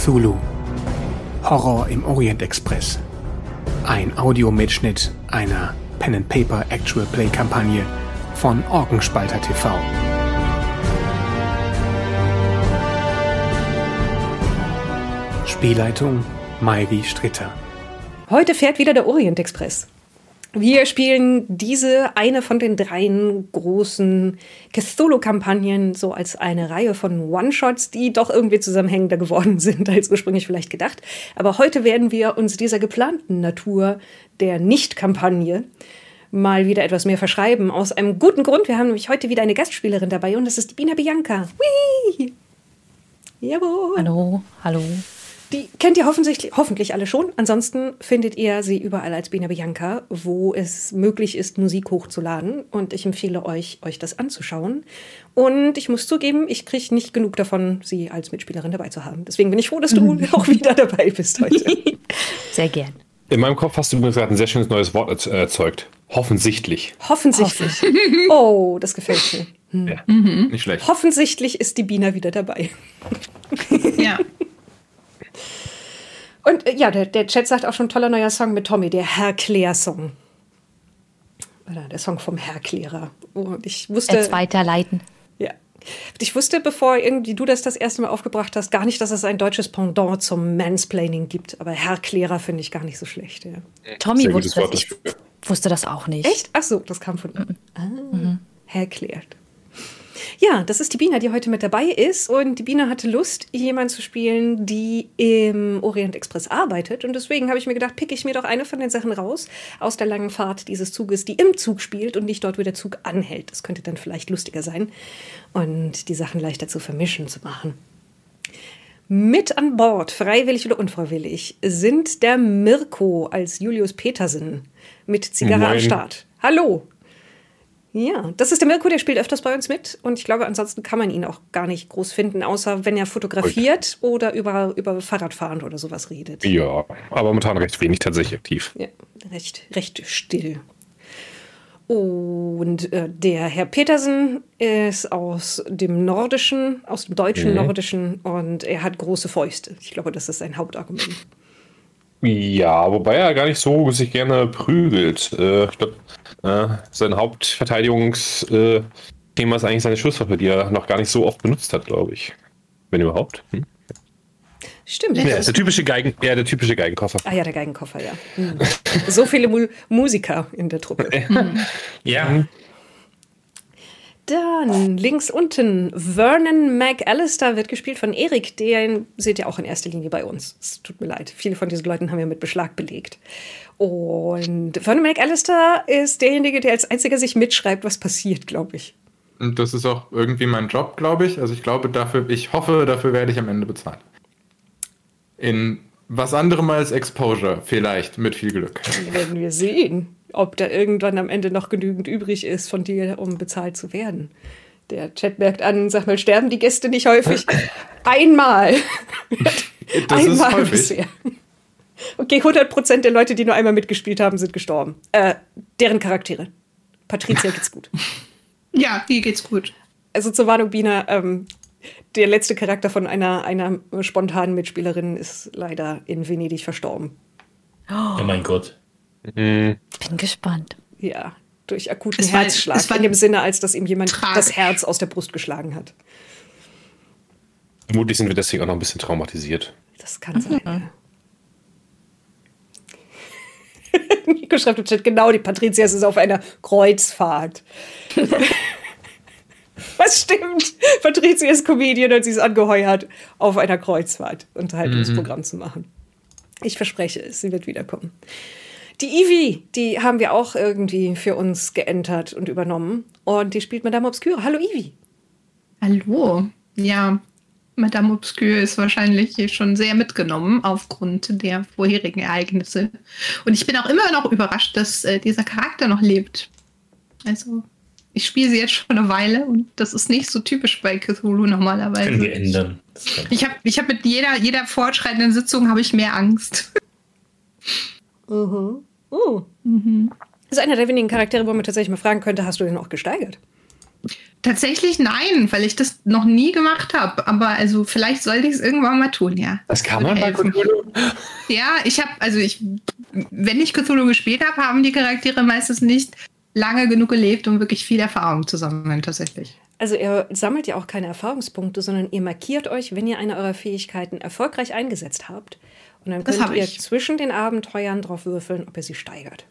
Cthulhu. Horror im Orient Express. Ein Audiomitschnitt einer Pen and Paper Actual Play Kampagne von Orgenspalter TV. Spielleitung Mairi Stritter. Heute fährt wieder der Orient Express. Wir spielen diese eine von den dreien großen Cthulhu-Kampagnen so als eine Reihe von One-Shots, die doch irgendwie zusammenhängender geworden sind als ursprünglich vielleicht gedacht. Aber heute werden wir uns dieser geplanten Natur der Nicht-Kampagne mal wieder etwas mehr verschreiben. Aus einem guten Grund. Wir haben nämlich heute wieder eine Gastspielerin dabei und das ist die Bina Bianca. Whee! Jawohl. Hallo, hallo. Die kennt ihr hoffentlich, hoffentlich alle schon. Ansonsten findet ihr sie überall als Bina Bianca, wo es möglich ist, Musik hochzuladen. Und ich empfehle euch, euch das anzuschauen. Und ich muss zugeben, ich kriege nicht genug davon, sie als Mitspielerin dabei zu haben. Deswegen bin ich froh, dass du auch wieder dabei bist heute. Sehr gern. In meinem Kopf hast du übrigens gerade ein sehr schönes neues Wort erzeugt. Hoffensichtlich. Hoffensichtlich. Oh, das gefällt mir. Hm. Ja, mhm. Nicht schlecht. Hoffensichtlich ist die Bina wieder dabei. Ja. Und äh, ja, der, der Chat sagt auch schon toller neuer Song mit Tommy, der Herr Claire-Song. Oder der Song vom Herr Klärer. Und ich wusste. Jetzt weiterleiten. Ja. Ich wusste, bevor irgendwie du das das erste Mal aufgebracht hast, gar nicht, dass es ein deutsches Pendant zum Mansplaining gibt. Aber Herr Klärer finde ich gar nicht so schlecht. Ja. Tommy wusste das. Ich wusste das auch nicht. Echt? Ach so, das kam von ihm. Mhm. Ah, mhm. Herr Klärt. Ja, das ist die Bina, die heute mit dabei ist. Und die Bina hatte Lust, jemanden zu spielen, die im Orient Express arbeitet. Und deswegen habe ich mir gedacht, pick ich mir doch eine von den Sachen raus aus der langen Fahrt dieses Zuges, die im Zug spielt und nicht dort, wo der Zug anhält. Das könnte dann vielleicht lustiger sein und die Sachen leichter zu vermischen zu machen. Mit an Bord, freiwillig oder unfreiwillig, sind der Mirko als Julius Petersen mit Zigarre am Start. Hallo. Ja, das ist der Mirko, der spielt öfters bei uns mit. Und ich glaube, ansonsten kann man ihn auch gar nicht groß finden, außer wenn er fotografiert okay. oder über, über Fahrradfahren oder sowas redet. Ja, aber momentan recht wenig tatsächlich aktiv. Ja, recht, recht still. Und äh, der Herr Petersen ist aus dem Nordischen, aus dem deutschen mhm. Nordischen und er hat große Fäuste. Ich glaube, das ist sein Hauptargument. Ja, wobei er gar nicht so sich gerne prügelt. Äh, ich glaube, sein Hauptverteidigungsthema äh, ist eigentlich seine Schusswaffe, die er noch gar nicht so oft benutzt hat, glaube ich. Wenn überhaupt. Hm? Stimmt. Ja, der typische Geigen, ja, der typische Geigenkoffer. Ah ja, der Geigenkoffer, ja. Hm. so viele Mu Musiker in der Truppe. ja. Hm. Dann links unten Vernon McAllister wird gespielt von Erik. Den seht ihr auch in erster Linie bei uns. Es tut mir leid. Viele von diesen Leuten haben wir mit Beschlag belegt. Und Vernon McAllister ist derjenige, der als einziger sich mitschreibt, was passiert, glaube ich. Und das ist auch irgendwie mein Job, glaube ich. Also ich glaube, dafür, ich hoffe, dafür werde ich am Ende bezahlt. In was anderem als Exposure, vielleicht, mit viel Glück. Werden wir sehen ob da irgendwann am Ende noch genügend übrig ist von dir, um bezahlt zu werden. Der Chat merkt an, sag mal, sterben die Gäste nicht häufig? einmal. das einmal ist häufig. bisher. Okay, 100% der Leute, die nur einmal mitgespielt haben, sind gestorben. Äh, deren Charaktere. Patricia geht's gut. Ja, hier geht's gut. Also zur Warnung, Bina, ähm, der letzte Charakter von einer, einer spontanen Mitspielerin ist leider in Venedig verstorben. Oh mein Gott. Mhm. Bin gespannt. Ja, durch akuten es Herzschlag. War, es war in dem Sinne, als dass ihm jemand tragisch. das Herz aus der Brust geschlagen hat. Vermutlich sind wir deswegen auch noch ein bisschen traumatisiert. Das kann sein. Nico schreibt im Chat, genau, die Patricia ist auf einer Kreuzfahrt. Was stimmt? Patricia ist Comedian und sie ist angeheuert, auf einer Kreuzfahrt Unterhaltungsprogramm mhm. zu machen. Ich verspreche es, sie wird wiederkommen. Die Ivy, die haben wir auch irgendwie für uns geentert und übernommen. Und die spielt Madame Obscure. Hallo Ivy. Hallo. Ja, Madame Obscure ist wahrscheinlich schon sehr mitgenommen aufgrund der vorherigen Ereignisse. Und ich bin auch immer noch überrascht, dass äh, dieser Charakter noch lebt. Also, ich spiele sie jetzt schon eine Weile und das ist nicht so typisch bei Cthulhu normalerweise. Können wir ändern. Ich habe ich hab mit jeder, jeder fortschreitenden Sitzung habe ich mehr Angst. Mhm. Oh. Mhm. Das ist einer der wenigen Charaktere, wo man tatsächlich mal fragen könnte, hast du den auch gesteigert? Tatsächlich nein, weil ich das noch nie gemacht habe. Aber also vielleicht sollte ich es irgendwann mal tun, ja. Das kann man bei Cthulhu? Ja, ich habe, also ich, wenn ich Cthulhu gespielt habe, haben die Charaktere meistens nicht lange genug gelebt, um wirklich viel Erfahrung zu sammeln, tatsächlich. Also ihr sammelt ja auch keine Erfahrungspunkte, sondern ihr markiert euch, wenn ihr eine eurer Fähigkeiten erfolgreich eingesetzt habt. Und dann könnt ihr ich. zwischen den Abenteuern drauf würfeln, ob ihr sie steigert.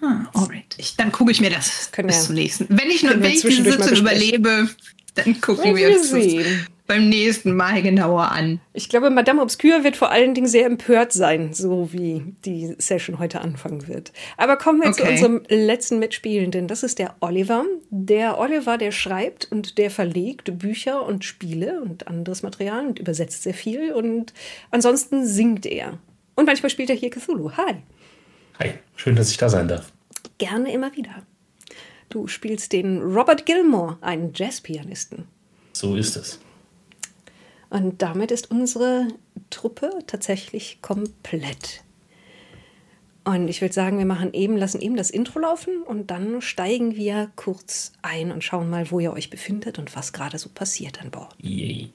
Ah, alright. Ich, dann gucke ich mir das Können bis zum nächsten. Wenn ich, nur, wenn ich diese Sitzung überlebe, dann gucken wir, wir uns das beim nächsten Mal genauer an. Ich glaube, Madame Obscure wird vor allen Dingen sehr empört sein, so wie die Session heute anfangen wird. Aber kommen wir okay. zu unserem letzten Mitspielenden. Das ist der Oliver. Der Oliver, der schreibt und der verlegt Bücher und Spiele und anderes Material und übersetzt sehr viel. Und ansonsten singt er. Und manchmal spielt er hier Cthulhu. Hi. Hi, schön, dass ich da sein darf. Gerne immer wieder. Du spielst den Robert Gilmore, einen Jazzpianisten. So ist es. Und damit ist unsere Truppe tatsächlich komplett. Und ich würde sagen, wir machen eben, lassen eben das Intro laufen und dann steigen wir kurz ein und schauen mal, wo ihr euch befindet und was gerade so passiert an Bord. Yay.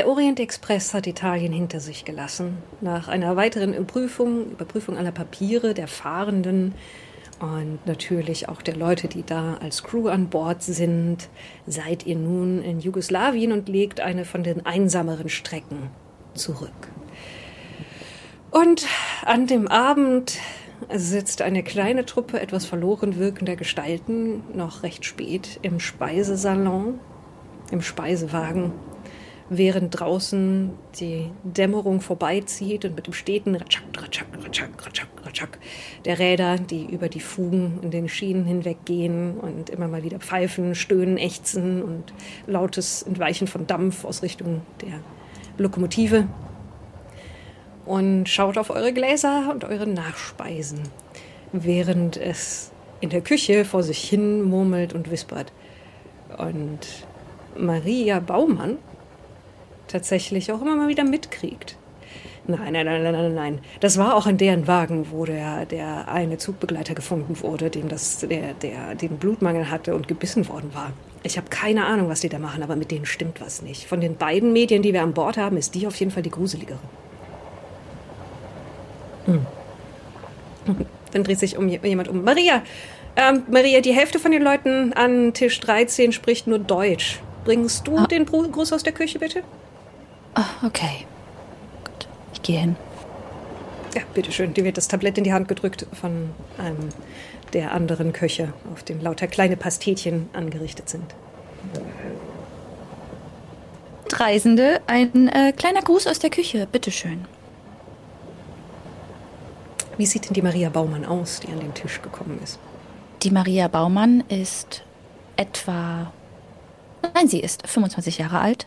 Der Orient Express hat Italien hinter sich gelassen. Nach einer weiteren Überprüfung, Überprüfung aller Papiere der Fahrenden und natürlich auch der Leute, die da als Crew an Bord sind, seid ihr nun in Jugoslawien und legt eine von den einsameren Strecken zurück. Und an dem Abend sitzt eine kleine Truppe etwas verloren wirkender Gestalten noch recht spät im Speisesalon, im Speisewagen während draußen die Dämmerung vorbeizieht und mit dem steten Ratschak, Ratschak, Ratschak, Ratschak, Ratschak der Räder, die über die Fugen in den Schienen hinweggehen und immer mal wieder pfeifen, stöhnen, ächzen und lautes Entweichen von Dampf aus Richtung der Lokomotive. Und schaut auf eure Gläser und eure Nachspeisen, während es in der Küche vor sich hin murmelt und wispert. Und Maria Baumann tatsächlich auch immer mal wieder mitkriegt. Nein, nein, nein, nein, nein, nein. Das war auch in deren Wagen, wo der, der eine Zugbegleiter gefunden wurde, dem das, der, der den Blutmangel hatte und gebissen worden war. Ich habe keine Ahnung, was die da machen, aber mit denen stimmt was nicht. Von den beiden Medien, die wir an Bord haben, ist die auf jeden Fall die gruseligere. Hm. Dann dreht sich um jemand um. Maria, ähm, Maria, die Hälfte von den Leuten an Tisch 13 spricht nur Deutsch. Bringst du ah. den Gruß aus der Küche, bitte? Oh, okay. Gut, ich gehe hin. Ja, bitteschön. Dir wird das Tablett in die Hand gedrückt von einem der anderen Köche, auf dem lauter kleine Pastetchen angerichtet sind. Reisende, ein äh, kleiner Gruß aus der Küche, bitteschön. Wie sieht denn die Maria Baumann aus, die an den Tisch gekommen ist? Die Maria Baumann ist etwa. Nein, sie ist 25 Jahre alt.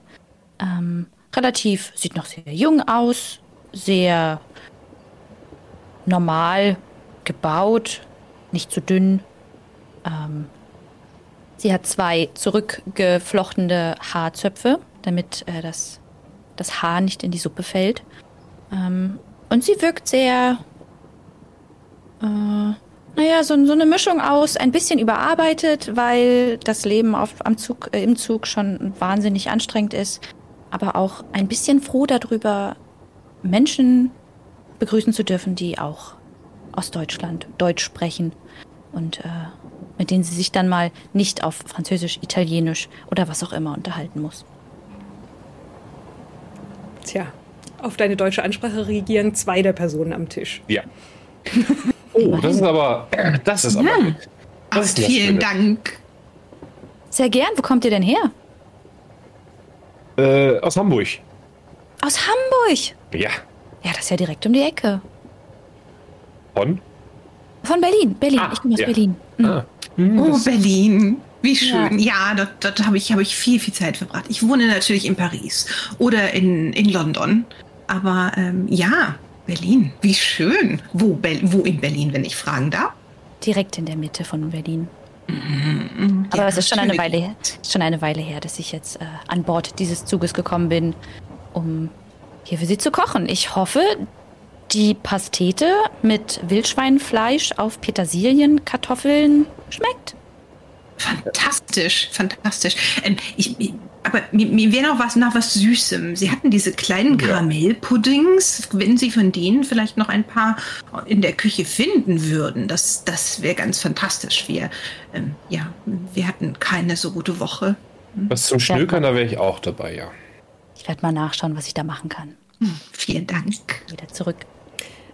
Ähm, relativ, sieht noch sehr jung aus, sehr normal gebaut, nicht zu dünn. Ähm, sie hat zwei zurückgeflochtene Haarzöpfe, damit äh, das, das Haar nicht in die Suppe fällt. Ähm, und sie wirkt sehr, äh, naja, so, so eine Mischung aus, ein bisschen überarbeitet, weil das Leben auf, am Zug, äh, im Zug schon wahnsinnig anstrengend ist aber auch ein bisschen froh darüber, Menschen begrüßen zu dürfen, die auch aus Deutschland Deutsch sprechen und äh, mit denen sie sich dann mal nicht auf Französisch, Italienisch oder was auch immer unterhalten muss. Tja, auf deine deutsche Ansprache reagieren zwei der Personen am Tisch. Ja. Oh, das ist aber. Das ist aber. Ja. gut. Ach, Das ist das vielen. Dank. Sehr gern. Wo kommt ihr denn her? Äh, aus Hamburg. Aus Hamburg. Ja. Ja, das ist ja direkt um die Ecke. Von? Von Berlin. Berlin. Ah, ich komme aus ja. Berlin. Mhm. Ah. Hm, Oh, Berlin. Wie schön. Ja, dort, dort habe ich, hab ich viel, viel Zeit verbracht. Ich wohne natürlich in Paris oder in, in London. Aber ähm, ja, Berlin. Wie schön. Wo, Bel wo in Berlin, wenn ich fragen darf? Direkt in der Mitte von Berlin. Mhm, Aber ja, es ist schon eine Weile, her- schon eine Weile her, dass ich jetzt äh, an Bord dieses Zuges gekommen bin, um hier für Sie zu kochen. Ich hoffe, die Pastete mit Wildschweinfleisch auf Petersilien, Kartoffeln schmeckt. Fantastisch, fantastisch. Ähm, ich- aber mir, mir wäre noch was nach was Süßem. Sie hatten diese kleinen Ja. Karamellpuddings. Wenn Sie von denen vielleicht noch ein paar in der Küche finden würden, das, das wäre ganz fantastisch. Wir, ähm, ja, wir hatten keine so gute Woche. Was zum Schnökern, da wäre ich auch dabei, ja. Ich werde mal nachschauen, was ich da machen kann. Vielen Dank. Wieder zurück.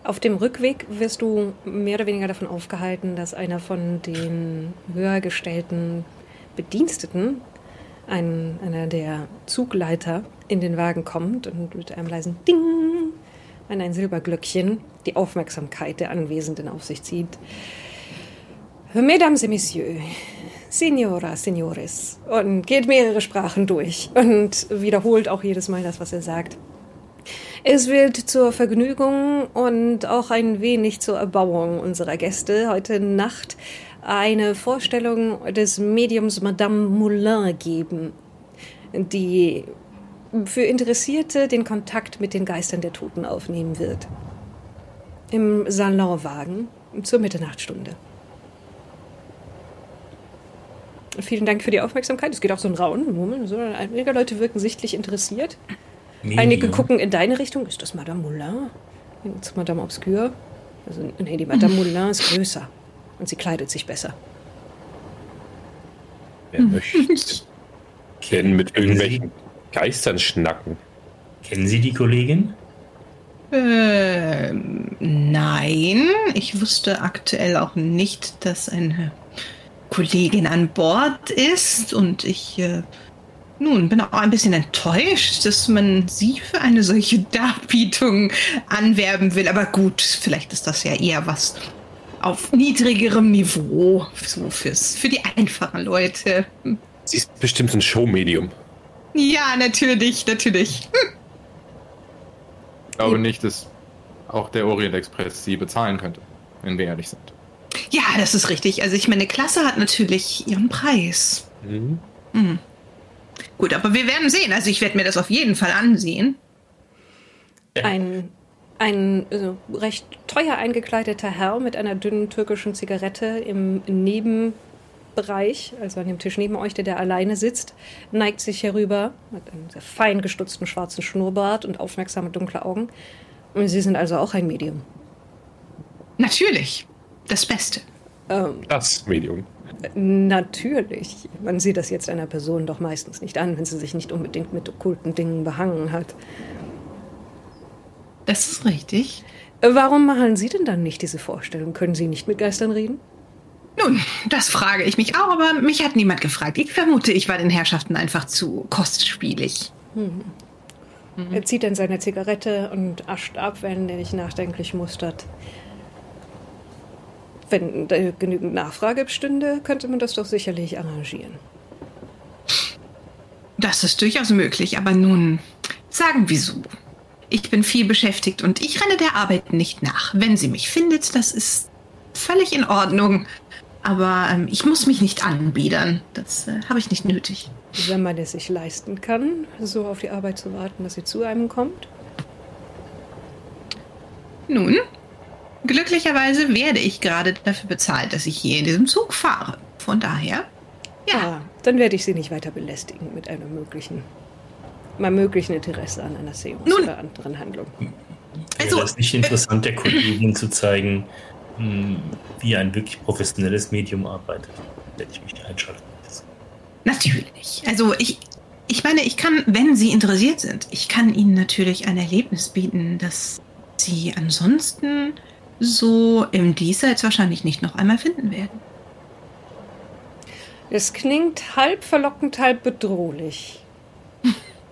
Auf dem Rückweg wirst du mehr oder weniger davon aufgehalten, dass einer von den höher gestellten Bediensteten, ein, einer der Zugleiter, in den Wagen kommt und mit einem leisen Ding an ein Silberglöckchen die Aufmerksamkeit der Anwesenden auf sich zieht. Mesdames et Messieurs, Signora, Signores, und geht mehrere Sprachen durch und wiederholt auch jedes Mal das, was er sagt. Es wird zur Vergnügung und auch ein wenig zur Erbauung unserer Gäste heute Nacht eine Vorstellung des Mediums Madame Moulin geben, die für Interessierte den Kontakt mit den Geistern der Toten aufnehmen wird. Im Salonwagen zur Mitternachtstunde. Vielen Dank für die Aufmerksamkeit. Es geht auch so ein Rauen. Moment, so, einige Leute wirken sichtlich interessiert. Einige Medium. gucken in deine Richtung. Ist das Madame Moulin? Ist Madame Obscure? Also, nee, die Madame Moulin ist größer. Und sie kleidet sich besser. Wer möchte denn mit irgendwelchen Geistern schnacken? Kennen Sie die Kollegin? Ähm, nein, ich wusste aktuell auch nicht, dass eine Kollegin an Bord ist und ich äh, nun bin auch ein bisschen enttäuscht, dass man sie für eine solche Darbietung anwerben will. Aber gut, vielleicht ist das ja eher was auf niedrigerem Niveau, so fürs, für die einfachen Leute. Sie ist bestimmt ein Showmedium. Ja, natürlich, natürlich. Ich glaube nicht, dass auch der Orient Express sie bezahlen könnte, wenn wir ehrlich sind. Ja, das ist richtig. Also ich meine, Klasse hat natürlich ihren Preis. Mhm. Gut, aber wir werden sehen. Also ich werde mir das auf jeden Fall ansehen. Ein, ein äh, recht teuer eingekleideter Herr mit einer dünnen türkischen Zigarette im Nebenbereich, also an dem Tisch neben euch, der da alleine sitzt, neigt sich herüber mit einem sehr fein gestutzten schwarzen Schnurrbart und aufmerksame dunkle Augen. Und Sie sind also auch ein Medium. Natürlich. Das Beste. Ähm, Das Medium. natürlich. Man sieht das jetzt einer Person doch meistens nicht an, wenn sie sich nicht unbedingt mit okkulten Dingen behangen hat. Das ist richtig. Äh, Warum machen Sie denn dann nicht diese Vorstellung? Können Sie nicht mit Geistern reden? Nun, das frage ich mich auch, aber mich hat niemand gefragt. Ich vermute, ich war den Herrschaften einfach zu kostspielig. Er zieht dann seine Zigarette und ascht ab, wenn er dich nachdenklich mustert. Wenn da genügend Nachfrage bestünde, könnte man das doch sicherlich arrangieren. Das ist durchaus möglich, aber nun, sagen wir so. Ich bin viel beschäftigt und ich renne der Arbeit nicht nach. Wenn sie mich findet, das ist völlig in Ordnung. Aber ähm, ich muss mich nicht anbiedern. Das äh, habe ich nicht nötig. Wenn man es sich leisten kann, so auf die Arbeit zu warten, dass sie zu einem kommt. Nun, glücklicherweise werde ich gerade dafür bezahlt, dass ich hier in diesem Zug fahre. Von daher, ja, Ah, dann werde ich Sie nicht weiter belästigen mit einem möglichen, meinem möglichen Interesse an einer Seance Nun- oder anderen Handlung. Also, Wäre es nicht interessant, der Kollegin zu zeigen, mh, wie ein wirklich professionelles Medium arbeitet, werde ich mich einschalten. Natürlich. Also ich, ich meine, ich kann, wenn Sie interessiert sind, ich kann Ihnen natürlich ein Erlebnis bieten, das Sie ansonsten so im Diesseits wahrscheinlich nicht noch einmal finden werden. Es klingt halb verlockend, halb bedrohlich.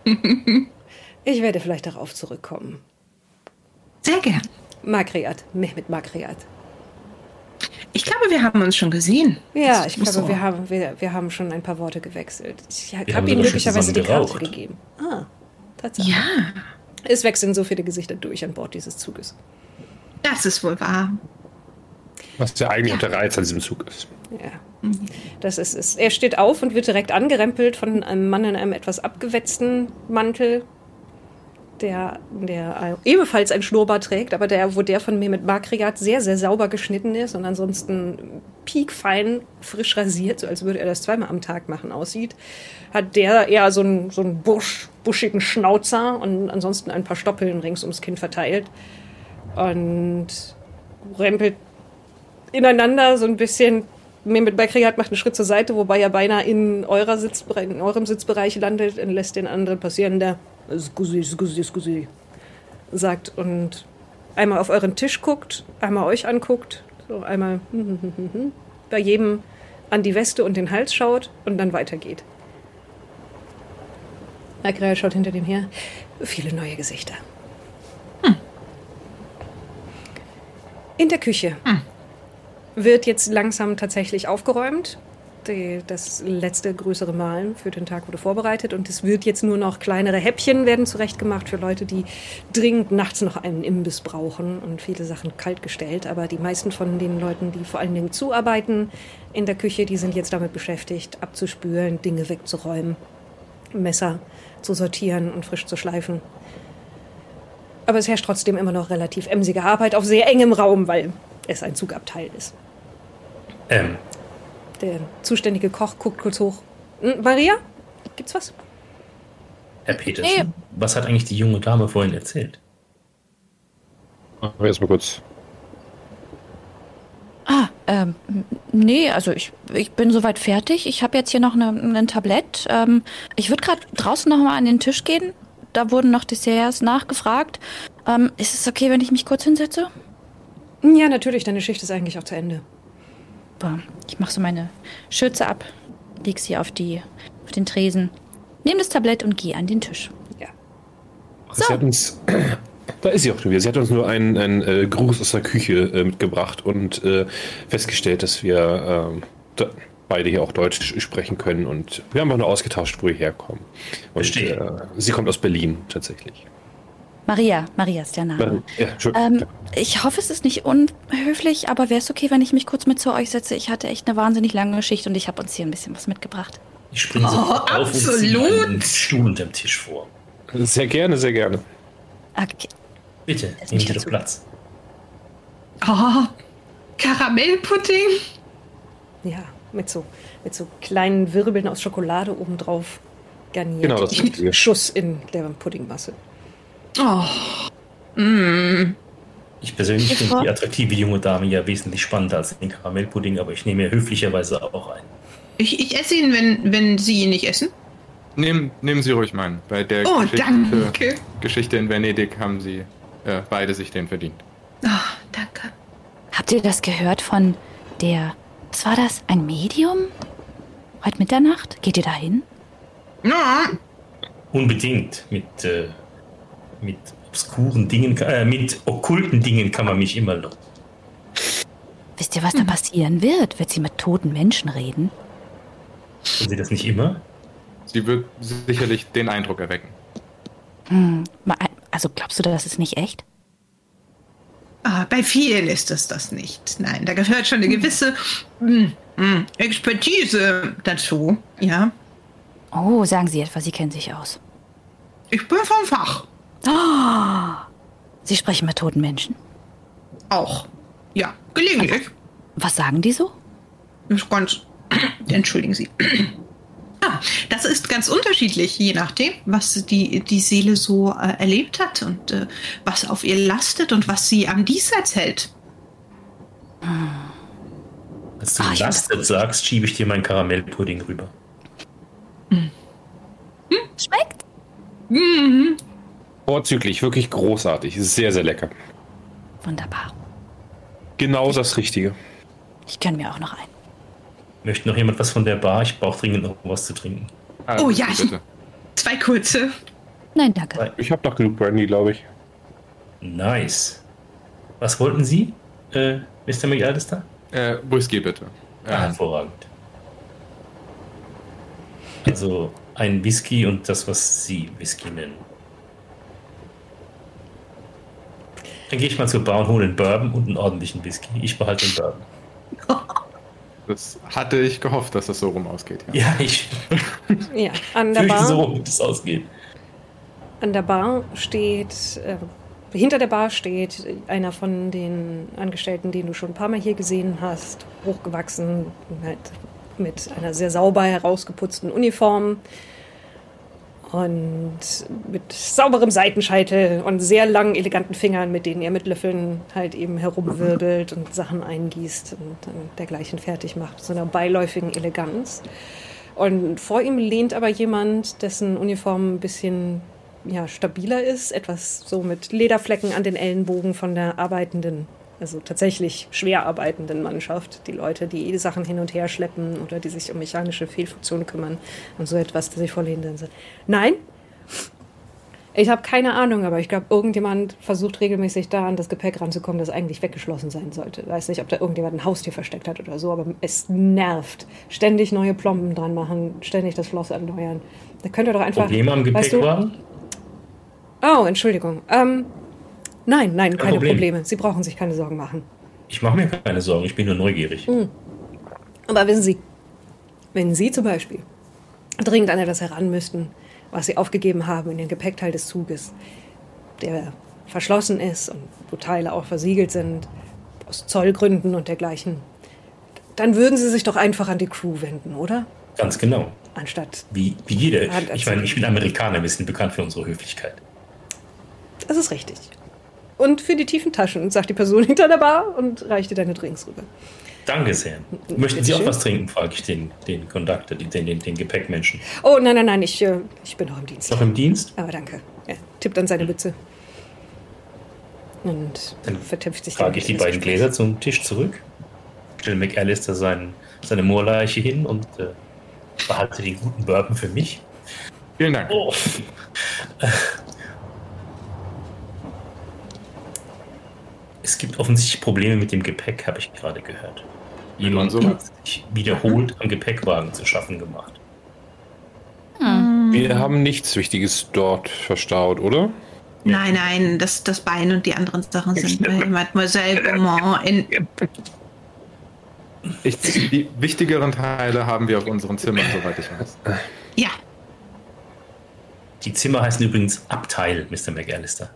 ich werde vielleicht darauf zurückkommen. Sehr gern. Makriat, Mehmet Makriat. Ich glaube, wir haben uns schon gesehen. Ja, Das ich glaube, so. wir haben, wir, wir haben schon ein paar Worte gewechselt. Ich Wir habe ihm möglicherweise die Karte gegeben. Ah, Tatsache. Ja, Es wechseln so viele Gesichter durch an Bord dieses Zuges. das ist wohl wahr. Was ja eigentlich auch der Reiz an diesem Zug ist. Ja, das ist es. Er steht auf und wird direkt angerempelt von einem Mann in einem etwas abgewetzten Mantel, der, der ebenfalls ein Schnurrbart trägt, aber der, wo der von mir mit Makriat sehr, sehr sauber geschnitten ist und ansonsten piekfein frisch rasiert, so als würde er das zweimal am Tag machen, aussieht, hat der eher so einen, so einen Busch, buschigen Schnauzer und ansonsten ein paar Stoppeln rings ums Kinn verteilt und rempelt ineinander so ein bisschen. Mehmet Bakriat macht einen Schritt zur Seite, wobei er beinahe in, eurer Sitzbere in eurem Sitzbereich landet und lässt den anderen passieren, der Scusi, scusi, scusi sagt und einmal auf euren Tisch guckt, einmal euch anguckt, so einmal bei jedem an die Weste und den Hals schaut und dann weitergeht. Bakriat schaut hinter dem her. Viele neue Gesichter. In der Küche wird jetzt langsam tatsächlich aufgeräumt. Die, das letzte größere Mahlen für den Tag wurde vorbereitet und es wird jetzt nur noch kleinere Häppchen werden zurechtgemacht für Leute, die dringend nachts noch einen Imbiss brauchen und viele Sachen kalt gestellt. Aber die meisten von den Leuten, die vor allen Dingen zuarbeiten in der Küche, die sind jetzt damit beschäftigt, abzuspülen, Dinge wegzuräumen, Messer zu sortieren und frisch zu schleifen. Aber es herrscht trotzdem immer noch relativ emsige Arbeit auf sehr engem Raum, weil es ein Zugabteil ist. Ähm, Der zuständige Koch guckt kurz hoch. Hm, Maria? Gibt's was? Herr Petersen, was hat eigentlich die junge Dame vorhin erzählt? Machen wir erstmal kurz. Ah, ähm, nee, also ich, ich bin soweit fertig. Ich habe jetzt hier noch ein Tablett. Ähm, ich würde gerade draußen noch mal an den Tisch gehen. Da wurden noch Desserts nachgefragt. Ähm, ist es okay, wenn ich mich kurz hinsetze? Ja, natürlich, deine Schicht ist eigentlich auch zu Ende. Boah, Ich mache so meine Schürze ab, leg sie auf, die, auf den Tresen, nehme das Tablett und gehe an den Tisch. Ja. Sie hat uns. Da ist sie auch schon wieder. Sie hat uns nur einen, einen äh, Gruß aus der Küche äh, mitgebracht und äh, festgestellt, dass wir ähm, da, beide hier auch Deutsch sprechen können. Und wir haben auch nur ausgetauscht, wo wir herkommen. Und, Verstehe. Äh, sie kommt aus Berlin tatsächlich. Maria, Maria ist der Name. Ja. Ähm, ich hoffe, es ist nicht unhöflich, aber wäre es okay, wenn ich mich kurz mit zu euch setze? Ich hatte echt eine wahnsinnig lange Geschichte und ich habe uns hier ein bisschen was mitgebracht. Ich springe sofort auf und ziehe absolut. einen Stuhl unterm Tisch vor. sehr gerne, sehr gerne. Okay. Bitte, Setz nehmen Sie doch. Platz. Oh, Karamellpudding? Ja, mit so, mit so kleinen Wirbeln aus Schokolade obendrauf garniert. Genau, das mit Schuss in der Puddingmasse. Oh, mm. Ich persönlich Ich finde die attraktive junge Dame ja wesentlich spannender als den Karamellpudding, aber ich nehme ja höflicherweise auch ein. Ich, ich esse ihn, wenn, wenn Sie ihn nicht essen. Nehmen, nehmen Sie ruhig meinen. Bei der Oh, Geschichte, danke. Geschichte in Venedig haben Sie äh, beide sich den verdient. Oh, danke. Habt ihr das gehört von der. Was war das? Ein Medium? Heute Mitternacht? Geht ihr da hin? Ja, Unbedingt. Mit, äh, mit obskuren Dingen, äh, mit okkulten Dingen kann man mich immer locken. Wisst ihr, was da passieren wird? Wird sie mit toten Menschen reden? Tun Sie das nicht immer? Sie wird sicherlich den Eindruck erwecken. Hm, also glaubst du, das ist nicht echt? ah, bei vielen ist es das nicht. Nein, da gehört schon eine gewisse mm, mm, Expertise dazu. Ja, Oh, sagen Sie etwa, Sie kennen sich aus. ich bin vom Fach. Sie sprechen mit toten Menschen. Auch. Ja, gelegentlich. Was sagen die so? Ist ganz. Entschuldigen Sie. Ah, das ist ganz unterschiedlich, je nachdem, was die, die Seele so äh, erlebt hat und äh, was auf ihr lastet und was sie am Diesseits hält. Als du Ah, ich find das lastet sagst, schiebe ich dir meinen Karamellpudding rüber. Schmeckt? Vorzüglich, wirklich großartig. Sehr, sehr lecker. Wunderbar. Genau das Richtige. Ich gönn mir auch noch einen. Möchte noch jemand was von der Bar? Ich brauche dringend noch was zu trinken. Ah, Oh ja, bitte. Zwei kurze. Nein, danke. Ich habe noch genug Brandy, glaube ich. Nice. Was wollten Sie, äh, Mr. McAllister? Äh, Whisky bitte. Ah, Äh, hervorragend. Also ein Whisky und das, was Sie Whisky nennen. Dann gehe ich mal zur Bar und hole einen Bourbon und einen ordentlichen Whisky. Ich behalte den Bourbon. das hatte ich gehofft, dass das so rum ausgeht. Ja. Ja, ich Ja, an der Bar. so, wird es ausgehen. An der Bar steht, äh, hinter der Bar steht einer von den Angestellten, den du schon ein paar Mal hier gesehen hast, hochgewachsen, halt mit einer sehr sauber herausgeputzten Uniform und mit sauberem Seitenscheitel und sehr langen, eleganten Fingern, mit denen er mit Löffeln halt eben herumwirbelt und Sachen eingießt und dann dergleichen fertig macht, so einer beiläufigen Eleganz. Und vor ihm lehnt aber jemand, dessen Uniform ein bisschen ja, stabiler ist, etwas so mit Lederflecken an den Ellenbogen von der arbeitenden, also tatsächlich schwer arbeitenden Mannschaft. Die Leute, die die Sachen hin und her schleppen oder die sich um mechanische Fehlfunktionen kümmern und so etwas, das sich vorlehnen sind. Nein, ich habe keine Ahnung, aber ich glaube, irgendjemand versucht regelmäßig da an das Gepäck ranzukommen, das eigentlich weggeschlossen sein sollte. Weiß nicht, ob da irgendjemand ein Haustier versteckt hat oder so, aber es nervt. Ständig neue Plomben dran machen, ständig das Schloss erneuern. Da könnt ihr doch einfach. Probleme am weißt du, Gepäckwagen? Oh, Entschuldigung. Ähm, nein, nein, keine Problem. Probleme. Sie brauchen sich keine Sorgen machen. Ich mache mir keine Sorgen, ich bin nur neugierig. Aber wissen Sie, wenn Sie zum Beispiel dringend an etwas heran müssten, was Sie aufgegeben haben in den Gepäckteil des Zuges, der verschlossen ist und wo Teile auch versiegelt sind, aus Zollgründen und dergleichen, dann würden Sie sich doch einfach an die Crew wenden, oder? Ganz genau. Anstatt. Wie, wie jeder. Ich meine, ich bin Amerikaner, wir sind bekannt für unsere Höflichkeit. Das ist richtig. Und für die tiefen Taschen, sagt die Person hinter der Bar und reicht dir deine Drinks rüber. Danke sehr. Möchten Sie auch was trinken, frage ich den, den Conductor, den, den, den Gepäckmenschen. Oh, nein, nein, nein, ich, äh, ich bin noch im Dienst. Noch im Dienst? Aber danke. Er tippt an seine Mütze. Und Dann vertieft sich Trage dann ich die beiden Gespräch. Gläser zum Tisch zurück, stelle McAllister sein, seine Moorleiche hin und äh, behalte den guten Bourbon für mich. Vielen Dank. Oh. Es gibt offensichtlich Probleme mit dem Gepäck, habe ich gerade gehört. Jemand so? hat sich wiederholt am Gepäckwagen zu schaffen gemacht. Wir haben nichts Wichtiges dort verstaut, oder? Nein, nein, das, das Bein und die anderen Sachen sind bei Mademoiselle Beaumont in. Ich, die wichtigeren Teile haben wir auf unseren Zimmern, soweit ich weiß. Ja, Die Zimmer heißen übrigens Abteil, Mr. McAllister.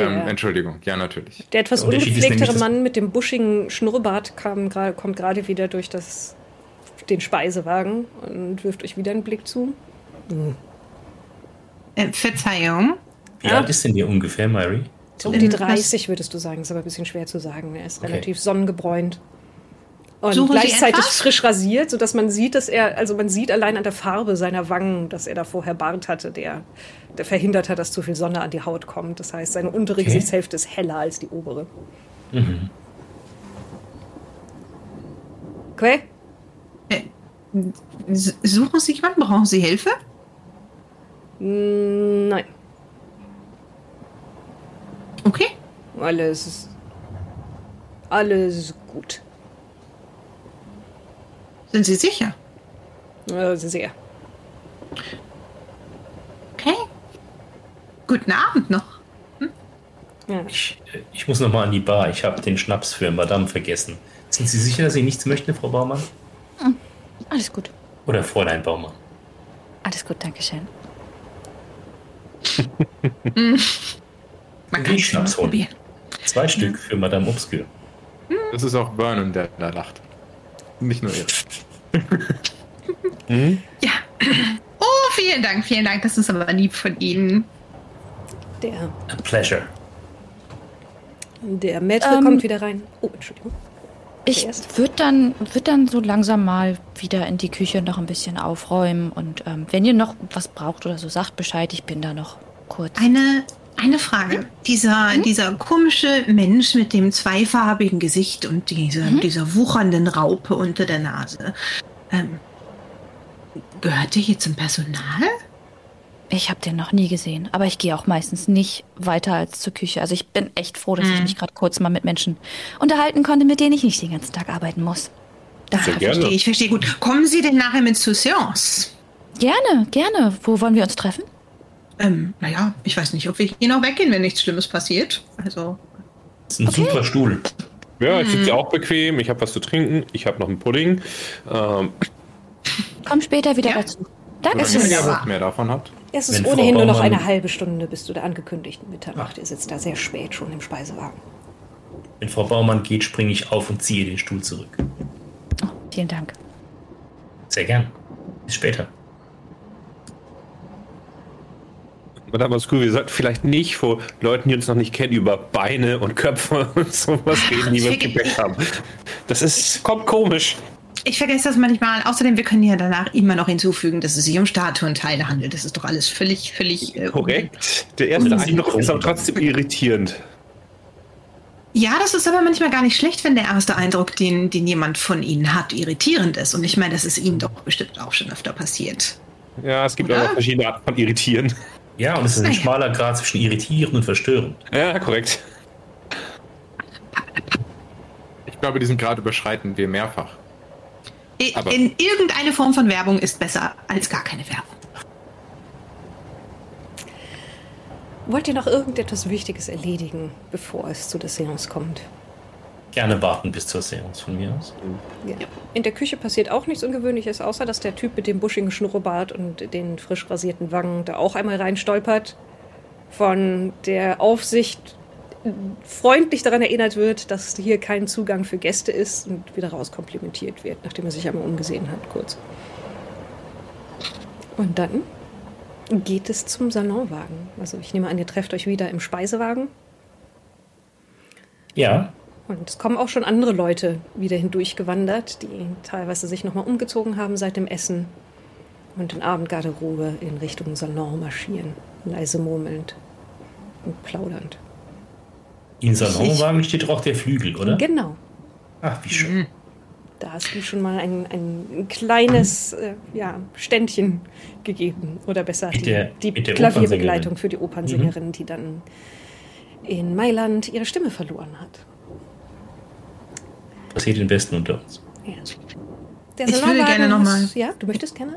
Ähm, Entschuldigung, ja, natürlich. Der etwas ungepflegtere Mann mit dem buschigen Schnurrbart kam kommt gerade wieder durch das, den Speisewagen und wirft euch wieder einen Blick zu. äh, Verzeihung. Wie Ja. alt ist denn der ungefähr, Mary? So um die Ähm, was- 30 würdest du sagen, ist aber ein bisschen schwer zu sagen. Er ist Okay. relativ sonnengebräunt. Und Suchen gleichzeitig frisch rasiert, sodass man sieht, dass er, also man sieht allein an der Farbe seiner Wangen, dass er da vorher Bart hatte, der verhindert hat, dass zu viel Sonne an die Haut kommt. Das heißt, seine untere Okay. Gesichtshälfte ist heller als die obere. Mhm. Okay? Äh, suchen Sie jemanden? Brauchen Sie Hilfe? Mm, Nein, Okay. alles, alles gut. Sind Sie sicher? Äh, Sehr. Guten Abend noch. Ja. Ich, äh, ich muss noch mal an die Bar. Ich habe den Schnaps für Madame vergessen. Sind Sie sicher, dass Sie nichts möchten, Frau Baumann? Alles gut. Oder Fräulein Baumann? Alles gut, Dankeschön. Man Geh kann ich es schon mal Schnaps holen. probieren. Zwei Stück für Madame Obscure. Das ist auch Vernon, der da lacht. Nicht nur er. Ja. Oh, vielen Dank, vielen Dank. Das ist aber lieb von Ihnen. Der, A pleasure. der Maître Ähm. kommt wieder rein. Oh, Entschuldigung. Ich würde dann, würd dann so langsam mal wieder in die Küche noch ein bisschen aufräumen. Und ähm, wenn ihr noch was braucht oder so, sagt Bescheid. Ich bin da noch kurz. Eine, eine Frage. Dieser, dieser komische Mensch mit dem zweifarbigen Gesicht und diese, dieser wuchernden Raupe unter der Nase. Ähm, gehört der hier zum Personal? Ich habe den noch nie gesehen, aber ich gehe auch meistens nicht weiter als zur Küche. Also ich bin echt froh, dass ich mich gerade kurz mal mit Menschen unterhalten konnte, mit denen ich nicht den ganzen Tag arbeiten muss. Sehr gerne. verstehe ich, verstehe gut. Kommen Sie denn nachher mit zur Seance? Gerne, gerne. Wo wollen wir uns treffen? Ähm, naja, ich weiß nicht, ob wir hier noch weggehen, wenn nichts Schlimmes passiert. Also, Das ist ein super Stuhl. Ja, ich sitze auch bequem, ich habe was zu trinken, ich habe noch einen Pudding. Ähm, Komm später wieder Ja. dazu. Wenn Danke. ihr ja- ja mehr davon habt. Es ist Wenn Frau ohnehin nur noch Baumann- eine halbe Stunde bis zu der angekündigten Mitternacht. Ihr sitzt da sehr spät schon im Speisewagen. Wenn Frau Baumann geht, springe ich auf und ziehe den Stuhl zurück. Oh, vielen Dank. Sehr gern. Bis später. Madame Mascour, wir sollten vielleicht nicht vor Leuten, die uns noch nicht kennen, über Beine und Köpfe und sowas reden, die wir im Gepäck haben. Das ist, kommt komisch. Ich vergesse das manchmal. Außerdem, wir können ja danach immer noch hinzufügen, dass es sich um Statuenteile handelt. Das ist doch alles völlig, völlig. Äh, Korrekt. Der erste Eindruck ist aber trotzdem irritierend. Ja, das ist aber manchmal gar nicht schlecht, wenn der erste Eindruck, den, den jemand von Ihnen hat, irritierend ist. Und ich meine, das ist Ihnen doch bestimmt auch schon öfter passiert. Ja, es gibt Oder? auch verschiedene Arten von Irritieren. Ja, und es ist ein schmaler Grad zwischen irritierend und verstörend. Ja, korrekt. Ich glaube, diesen Grad überschreiten wir mehrfach. Aber- In irgendeine Form von Werbung ist besser als gar keine Werbung. Wollt ihr noch irgendetwas Wichtiges erledigen, bevor es zu der Seance kommt? Gerne warten bis zur Seance von mir aus. Ja. In der Küche passiert auch nichts Ungewöhnliches, außer dass der Typ mit dem buschigen Schnurrbart und den frisch rasierten Wangen da auch einmal reinstolpert. Von der Aufsicht freundlich daran erinnert wird, dass hier kein Zugang für Gäste ist und wieder rauskomplimentiert wird, nachdem er sich einmal umgesehen hat, kurz. Und dann geht es zum Salonwagen. Also ich nehme an, ihr trefft euch wieder im Speisewagen. Ja, Und es kommen auch schon andere Leute wieder hindurchgewandert, die teilweise sich nochmal umgezogen haben seit dem Essen und in Abendgarderobe in Richtung Salon marschieren, leise murmelnd und plaudernd. Im Salonwagen steht auch der Flügel, oder? Genau. Ach, wie schön. Da hast du schon mal ein, ein kleines äh, ja, Ständchen gegeben. Oder besser Mit die, der- die Klavierbegleitung. Mhm. für die Opernsängerin, die dann in Mailand ihre Stimme verloren hat. Passiert den Besten unter uns. Ja. Der Ich würde gerne noch ist- mal- Ja, du möchtest gerne?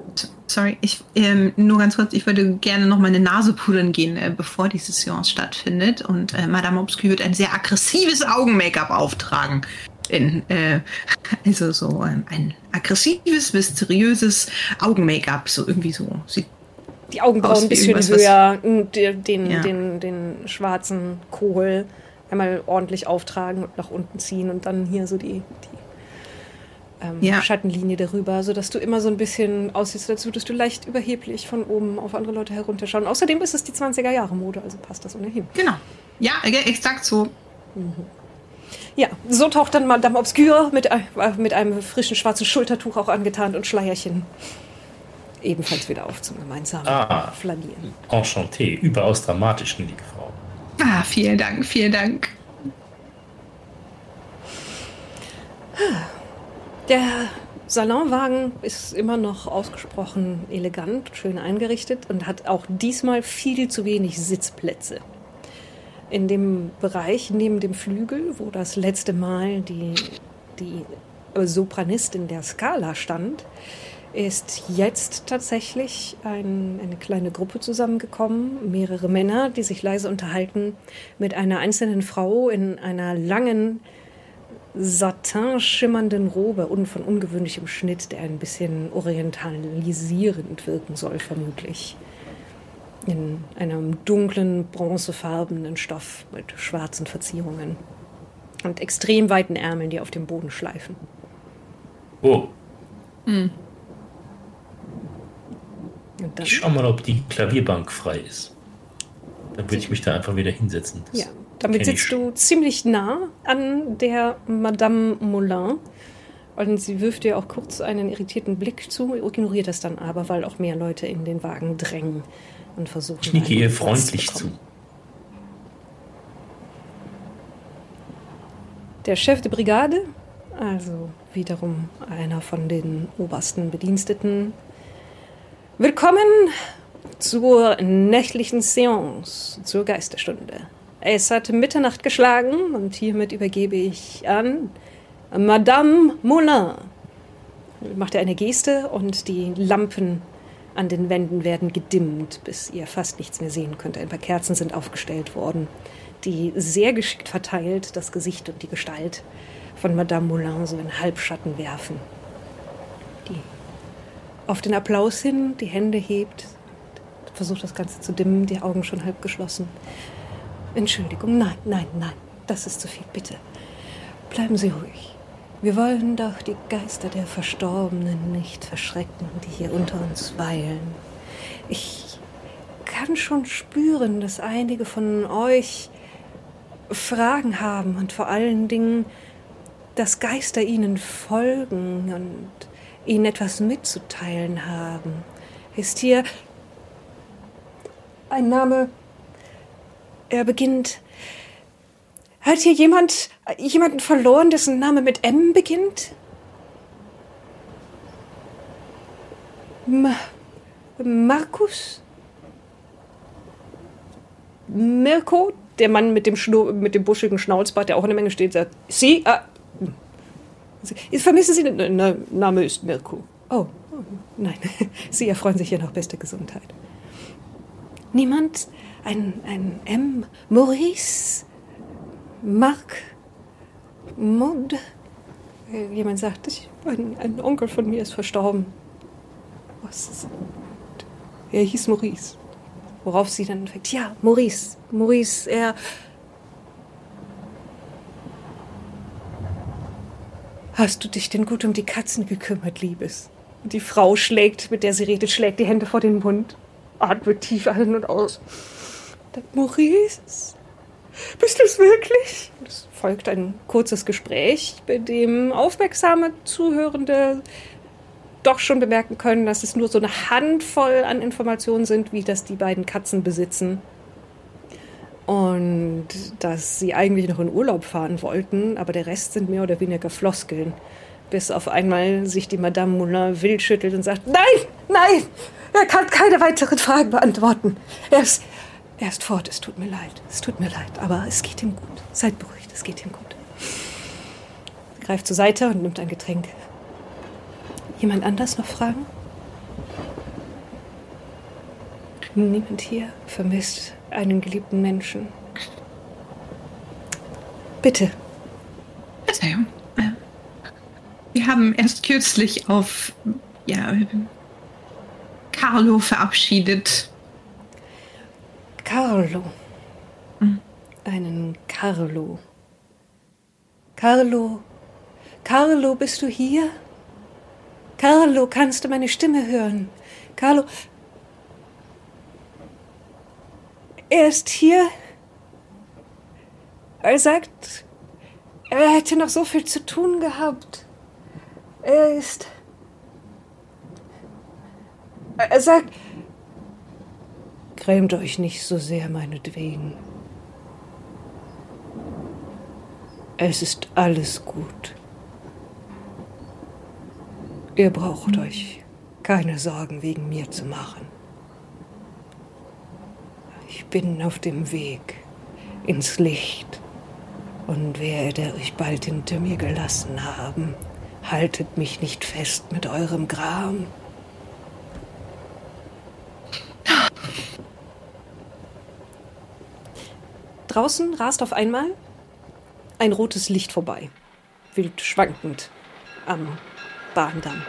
Sorry, ich ähm, nur ganz kurz, ich würde gerne noch meine Nase pudern gehen, äh, bevor diese Seance stattfindet. Und äh, Madame Obscure wird ein sehr aggressives Augen-Make-up auftragen. In, äh, also so ähm, ein aggressives, mysteriöses Augen-Make-up. So irgendwie so. Sieht die Augenbrauen ein bisschen höher, den, den, Ja. den, den schwarzen Kohl einmal ordentlich auftragen und nach unten ziehen und dann hier so die, die ähm, Ja. Schattenlinie darüber, sodass du immer so ein bisschen aussiehst, dazu, dass du leicht überheblich von oben auf andere Leute herunterschauen. Außerdem ist es die 20er-Jahre-Mode, also passt das ohnehin. genau. Ja, exakt so. Ja, so taucht dann Madame Obscure mit, äh, mit einem frischen schwarzen Schultertuch auch angetan und Schleierchen ebenfalls wieder auf zum gemeinsamen Ah. Flanieren. Enchanté, überaus dramatisch, gnädige Frau. Ah, vielen Dank, vielen Dank. Der Salonwagen ist immer noch ausgesprochen elegant, schön eingerichtet und hat auch diesmal viel zu wenig Sitzplätze. In dem Bereich neben dem Flügel, wo das letzte Mal die, die Sopranistin der Scala stand, ist jetzt tatsächlich ein, eine kleine Gruppe zusammengekommen, mehrere Männer, die sich leise unterhalten, mit einer einzelnen Frau in einer langen, satin schimmernden Robe und von ungewöhnlichem Schnitt, der ein bisschen orientalisierend wirken soll, vermutlich. In einem dunklen, bronzefarbenen Stoff mit schwarzen Verzierungen und extrem weiten Ärmeln, die auf dem Boden schleifen. Oh, Und dann, ich schau mal, ob die Klavierbank frei ist. Dann würde ich mich da einfach wieder hinsetzen. Das ja, Damit sitzt du ziemlich nah an der Madame Moulin. Und sie wirft dir auch kurz einen irritierten Blick zu, ignoriert das dann aber, weil auch mehr Leute in den Wagen drängen und versuchen. Ich nicke ihr freundlich zu. Der Chef de Brigade, also wiederum einer von den obersten Bediensteten. Willkommen zur nächtlichen Seance, zur Geisterstunde. Es hat Mitternacht geschlagen und hiermit übergebe ich an Madame Moulin. Macht er eine Geste und die Lampen an den Wänden werden gedimmt, bis ihr fast nichts mehr sehen könnt. Ein paar Kerzen sind aufgestellt worden, die sehr geschickt verteilt das Gesicht und die Gestalt von Madame Moulin so in Halbschatten werfen. Die auf den Applaus hin die Hände hebt, versucht das Ganze zu dimmen, die Augen schon halb geschlossen. Entschuldigung, nein, nein, nein, das ist zu viel, bitte. Bleiben Sie ruhig. Wir wollen doch die Geister der Verstorbenen nicht verschrecken, die hier unter uns weilen. Ich kann schon spüren, dass einige von euch Fragen haben und vor allen Dingen, dass Geister ihnen folgen und ihnen etwas mitzuteilen haben. Ist hier ein Name, er beginnt. Hat hier jemand jemanden verloren, dessen Name mit M beginnt? Ma Markus? Mirko? Der Mann mit dem, mit dem buschigen Schnauzbart, der auch in der Menge steht, sagt: Sie? Ah, Sie- Vermissen Sie den Na- Name ist Mirko. Oh, oh, nein. Sie erfreuen sich hier noch beste Gesundheit. Niemand? Ein, ein M? Maurice? Marc? Maud? Äh, Jemand sagt, ich, ein, ein Onkel von mir ist verstorben. Was. Er hieß Maurice. Worauf sie dann fängt, ja, Maurice. Maurice, er. Hast du dich denn gut um die Katzen gekümmert, Liebes? Und die Frau schlägt, mit der sie redet, schlägt die Hände vor den Mund, atmet tief ein und aus. Maurice, bist du es wirklich? Es folgt ein kurzes Gespräch, bei dem aufmerksame Zuhörende doch schon bemerken können, dass es nur so eine Handvoll an Informationen sind, wie das die beiden Katzen besitzen. Und dass sie eigentlich noch in Urlaub fahren wollten, aber der Rest sind mehr oder weniger Floskeln. Bis auf einmal sich die Madame Moulin wild schüttelt und sagt, nein, nein, er kann keine weiteren Fragen beantworten. Er ist, er ist fort, es tut mir leid, es tut mir leid, aber es geht ihm gut. Seid beruhigt, es geht ihm gut. Greift zur Seite und nimmt ein Getränk. Jemand anders noch Fragen? Niemand hier vermisst einen geliebten Menschen. Bitte. Verzeihung. Wir haben erst kürzlich auf ja, Carlo verabschiedet. Carlo. Einen Carlo. Carlo. Carlo, bist du hier? Carlo, kannst du meine Stimme hören? Carlo. Er ist hier. Er sagt, er hätte noch so viel zu tun gehabt. Er ist. Er sagt, Grämt euch nicht so sehr, meinetwegen. Es ist alles gut. Ihr braucht euch keine Sorgen wegen mir zu machen. Ich bin auf dem Weg ins Licht und werde euch bald hinter mir gelassen haben. Haltet mich nicht fest mit eurem Gram. Draußen rast auf einmal ein rotes Licht vorbei, wild schwankend am Bahndamm.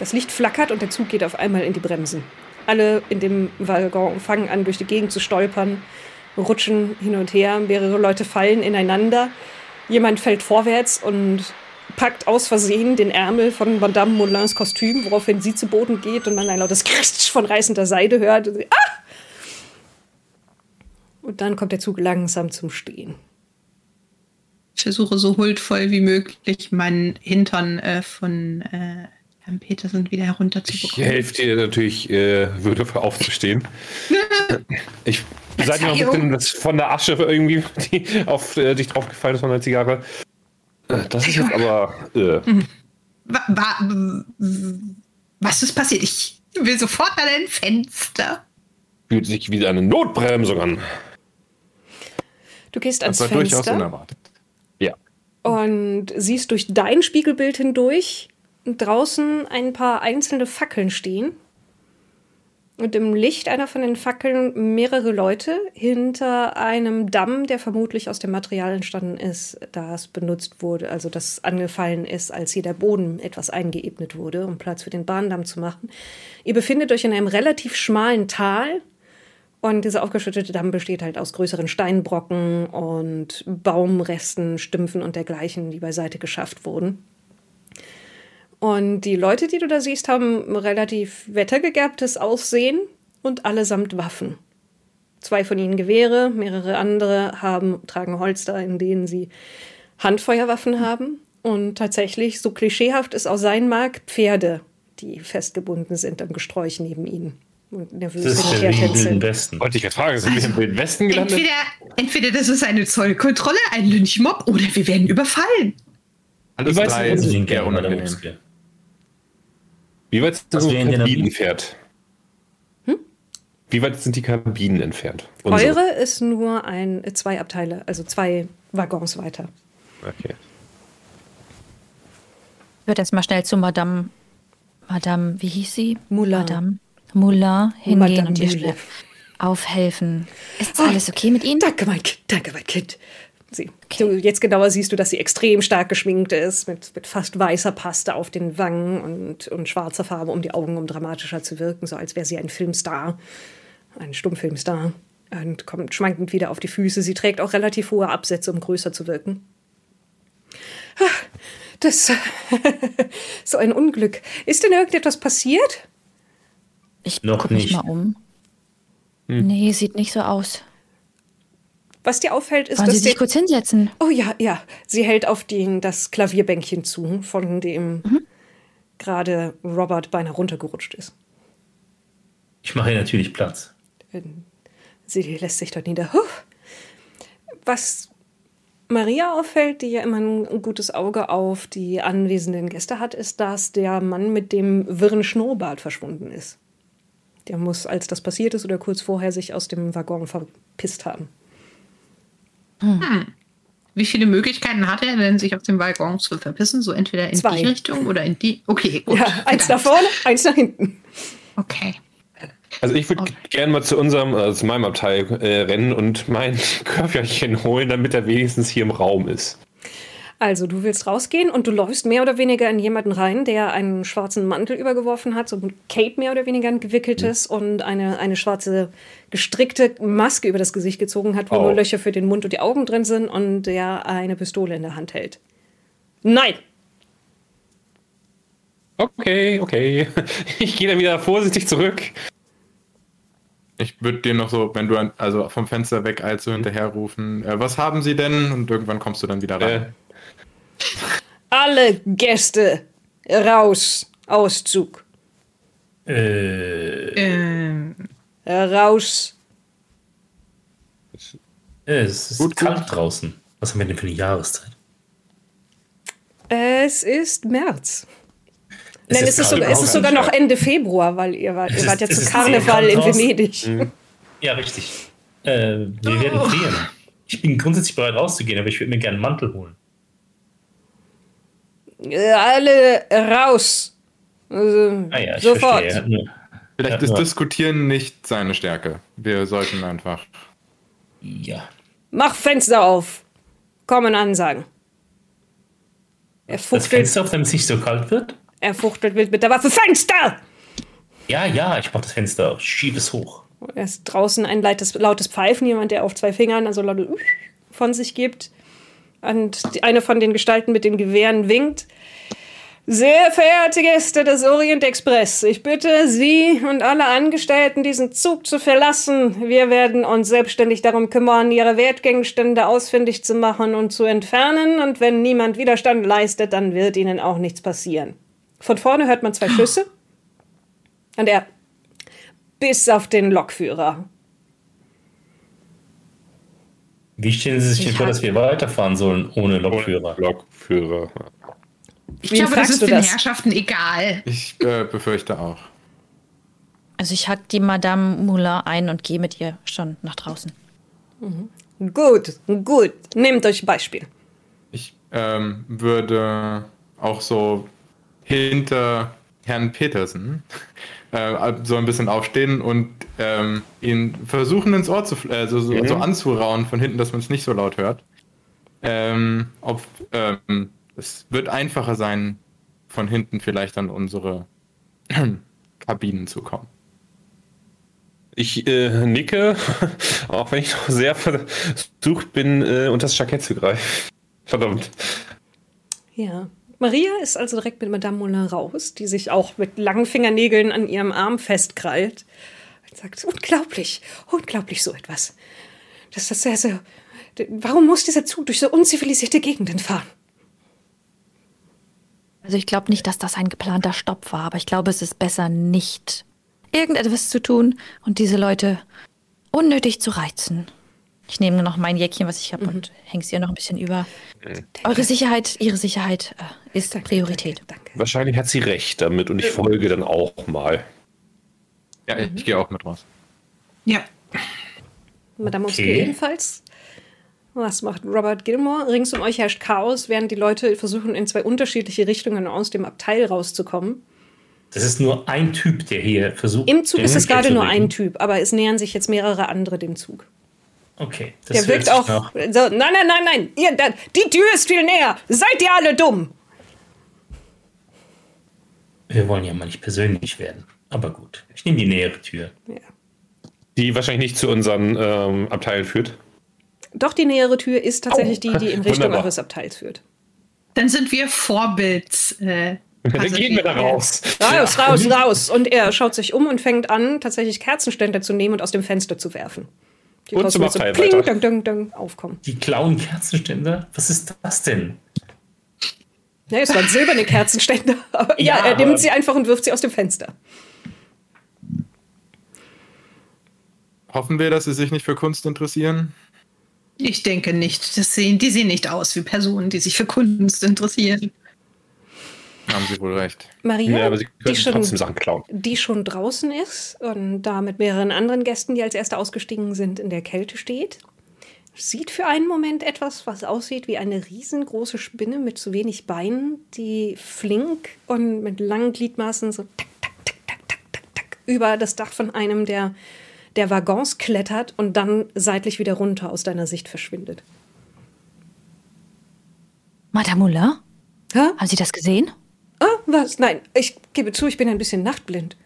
Das Licht flackert und der Zug geht auf einmal in die Bremsen. Alle in dem Waggon fangen an, durch die Gegend zu stolpern, rutschen hin und her. Mehrere Leute fallen ineinander. Jemand fällt vorwärts und packt aus Versehen den Ärmel von Madame Moulins Kostüm, woraufhin sie zu Boden geht und man ein lautes Kristsch von reißender Seide hört. Und, sie, ah! und dann kommt der Zug langsam zum Stehen. Ich versuche so huldvoll wie möglich meinen Hintern äh, von äh, Herrn Petersen wieder Ich herunterzubekommen. helfe dir natürlich, äh, würdevoll aufzustehen. Ich sag dir mal ein bisschen was von der Asche irgendwie, die auf äh, dich draufgefallen ist von der Zigarre. Äh, Das ist jetzt aber. Äh, Wa wa was ist passiert? Ich will sofort an ein Fenster. fühlt sich wie eine Notbremsung an. Du gehst ans Das war durchaus Fenster unerwartet. Ja. und siehst durch dein Spiegelbild hindurch draußen ein paar einzelne Fackeln stehen. Und im Licht einer von den Fackeln mehrere Leute hinter einem Damm, der vermutlich aus dem Material entstanden ist, das benutzt wurde, also das angefallen ist, als hier der Boden etwas eingeebnet wurde, um Platz für den Bahndamm zu machen. Ihr befindet euch in einem relativ schmalen Tal, und dieser aufgeschüttete Damm besteht halt aus größeren Steinbrocken und Baumresten, Stümpfen und dergleichen, die beiseite geschafft wurden. Und die Leute, die du da siehst, haben relativ wettergegerbtes Aussehen und allesamt Waffen. Zwei von ihnen Gewehre, mehrere andere haben, tragen Holster, in denen sie Handfeuerwaffen haben. Und tatsächlich, so klischeehaft es auch sein mag, Pferde, die festgebunden sind am Gesträuch neben ihnen. Und nervös Das ist her Wilden. Westen. Wollte ich gerade fragen, sind wir im Wilden Westen gelandet? Entweder, entweder das ist eine Zollkontrolle, ein Lynchmob oder wir werden überfallen. Alles drei sind Madame unangenehm. Wie weit sind wären denn Kabinen entfernt? Wie weit sind die Kabinen entfernt? Unsere. Eure ist nur ein, zwei Abteile, also zwei Waggons weiter. Okay. Ich würde erstmal schnell zu Madame, Madame, wie hieß sie? Moulin. Madame Moulin hingehen Madame und ihr aufhelfen. Ist alles okay mit Ihnen? Danke, mein Kind, danke, mein Kind. Sie, du, jetzt genauer siehst du, dass sie extrem stark geschminkt ist, mit, mit fast weißer Paste auf den Wangen und, und schwarzer Farbe um die Augen, um dramatischer zu wirken, so als wäre sie ein Filmstar, ein Stummfilmstar. Und kommt schwankend wieder auf die Füße. Sie trägt auch relativ hohe Absätze, um größer zu wirken. Ah, Das so ein Unglück. Ist denn irgendetwas passiert? Ich Noch gucke mich nicht. mal um. Nee, sieht nicht so aus. Was dir auffällt, ist, Wollen Sie dass sich der, kurz hinsetzen? Oh ja, ja. Sie hält auf den, das Klavierbänkchen zu, von dem gerade Robert beinahe runtergerutscht ist. Ich mache hier natürlich Platz. Sie lässt sich dort nieder. Huh. Was Maria auffällt, die ja immer ein gutes Auge auf die anwesenden Gäste hat, ist, dass der Mann mit dem wirren Schnurrbart verschwunden ist. Der muss, als das passiert ist oder kurz vorher, sich aus dem Waggon verpisst haben. Wie viele Möglichkeiten hat er denn, sich auf dem Waggon zu verpissen? So entweder in Zwei. die Richtung oder in die. Okay, gut. Ja, eins nach vorne, eins nach hinten. Okay. Also ich würde gerne mal zu unserem, äh, zu meinem Abteil äh, rennen und mein Köfferchen holen, damit er wenigstens hier im Raum ist. Also, du willst rausgehen und du läufst mehr oder weniger in jemanden rein, der einen schwarzen Mantel übergeworfen hat, so ein Cape mehr oder weniger ein gewickeltes und eine, eine schwarze gestrickte Maske über das Gesicht gezogen hat, wo Oh. nur Löcher für den Mund und die Augen drin sind und der eine Pistole in der Hand hält. Nein! Okay, okay. Ich gehe dann wieder vorsichtig zurück. Ich würde dir noch so, wenn du an, also vom Fenster weg allzu hinterher rufen, äh, was haben sie denn? Und irgendwann kommst du dann wieder rein. Äh, Alle Gäste raus! Auszug! Äh, Ähm, Raus! es ist Gut, gut. kalt draußen. Was haben wir denn für eine Jahreszeit? Es ist März. Nein, ist es ist, sogar, es ist sogar nicht noch Ende Februar, weil ihr wart, Es ihr wart ist- ja es zu Karneval in. Venedig. Ja, richtig. Äh, wir werden frieren. Ich bin grundsätzlich bereit rauszugehen, aber ich würde mir gerne einen Mantel holen. Äh, Alle raus! Also, Ah ja, sofort! verstehe. Vielleicht ist. Diskutieren nicht seine Stärke. Wir sollten einfach. Ja. Mach Fenster auf! Kommen Ansagen. Er Das fuchtelt, Fenster auf, damit es nicht so kalt wird? er fuchtelt wild mit der Waffe. Fenster! Ja, ja, ich mach das Fenster auf. Ich schiebe es hoch. Er ist draußen ein lautes, lautes Pfeifen, jemand, der auf zwei Fingern also laut von sich gibt. Und eine von den Gestalten mit den Gewehren winkt. Sehr verehrte Gäste des Orient Express, ich bitte Sie und alle Angestellten, diesen Zug zu verlassen. Wir werden uns selbstständig darum kümmern, Ihre Wertgegenstände ausfindig zu machen und zu entfernen. Und wenn niemand Widerstand leistet, dann wird Ihnen auch nichts passieren. Von vorne hört man zwei Schüsse. Und er bis auf den Lokführer. Wie stellen Sie sich denn vor, dass wir weiterfahren sollen ohne Lokführer? Lokführer. Ich Wen glaube, das ist den das? Herrschaften egal. Ich äh, befürchte auch. Also ich hack die Madame Moulin ein und gehe mit ihr schon nach draußen. Gut, gut. Nehmt euch Beispiel. Ich ähm, würde auch so hinter Herrn Petersen äh, so ein bisschen aufstehen und ähm, ihn versuchen ins Ohr zu äh, so, so, so anzurauen von hinten, dass man es nicht so laut hört. Ähm, ob, ähm, es wird einfacher sein, von hinten vielleicht an unsere Kabinen zu kommen. Ich äh, nicke, auch wenn ich noch sehr versucht bin, äh, unter das Jackett zu greifen. Verdammt. Ja. Maria ist also direkt mit Madame Moulin raus, die sich auch mit langen Fingernägeln an ihrem Arm festkrallt. Und sagt, unglaublich, unglaublich so etwas. Das ist sehr, sehr. Warum muss dieser Zug durch so unzivilisierte Gegenden fahren? Also ich glaube nicht, dass das ein geplanter Stopp war, aber ich glaube, es ist besser, nicht irgendetwas zu tun und diese Leute unnötig zu reizen. Ich nehme noch mein Jäckchen, was ich habe, und hänge es ihr noch ein bisschen über. Eure Sicherheit, ihre Sicherheit äh, ist Priorität. Danke. danke. Wahrscheinlich hat sie recht damit und ich folge dann auch mal. Ja, ich gehe auch mit raus. Ja. Madame Okay. Obscure ebenfalls. Was macht Robert Gilmore? Rings um euch herrscht Chaos, während die Leute versuchen, in zwei unterschiedliche Richtungen aus dem Abteil rauszukommen. Das ist nur ein Typ, der hier versucht. Im Zug ist es gerade nur ein Typ, aber es nähern sich jetzt mehrere andere dem Zug. Okay. Das Der wirkt auch. So, nein, nein, nein, nein. Ihr, da, die Tür ist viel näher. Seid ihr alle dumm? Wir wollen ja mal nicht persönlich werden. Aber gut. Ich nehme die nähere Tür. Ja. Die wahrscheinlich nicht zu unseren ähm, Abteilen führt. Doch die nähere Tür ist tatsächlich die, die in Richtung Wunderbar. eures Abteils führt. Dann sind wir Vorbild. Äh, Dann gehen wir da raus. Raus, raus, raus. Und er schaut sich um und fängt an, tatsächlich Kerzenständer zu nehmen und aus dem Fenster zu werfen. Die Und zum so pling, weiter. dang, dang, dang, aufkommen. Die klauen Kerzenständer? Was ist das denn? Ja, es waren silberne Kerzenständer. Aber ja, Ja, er nimmt sie einfach und wirft sie aus dem Fenster. Hoffen wir, dass sie sich nicht für Kunst interessieren? Ich denke nicht. Das sehen, die sehen nicht aus wie Personen, die sich für Kunst interessieren. Haben Sie wohl recht. Maria, Ja, aber sie die, schon, trotzdem Sachen klauen. die schon draußen ist und da mit mehreren anderen Gästen, die als erste ausgestiegen sind, in der Kälte steht, sieht für einen Moment etwas, was aussieht wie eine riesengroße Spinne mit zu wenig Beinen, die flink und mit langen Gliedmaßen so tak, tak, tak, tak, tak, tak, tak, über das Dach von einem der, der Waggons klettert und dann seitlich wieder runter aus deiner Sicht verschwindet. Madame Moulin, Hä? haben Sie das gesehen? Ah, was? Nein, ich gebe zu, ich bin ein bisschen nachtblind.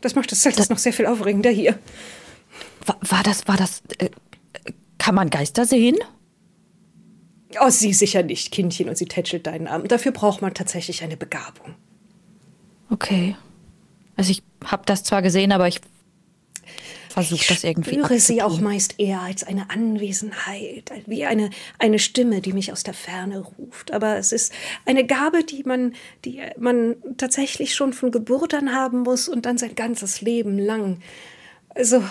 Das macht das Zelt noch sehr viel aufregender hier. War, war das, war das, äh, kann man Geister sehen? Oh, sie sicher nicht, Kindchen, und sie tätschelt deinen Arm. Dafür braucht man tatsächlich eine Begabung. Okay. Also ich habe das zwar gesehen, aber ich versuche das irgendwie spüre sie auch meist eher als eine Anwesenheit, wie eine, eine Stimme, die mich aus der Ferne ruft. Aber es ist eine Gabe, die man, die man tatsächlich schon von Geburt an haben muss und dann sein ganzes Leben lang. Also,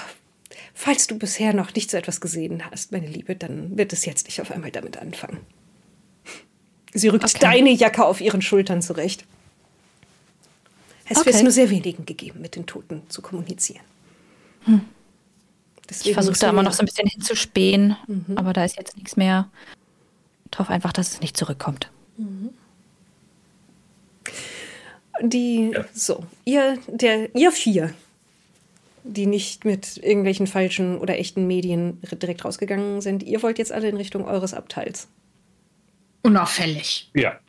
falls du bisher noch nicht so etwas gesehen hast, meine Liebe, dann wird es jetzt nicht auf einmal damit anfangen. Sie rückt Okay. deine Jacke auf ihren Schultern zurecht. Es wird Okay. nur sehr wenigen gegeben, mit den Toten zu kommunizieren. Ich Deswegen versuche da immer noch so ein bisschen hinzuspähen, aber da ist jetzt nichts mehr. Ich hoffe einfach, dass es nicht zurückkommt. Die, so, ihr, der, ihr vier, die nicht mit irgendwelchen falschen oder echten Medien direkt rausgegangen sind, ihr wollt jetzt alle in Richtung eures Abteils. Unauffällig. Ja.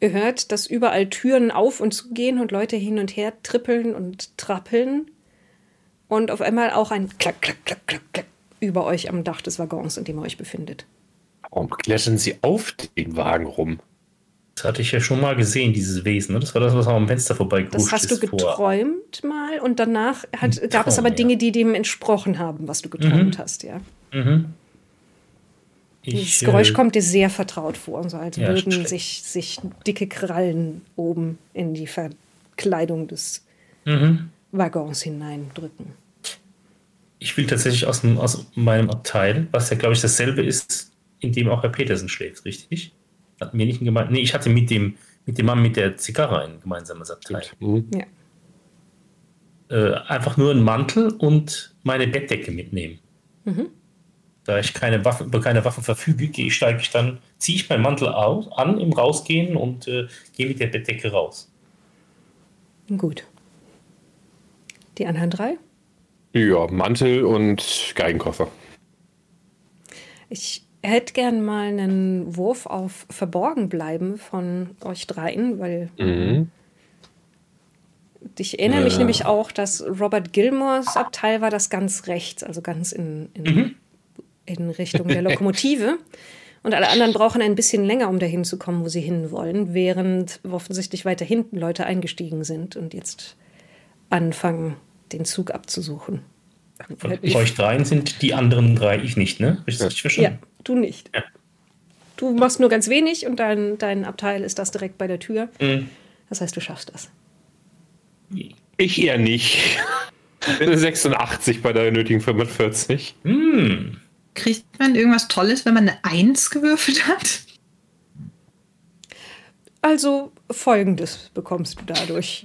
Ihr hört, dass überall Türen auf und zugehen und Leute hin und her trippeln und trappeln. Und auf einmal auch ein Klack, Klack, Klack, Klack, Klack über euch am Dach des Waggons, in dem ihr euch befindet. Warum klettern sie auf den Wagen rum? Das hatte ich ja schon mal gesehen, dieses Wesen. Ne? Das war das, was am Fenster vorbei Das hast du geträumt mal und danach hat, gab es Traum, aber Dinge, ja. die dem entsprochen haben, was du geträumt hast, ja. Mhm. Dieses Ich, Geräusch äh, kommt dir sehr vertraut vor, so als Ja, würden sich, sich dicke Krallen oben in die Verkleidung des Mhm. Waggons hineindrücken. Ich will tatsächlich aus, dem, aus meinem Abteil, was ja, glaube ich, dasselbe ist, in dem auch Herr Petersen schläft, richtig? Hatten wir nicht ein gemein. Nee, ich hatte mit dem, mit dem Mann mit der Zigarre ein gemeinsames Abteil. Mhm. Ja. Äh, einfach nur einen Mantel und meine Bettdecke mitnehmen. Mhm. Da ich keine Waffen, über keine Waffen verfüge, gehe ich, steige ich dann, ziehe ich meinen Mantel aus, an im Rausgehen und äh, gehe mit der Bettdecke raus. Gut. Die anderen drei? Ja, Mantel und Geigenkoffer. Ich hätte gern mal einen Wurf auf Verborgen bleiben von euch dreien, weil Mhm. ich erinnere mich Ja. nämlich auch, dass Robert Gilmores Abteil war das ganz rechts, also ganz in, in, in Richtung der Lokomotive. Und alle anderen brauchen ein bisschen länger, um dahin zu kommen, wo sie hinwollen, während offensichtlich weiter hinten Leute eingestiegen sind und jetzt anfangen, den Zug abzusuchen. Von euch dreien sind die anderen drei ich nicht, ne? Richtig Ja, verstanden? du nicht. Ja. Du machst nur ganz wenig und dein, dein Abteil ist das direkt bei der Tür. Mhm. Das heißt, du schaffst das. Ich eher nicht. Ich bin 86 bei der nötigen 45. Hm. Kriegt man irgendwas Tolles, wenn man eine Eins gewürfelt hat? Also folgendes bekommst du dadurch.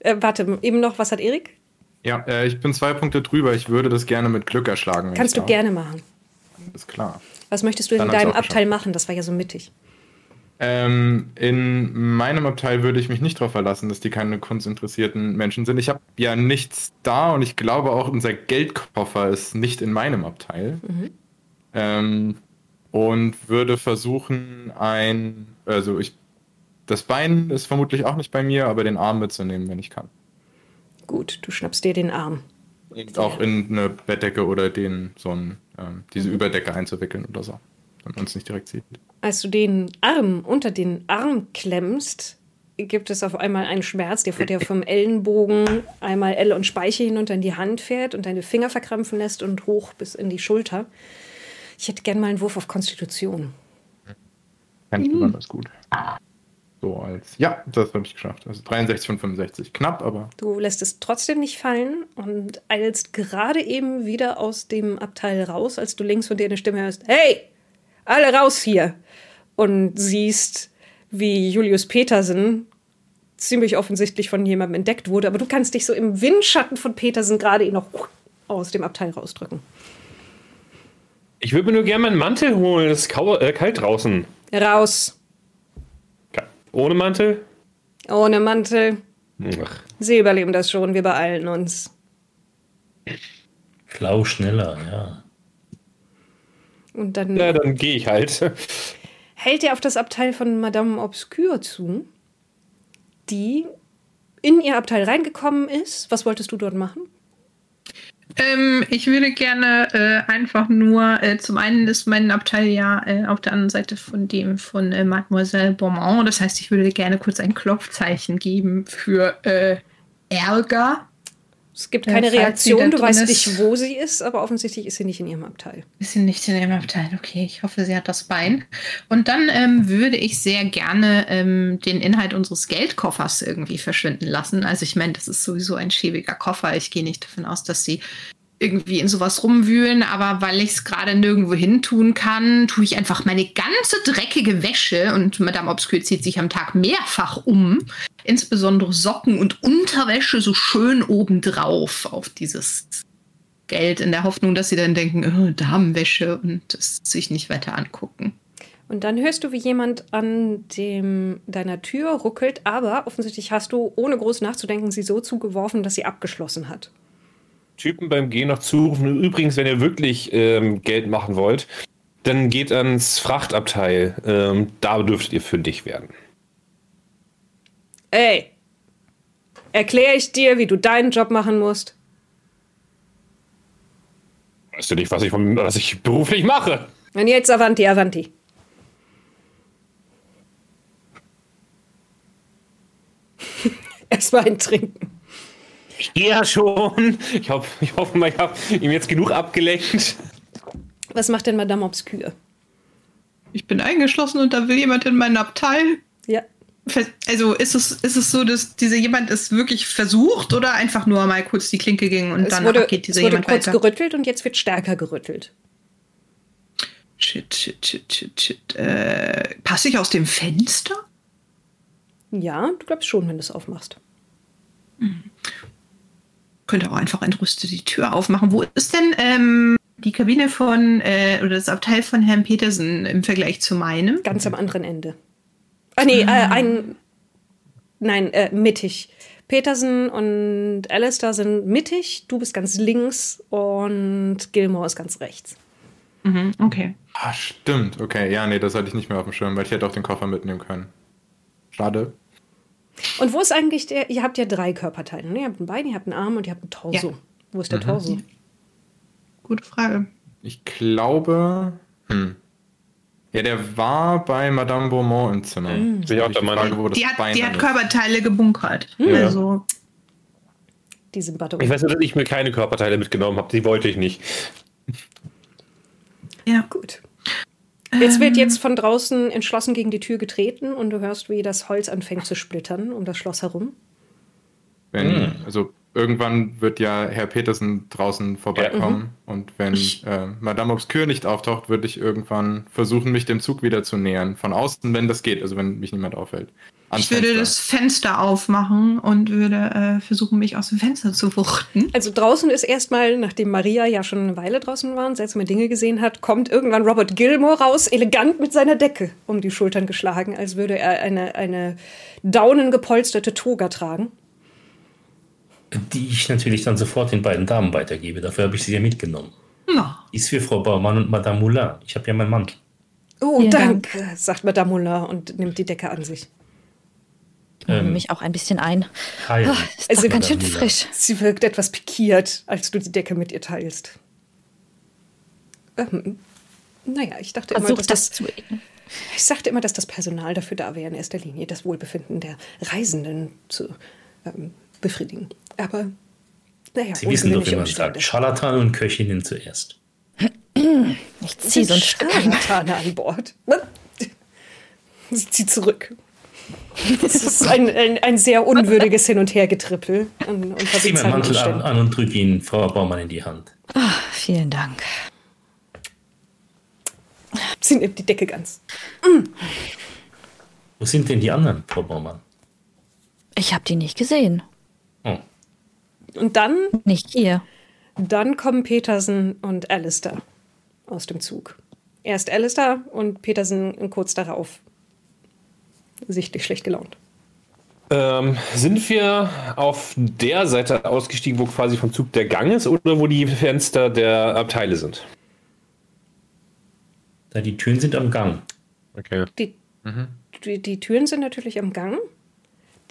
Äh, warte, eben noch, was hat Erik? Ja, äh, ich bin zwei Punkte drüber. Ich würde das gerne mit Glück erschlagen. Kannst du darf. gerne machen. Ist klar. Was möchtest du in Dann hat's deinem Abteil machen? Das war ja so mittig. Ähm, in meinem Abteil würde ich mich nicht darauf verlassen, dass die keine kunstinteressierten Menschen sind. Ich habe ja nichts da und ich glaube auch, unser Geldkoffer ist nicht in meinem Abteil. Ähm, und würde versuchen, ein, also ich, das Bein ist vermutlich auch nicht bei mir, aber den Arm mitzunehmen, wenn ich kann. Gut, du schnappst dir den Arm. Und auch in eine Bettdecke oder den, so ein, ähm, diese Überdecke einzuwickeln oder so, wenn man es nicht direkt sieht. Als du den Arm unter den Arm klemmst, gibt es auf einmal einen Schmerz, der dir vom Ellenbogen einmal Elle und Speiche hinunter in die Hand fährt und deine Finger verkrampfen lässt und hoch bis in die Schulter. Ich hätte gern mal einen Wurf auf Konstitution. Kann ich besonders gut. So als. Ja, das habe ich geschafft. Also 63 von 65. Knapp, aber Du lässt es trotzdem nicht fallen und eilst gerade eben wieder aus dem Abteil raus, als du links von dir eine Stimme hörst: Hey, alle raus hier! Und siehst, wie Julius Petersen ziemlich offensichtlich von jemandem entdeckt wurde, aber du kannst dich so im Windschatten von Petersen gerade ihn noch aus dem Abteil rausdrücken. Ich würde mir nur gerne meinen Mantel holen. Es ist kau äh, kalt draußen. Raus! Ohne Mantel? Ohne Mantel. Ach, Sie überleben das schon, wir beeilen uns. Klau schneller, ja. Und dann na, dann gehe ich halt. hält er auf das Abteil von Madame Obscure zu, die in ihr Abteil reingekommen ist. Was wolltest du dort machen? Ähm, ich würde gerne äh, einfach nur, äh, zum einen ist mein Abteil ja äh, auf der anderen Seite von dem von äh, Mademoiselle Beaumont. Das heißt, ich würde gerne kurz ein Klopfzeichen geben für äh, Ärger. Es gibt keine Reaktion, du weißt nicht, wo sie ist, aber offensichtlich ist sie nicht in ihrem Abteil. Ist sie nicht in ihrem Abteil? Okay, ich hoffe, sie hat das Bein. Und dann ähm, würde ich sehr gerne ähm, den Inhalt unseres Geldkoffers irgendwie verschwinden lassen. Also ich meine, das ist sowieso ein schäbiger Koffer. Ich gehe nicht davon aus, dass sie irgendwie in sowas rumwühlen, aber weil ich es gerade nirgendwo hin tun kann, tue ich einfach meine ganze dreckige Wäsche und Madame Obscure zieht sich am Tag mehrfach um, insbesondere Socken und Unterwäsche so schön obendrauf auf dieses Geld in der Hoffnung, dass sie dann denken, oh, Damenwäsche und es sich nicht weiter angucken. Und dann hörst du, wie jemand an dem, deiner Tür ruckelt, aber offensichtlich hast du, ohne groß nachzudenken, sie so zugeworfen, dass sie abgeschlossen hat. Typen beim Gehen noch zurufen. Übrigens, wenn ihr wirklich ähm, Geld machen wollt, dann geht ans Frachtabteil. Ähm, da dürftet ihr fündig werden. Ey, erkläre ich dir, wie du deinen Job machen musst? Weißt du nicht, was ich, was ich beruflich mache? Und jetzt Avanti, Avanti. Erstmal ein Trinken. Ja, schon. Ich, hoff, ich hoffe mal, ich habe ihm jetzt genug abgelenkt. Was macht denn Madame Obscure? Ich bin eingeschlossen und da will jemand in meinen Abteil. Ja. Also ist es, ist es so, dass dieser jemand es wirklich versucht oder einfach nur mal kurz die Klinke ging und Es dann wurde, geht dieser es wurde jemand kurz weiter? gerüttelt und jetzt wird stärker gerüttelt. Shit, shit, shit, shit, shit. Äh, passe ich aus dem Fenster? Ja, du glaubst schon, wenn du es aufmachst. Könnte auch einfach entrüstet die Tür aufmachen. Wo ist denn ähm, die Kabine von, äh, oder das Abteil von Herrn Petersen im Vergleich zu meinem? Ganz am anderen Ende. Ah, nee, äh, ein. Nein, äh, mittig. Petersen und Alistair sind mittig, du bist ganz links und Gilmore ist ganz rechts. Mhm, okay. Ah, stimmt. Okay, ja, nee, das hatte ich nicht mehr auf dem Schirm, weil ich hätte auch den Koffer mitnehmen können. Schade. Und wo ist eigentlich der? Ihr habt ja drei Körperteile. Ne? Ihr habt ein Bein, ihr habt einen Arm und ihr habt einen Torso. Ja. Wo ist der Torso? Gute Frage. Ich glaube. Hm. Ja, der war bei Madame Beaumont im Zimmer. Mhm. Ich auch der. Frage, wo das Die hat, Bein die hat. Körperteile gebunkert. Ja. Also, Die sind Ich weiß nur, dass ich mir keine Körperteile mitgenommen habe. Die wollte ich nicht. ja. Gut. Es wird jetzt von draußen entschlossen gegen die Tür getreten und du hörst, wie das Holz anfängt zu splittern um das Schloss herum. Wenn, also irgendwann wird ja Herr Petersen draußen vorbeikommen und wenn äh, Madame Obscure nicht auftaucht, würde ich irgendwann versuchen, mich dem Zug wieder zu nähern. Von außen, wenn das geht, also wenn mich niemand auffällt. Ans Ich würde Fenster. das Fenster aufmachen und würde äh, versuchen, mich aus dem Fenster zu wuchten. Also draußen ist erstmal, nachdem Maria ja schon eine Weile draußen war und seltsame Dinge gesehen hat, kommt irgendwann Robert Gilmore raus, elegant mit seiner Decke um die Schultern geschlagen, als würde er eine, eine daunengepolsterte Toga tragen. Die ich natürlich dann sofort den beiden Damen weitergebe. Dafür habe ich sie ja mitgenommen. Ja. Die ist für Frau Baumann und Madame Moulin. Ich habe ja meinen Mantel. Oh, Vielen danke, sagt Madame Moulin und nimmt die Decke an sich. Ich nehme Ähm, mich auch ein bisschen ein. Heil. Ah, ist Also ganz schön frisch. Sie wirkt etwas pikiert, als du die Decke mit ihr teilst. Ähm, naja, ich dachte immer, dass Versuch das das, zu. ich sagte immer, dass das Personal dafür da wäre, in erster Linie das Wohlbefinden der Reisenden zu ähm, befriedigen. Aber naja, Sie wissen doch, wie man sagt. Scharlatan und Köchinnen zuerst. Ich ziehe so ein. Scharlatane an Bord. Sie zieht zurück. Es ist ein, ein, ein sehr unwürdiges Hin- und Hergetrippel Zieh meinen Mantel an, an und drücke ihn Frau Baumann in die Hand. Ah, vielen Dank. Sie nimmt die Decke ganz. Wo sind denn die anderen, Frau Baumann? Ich habe die nicht gesehen. Und dann Nicht hier. Dann kommen Petersen und Alistair aus dem Zug. Erst Alistair und Petersen kurz darauf. Sichtlich schlecht gelaunt. Ähm, sind wir auf der Seite ausgestiegen, wo quasi vom Zug der Gang ist oder wo die Fenster der Abteile sind? Da die Türen sind am Gang. Okay. Die, die, die Türen sind natürlich am Gang.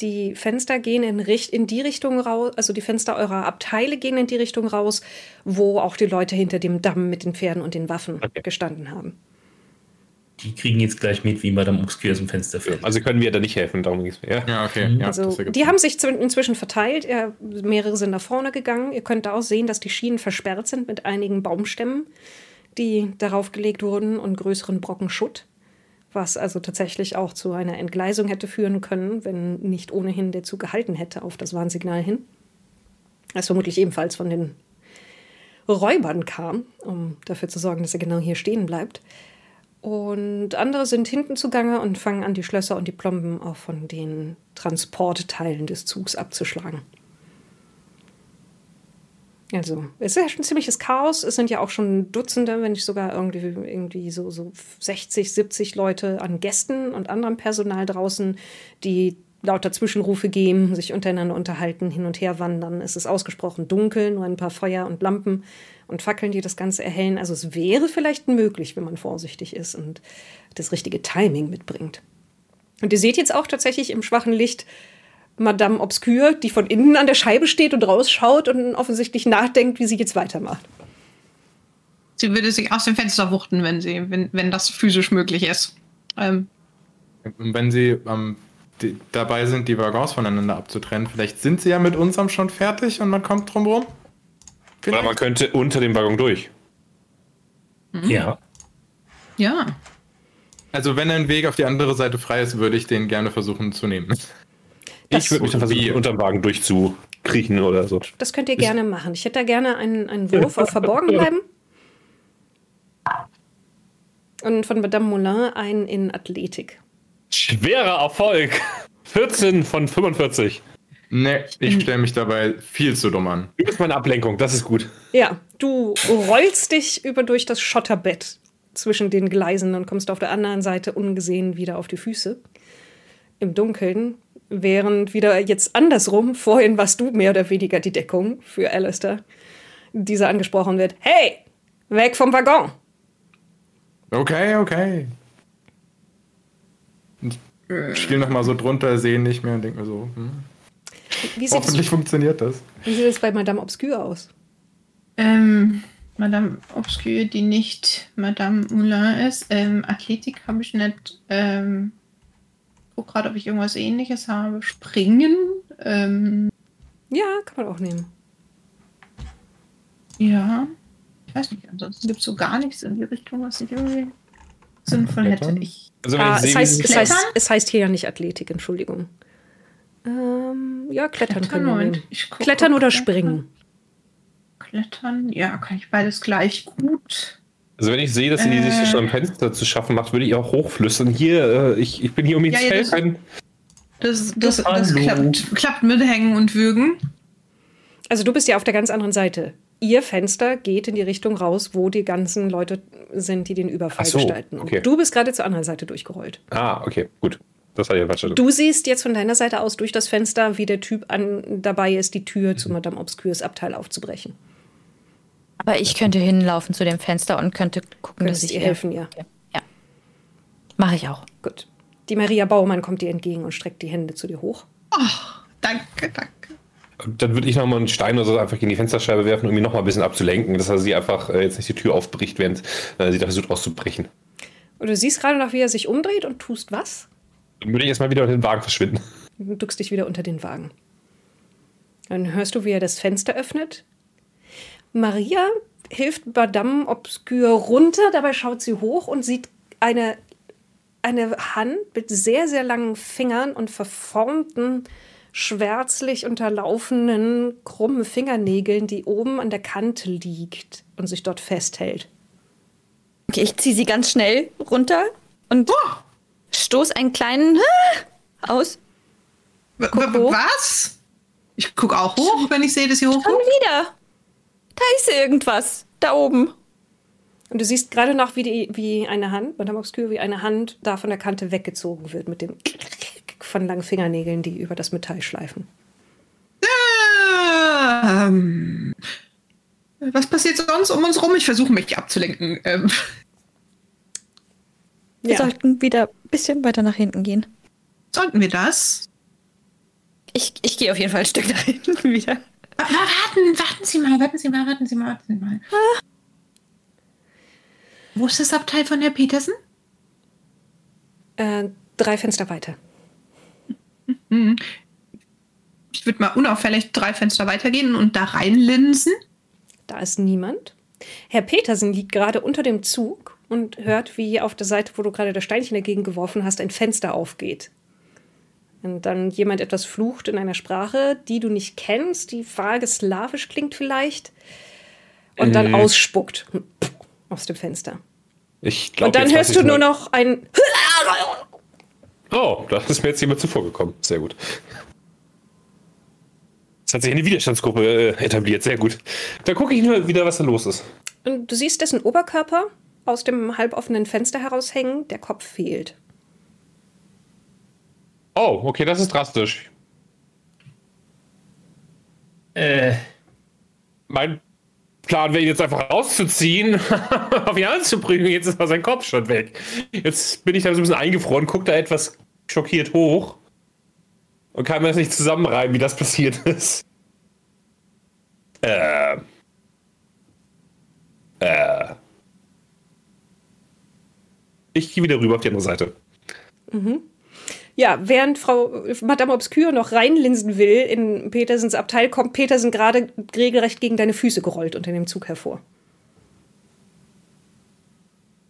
Die Fenster gehen in, Richt, in die Richtung raus, also die Fenster eurer Abteile gehen in die Richtung raus, wo auch die Leute hinter dem Damm mit den Pferden und den Waffen Okay. gestanden haben. Die kriegen jetzt gleich mit, wie Madame Obscure aus dem Fenster fällt. Also können wir da nicht helfen, darum ging es mir. Ja? Ja, okay. Ja, Also die haben sich zw- inzwischen verteilt. Ja, mehrere sind nach vorne gegangen. Ihr könnt auch sehen, dass die Schienen versperrt sind mit einigen Baumstämmen, die darauf gelegt wurden und größeren Brocken Schutt. Was also tatsächlich auch zu einer Entgleisung hätte führen können, wenn nicht ohnehin der Zug gehalten hätte auf das Warnsignal hin. Das vermutlich ebenfalls von den Räubern kam, um dafür zu sorgen, dass er genau hier stehen bleibt. Und andere sind hinten zugange und fangen an, die Schlösser und die Plomben auch von den Transportteilen des Zugs abzuschlagen. Also, es ist ja schon ziemliches Chaos. Es sind ja auch schon Dutzende, wenn nicht sogar irgendwie, irgendwie so, so 60, 70 Leute an Gästen und anderem Personal draußen, die lauter Zwischenrufe geben, sich untereinander unterhalten, hin und her wandern. Es ist ausgesprochen dunkel, nur ein paar Feuer und Lampen und Fackeln, die das Ganze erhellen. Also es wäre vielleicht möglich, wenn man vorsichtig ist und das richtige Timing mitbringt. Und ihr seht jetzt auch tatsächlich im schwachen Licht Madame Obscure, die von innen an der Scheibe steht und rausschaut und offensichtlich nachdenkt, wie sie jetzt weitermacht. Sie würde sich aus dem Fenster wuchten, wenn sie, wenn, wenn das physisch möglich ist. Ähm, Und wenn sie ähm, die, dabei sind, die Waggons voneinander abzutrennen, vielleicht sind sie ja mit unserem schon fertig und man kommt drum rum. Oder man könnte unter dem Waggon durch. Ja. ja. Also wenn ein Weg auf die andere Seite frei ist, würde ich den gerne versuchen zu nehmen. Ich würde mich dann versuchen, unter dem Wagen durchzukriechen oder so. Das könnt ihr gerne machen. Ich hätte da gerne einen, einen Wurf auf Verborgen bleiben. Und von Madame Moulin einen in Athletik. Schwerer Erfolg. 14 von 45. Nee, ich stelle mich dabei viel zu dumm an. Du bist meine Ablenkung, das ist gut. Ja, du rollst dich über durch das Schotterbett zwischen den Gleisen und kommst auf der anderen Seite ungesehen wieder auf die Füße. Im Dunkeln, während wieder jetzt andersrum, vorhin warst du mehr oder weniger die Deckung für Alistair, dieser angesprochen wird. Hey, weg vom Waggon! Okay, okay. Ich spiele nochmal so drunter, sehe nicht mehr und denke mir so, hm, Wie sieht, es, hoffentlich funktioniert das. wie sieht es bei Madame Obscure aus? Ähm, Madame Obscure, die nicht Madame Moulin ist. Ähm, Athletik habe ich nicht. Ähm, guck gerade, ob ich irgendwas ähnliches habe. Springen. Ähm, Ja, kann man auch nehmen. ja. Ich weiß nicht, ansonsten gibt es so gar nichts in die Richtung, was ich irgendwie sinnvoll hätte. Klettern? Ich, Also Ah, ich es, heißt, es, heißt, Klettern? es heißt hier ja nicht Athletik, Entschuldigung. Ähm, ja, Klettern können wir Moment, nehmen. ich guck, Klettern guck, oder Klettern. Springen? Klettern, ja, kann ich beides gleich gut. Also wenn ich sehe, dass sie die sich Äh. schon am Fenster zu schaffen macht, würde ich auch hochflüstern. Hier, äh, ich, ich bin hier, um Ihnen Ja, zu ja, das- helfen. Das, das, das klappt, klappt mit Hängen und Würgen. Also du bist ja auf der ganz anderen Seite. Ihr Fenster geht in die Richtung raus, wo die ganzen Leute sind, die den Überfall so, gestalten. Und okay. du bist gerade zur anderen Seite durchgerollt. Ah, okay, gut. Das hat ja verstanden. Du siehst jetzt von deiner Seite aus durch das Fenster, wie der Typ an, dabei ist, die Tür zu Madame Obscures Abteil aufzubrechen. Aber ich könnte hinlaufen zu dem Fenster und könnte gucken, dass Könntest ich ihr helfen, ja. Okay. Ja. Mache ich auch. Gut. Die Maria Baumann kommt dir entgegen und streckt die Hände zu dir hoch. Oh, danke, danke. Dann würde ich nochmal einen Stein oder so einfach gegen die Fensterscheibe werfen, um ihn nochmal ein bisschen abzulenken, dass er sie einfach äh, jetzt nicht die Tür aufbricht, während äh, sie da versucht auszubrechen. Und du siehst gerade noch, wie er sich umdreht und tust was? Dann würde ich erstmal wieder in den Wagen verschwinden. Du duckst dich wieder unter den Wagen. Dann hörst du, wie er das Fenster öffnet. Maria hilft Madame Obscure runter, dabei schaut sie hoch und sieht eine, eine Hand mit sehr, sehr langen Fingern und verformten, schwärzlich unterlaufenen, krummen Fingernägeln, die oben an der Kante liegt und sich dort festhält. Okay, ich ziehe sie ganz schnell runter und stoß einen kleinen aus. W- hoch. was? Ich gucke auch hoch, wenn ich sehe, dass sie Schon hochguckt. wieder. Da ist irgendwas. Da oben. Und du siehst gerade noch, wie, die, wie eine Hand, Madame Obscure, wie eine Hand da von der Kante weggezogen wird mit dem von langen Fingernägeln, die über das Metall schleifen. Ähm, was passiert sonst um uns rum? Ich versuche mich abzulenken. Ähm, Wir sollten wieder ein bisschen weiter nach hinten gehen. sollten wir das? Ich, ich gehe auf jeden Fall ein Stück nach hinten wieder. Wa- wa- Warten, warten Sie mal, warten Sie mal, warten Sie mal, warten Sie mal. Wo ist das Abteil von Herr Petersen? Äh, drei Fenster weiter. Ich würde mal unauffällig drei Fenster weitergehen und da reinlinsen. Da ist niemand. Herr Petersen liegt gerade unter dem Zug und hört, wie auf der Seite, wo du gerade das Steinchen dagegen geworfen hast, ein Fenster aufgeht. Und dann jemand etwas flucht in einer Sprache, die du nicht kennst, die vage slawisch klingt vielleicht. Und dann Äh. ausspuckt aus dem Fenster. Ich glaub, Und dann hörst du nur noch ein Oh, da ist mir jetzt jemand zuvor gekommen. Sehr gut. Es hat sich eine Widerstandsgruppe äh, etabliert. Sehr gut. Da gucke ich nur wieder, was da los ist. Und du siehst dessen Oberkörper aus dem halboffenen Fenster heraushängen, der Kopf fehlt. Oh, okay, das ist drastisch. Äh, Mein Plan wäre jetzt einfach rauszuziehen, auf ihn anzuprügeln. Jetzt ist aber sein Kopf schon weg. Jetzt bin ich da so ein bisschen eingefroren, gucke da etwas schockiert hoch und kann mir das nicht zusammenreiben, wie das passiert ist. Äh. Äh. Ich gehe wieder rüber auf die andere Seite. Ja, während Frau Madame Obscure noch reinlinsen will in Petersens Abteil, kommt Petersen gerade regelrecht gegen deine Füße gerollt unter dem Zug hervor.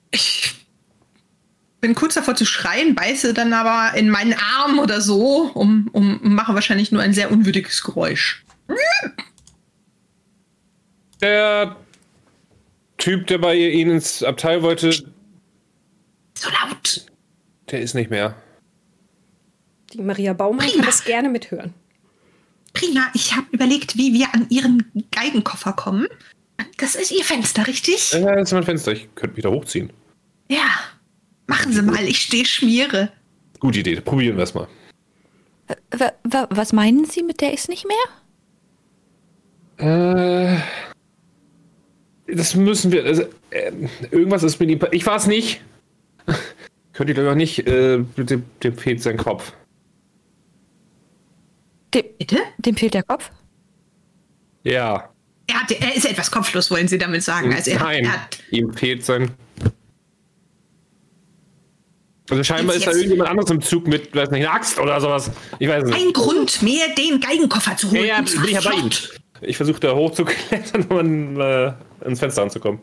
Ich bin kurz davor zu schreien, beiße dann aber in meinen Arm oder so um, um mache wahrscheinlich nur ein sehr unwürdiges Geräusch. Der Typ, der bei Ihnen ins Abteil wollte, So laut. der ist nicht mehr. Die Maria Baumann kann Prima. das gerne mithören. Prima, ich habe überlegt, wie wir an Ihren Geigenkoffer kommen. Das ist Ihr Fenster, richtig? Äh, das ist mein Fenster. Ich könnte mich da hochziehen. Ja. Machen Sie mal, ich stehe Schmiere. Gute Idee. Probieren wir es mal. Wa- was meinen Sie mit der ist nicht mehr? Äh, das müssen wir. Also, äh, irgendwas ist mit ihm. Ich war es nicht. Könnt ihr doch nicht. Äh, dem, dem fehlt sein Kopf. Dem, Bitte? dem fehlt der Kopf? Ja. Er, hat, er ist etwas kopflos, wollen Sie damit sagen. Also er, Nein. er hat. Ihm fehlt sein. Also scheinbar Jetzt- ist da irgendjemand anderes im Zug mit, weiß nicht, einer Axt oder sowas. Ich weiß nicht. Ein Grund mehr, den Geigenkoffer zu holen. Ja, ja, bin ich ja bei. Ich versuche da hochzuklettern, um äh, ins Fenster anzukommen.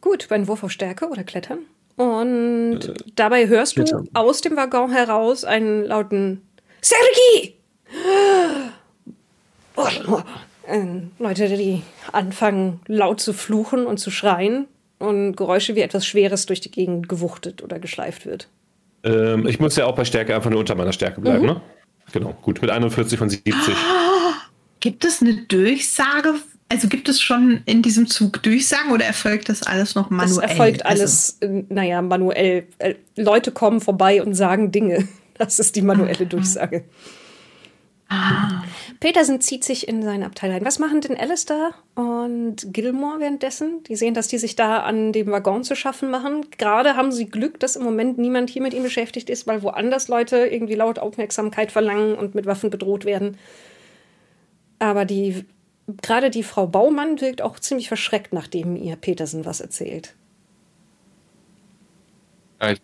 Gut, ein Wurf auf Stärke oder Klettern. Und dabei hörst du Klettern. aus dem Waggon heraus einen lauten Sergi! Ähm, Leute, die anfangen laut zu fluchen und zu schreien und Geräusche wie etwas Schweres durch die Gegend gewuchtet oder geschleift wird. Ähm, ich muss ja auch bei Stärke einfach nur unter meiner Stärke bleiben, Mhm. ne? Genau, gut. Mit 41 von 70. Gibt es eine Durchsage? Also gibt es schon in diesem Zug Durchsagen oder erfolgt das alles noch manuell? Das erfolgt Also- alles, äh, naja, manuell. Äh, Leute kommen vorbei und sagen Dinge. Das ist die manuelle Durchsage. Petersen zieht sich in sein Abteil ein. Was machen denn Alistair und Gilmore währenddessen? Die sehen, dass die sich da an dem Waggon zu schaffen machen. Gerade haben sie Glück, dass im Moment niemand hier mit ihm beschäftigt ist, weil woanders Leute irgendwie laut Aufmerksamkeit verlangen und mit Waffen bedroht werden. Aber die, gerade die Frau Baumann wirkt auch ziemlich verschreckt, nachdem ihr Petersen was erzählt. Ja, ich